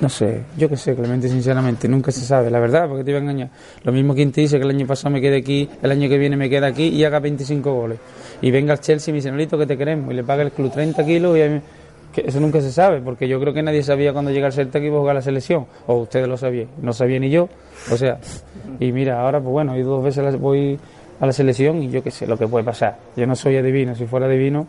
No sé, yo qué sé, Clemente, sinceramente, nunca se sabe, la verdad, porque te iba a engañar. Lo mismo quien te dice que el año pasado me quede aquí, el año que viene me queda aquí y haga 25 goles. Y venga el Chelsea y me dice, Nolito, que te queremos, y le paga el club 30 kilos y a mí- que eso nunca se sabe, porque yo creo que nadie sabía cuando llega al Celta que iba a jugar la selección, o ustedes lo sabían, no sabía ni yo, o sea, y mira, ahora pues bueno, ido dos veces a la- voy a la selección y yo qué sé lo que puede pasar. Yo no soy adivino, si fuera adivino,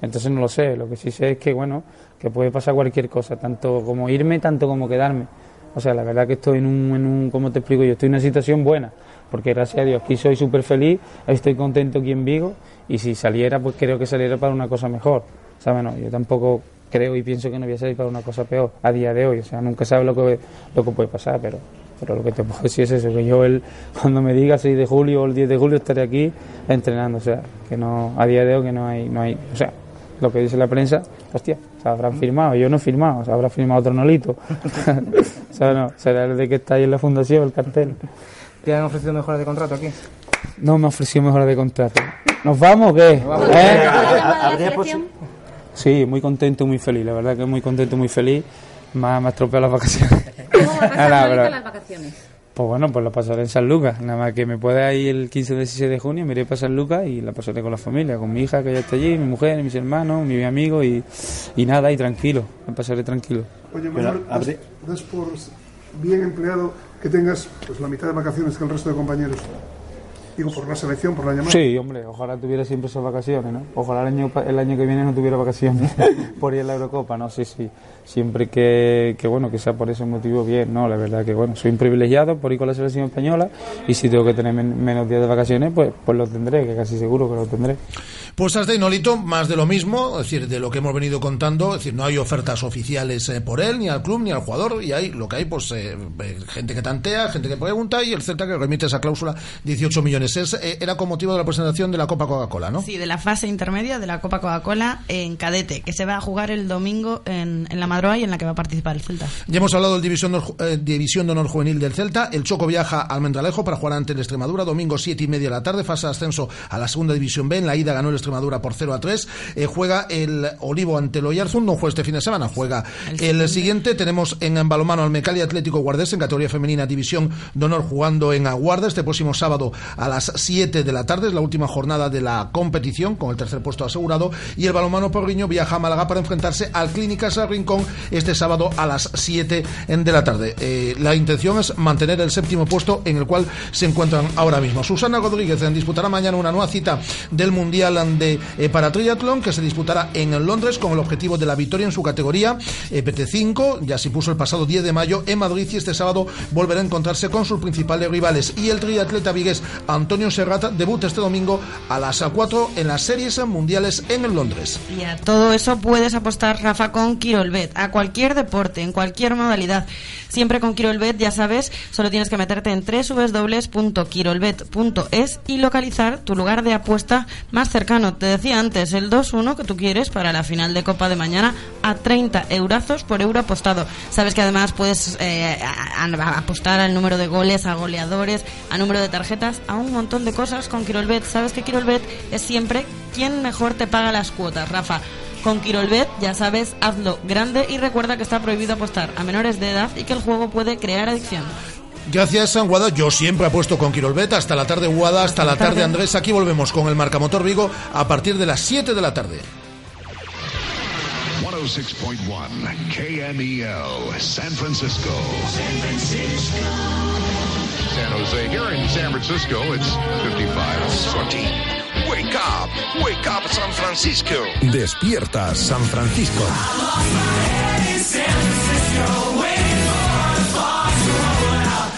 entonces no lo sé, lo que sí sé es que bueno, que puede pasar cualquier cosa, tanto como irme, tanto como quedarme. O sea, la verdad que estoy en un, en un ¿cómo te explico? Yo estoy en una situación buena, porque gracias a Dios aquí soy súper feliz, estoy contento aquí en Vigo, y si saliera, pues creo que saliera para una cosa mejor. ¿Sabes? No, yo tampoco creo y pienso que no voy a salir para una cosa peor a día de hoy. O sea, nunca sabes lo que, lo que puede pasar, pero, pero lo que te puedo decir es eso, que yo el, cuando me diga 6 de julio o el 10 de julio estaré aquí entrenando. O sea, que no, a día de hoy que no hay, no hay, o sea, lo que dice la prensa, hostia, se habrán firmado, yo no he firmado, se habrá firmado otro nolito. o sea, no, será el de que está ahí en la fundación, el cartel. ¿Te han ofrecido mejoras de contrato aquí? No me ofreció mejora de contrato. ¿Nos vamos o qué? vamos. ¿Eh? ¿Habría posi- Sí, muy contento, muy feliz, la verdad que muy contento, muy feliz. Me ha, me ha estropeado las vacaciones. ¿Cómo va a pasar Nada, Nolito pero- las vacaciones? Pues bueno, pues lo pasaré en San Lucas. Nada más que me pueda ir el 15 o 16 de junio, me iré para San Lucas y la pasaré con la familia, con mi hija que ya está allí, mi mujer, mis hermanos, mi amigo y, y nada, y tranquilo, me pasaré tranquilo. Oye, Manuel, das, das por bien empleado que tengas pues, la mitad de vacaciones que el resto de compañeros. Digo, por la selección, por la llamada. Sí, hombre, ojalá tuviera siempre esas vacaciones, ¿no? Ojalá el año, el año que viene no tuviera vacaciones por ir a la Eurocopa, ¿no? Sí, sí. Siempre que, que, bueno, que sea por ese motivo, bien, ¿no? La verdad que, bueno, soy un privilegiado por ir con la selección española y si tengo que tener men- menos días de vacaciones, pues, pues lo tendré, que casi seguro que lo tendré. Pues hasta ahí, Nolito, más de lo mismo, es decir, de lo que hemos venido contando, es decir, no hay ofertas oficiales eh, por él, ni al club, ni al jugador, y hay lo que hay, pues, eh, eh, gente que tantea, gente que pregunta, y el Celta que remite esa cláusula 18 millones. Es, eh, era con motivo de la presentación de la Copa Coca-Cola, ¿no? Sí, de la fase intermedia de la Copa Coca-Cola en cadete, que se va a jugar el domingo en, en la Madroa y en la que va a participar el Celta. Ya hemos hablado del División, de Honor- eh, División de Honor Juvenil del Celta. El Choco viaja al Mendralejo para jugar ante el Extremadura domingo 7 y media de la tarde, fase de ascenso a la Segunda División B. En la ida ganó el Extremadura por 0 a 3. Eh, juega el Olivo ante el Oyarzún, no juega este fin de semana, juega el, siguiente. Tenemos en balomano al Mecali Atlético Guardés en categoría femenina División de Honor jugando en Aguarda este próximo sábado a las las 7 de la tarde, es la última jornada de la competición, con el tercer puesto asegurado, y el balonmano porriño viaja a Málaga para enfrentarse al Clínicas Rincón este sábado a las 7 de la tarde. Eh, la intención es mantener el séptimo puesto en el cual se encuentran ahora mismo. Susana Rodríguez disputará mañana una nueva cita del Mundial de eh, para triatlón que se disputará en Londres con el objetivo de la victoria en su categoría eh, PT5, ya se puso el pasado 10 de mayo en Madrid y este sábado volverá a encontrarse con sus principales rivales. Y el triatleta vigués Antonio Serrata debuta este domingo a las 4 en las series mundiales en Londres. Y a todo eso puedes apostar, Rafa, con Quirolbet, a cualquier deporte, en cualquier modalidad. Siempre con Quirolbet, ya sabes, solo tienes que meterte en www.quirolbet.es y localizar tu lugar de apuesta más cercano. Te decía antes, el 2-1 que tú quieres para la final de Copa de mañana a 30 eurazos por euro apostado. Sabes que además puedes eh, apostar al número de goles, a goleadores, a número de tarjetas, a un montón de cosas con Quirolbet. Sabes que Quirolbet es siempre quien mejor te paga las cuotas, Rafa. Con Quirolbet, ya sabes, hazlo grande y recuerda que está prohibido apostar a menores de edad y que el juego puede crear adicción. Gracias, San Guada. Yo siempre apuesto con Quirolbet. Hasta la tarde, Guada. Hasta la tarde, Andrés. Aquí volvemos con el Marcamotor Vigo a partir de las 7 de la tarde. 106.1 KMEL, San Francisco. San Francisco. San Jose. Here in San Francisco, it's 55. Sorty. Wake up, wake up San Francisco. Despierta San Francisco. San Francisco.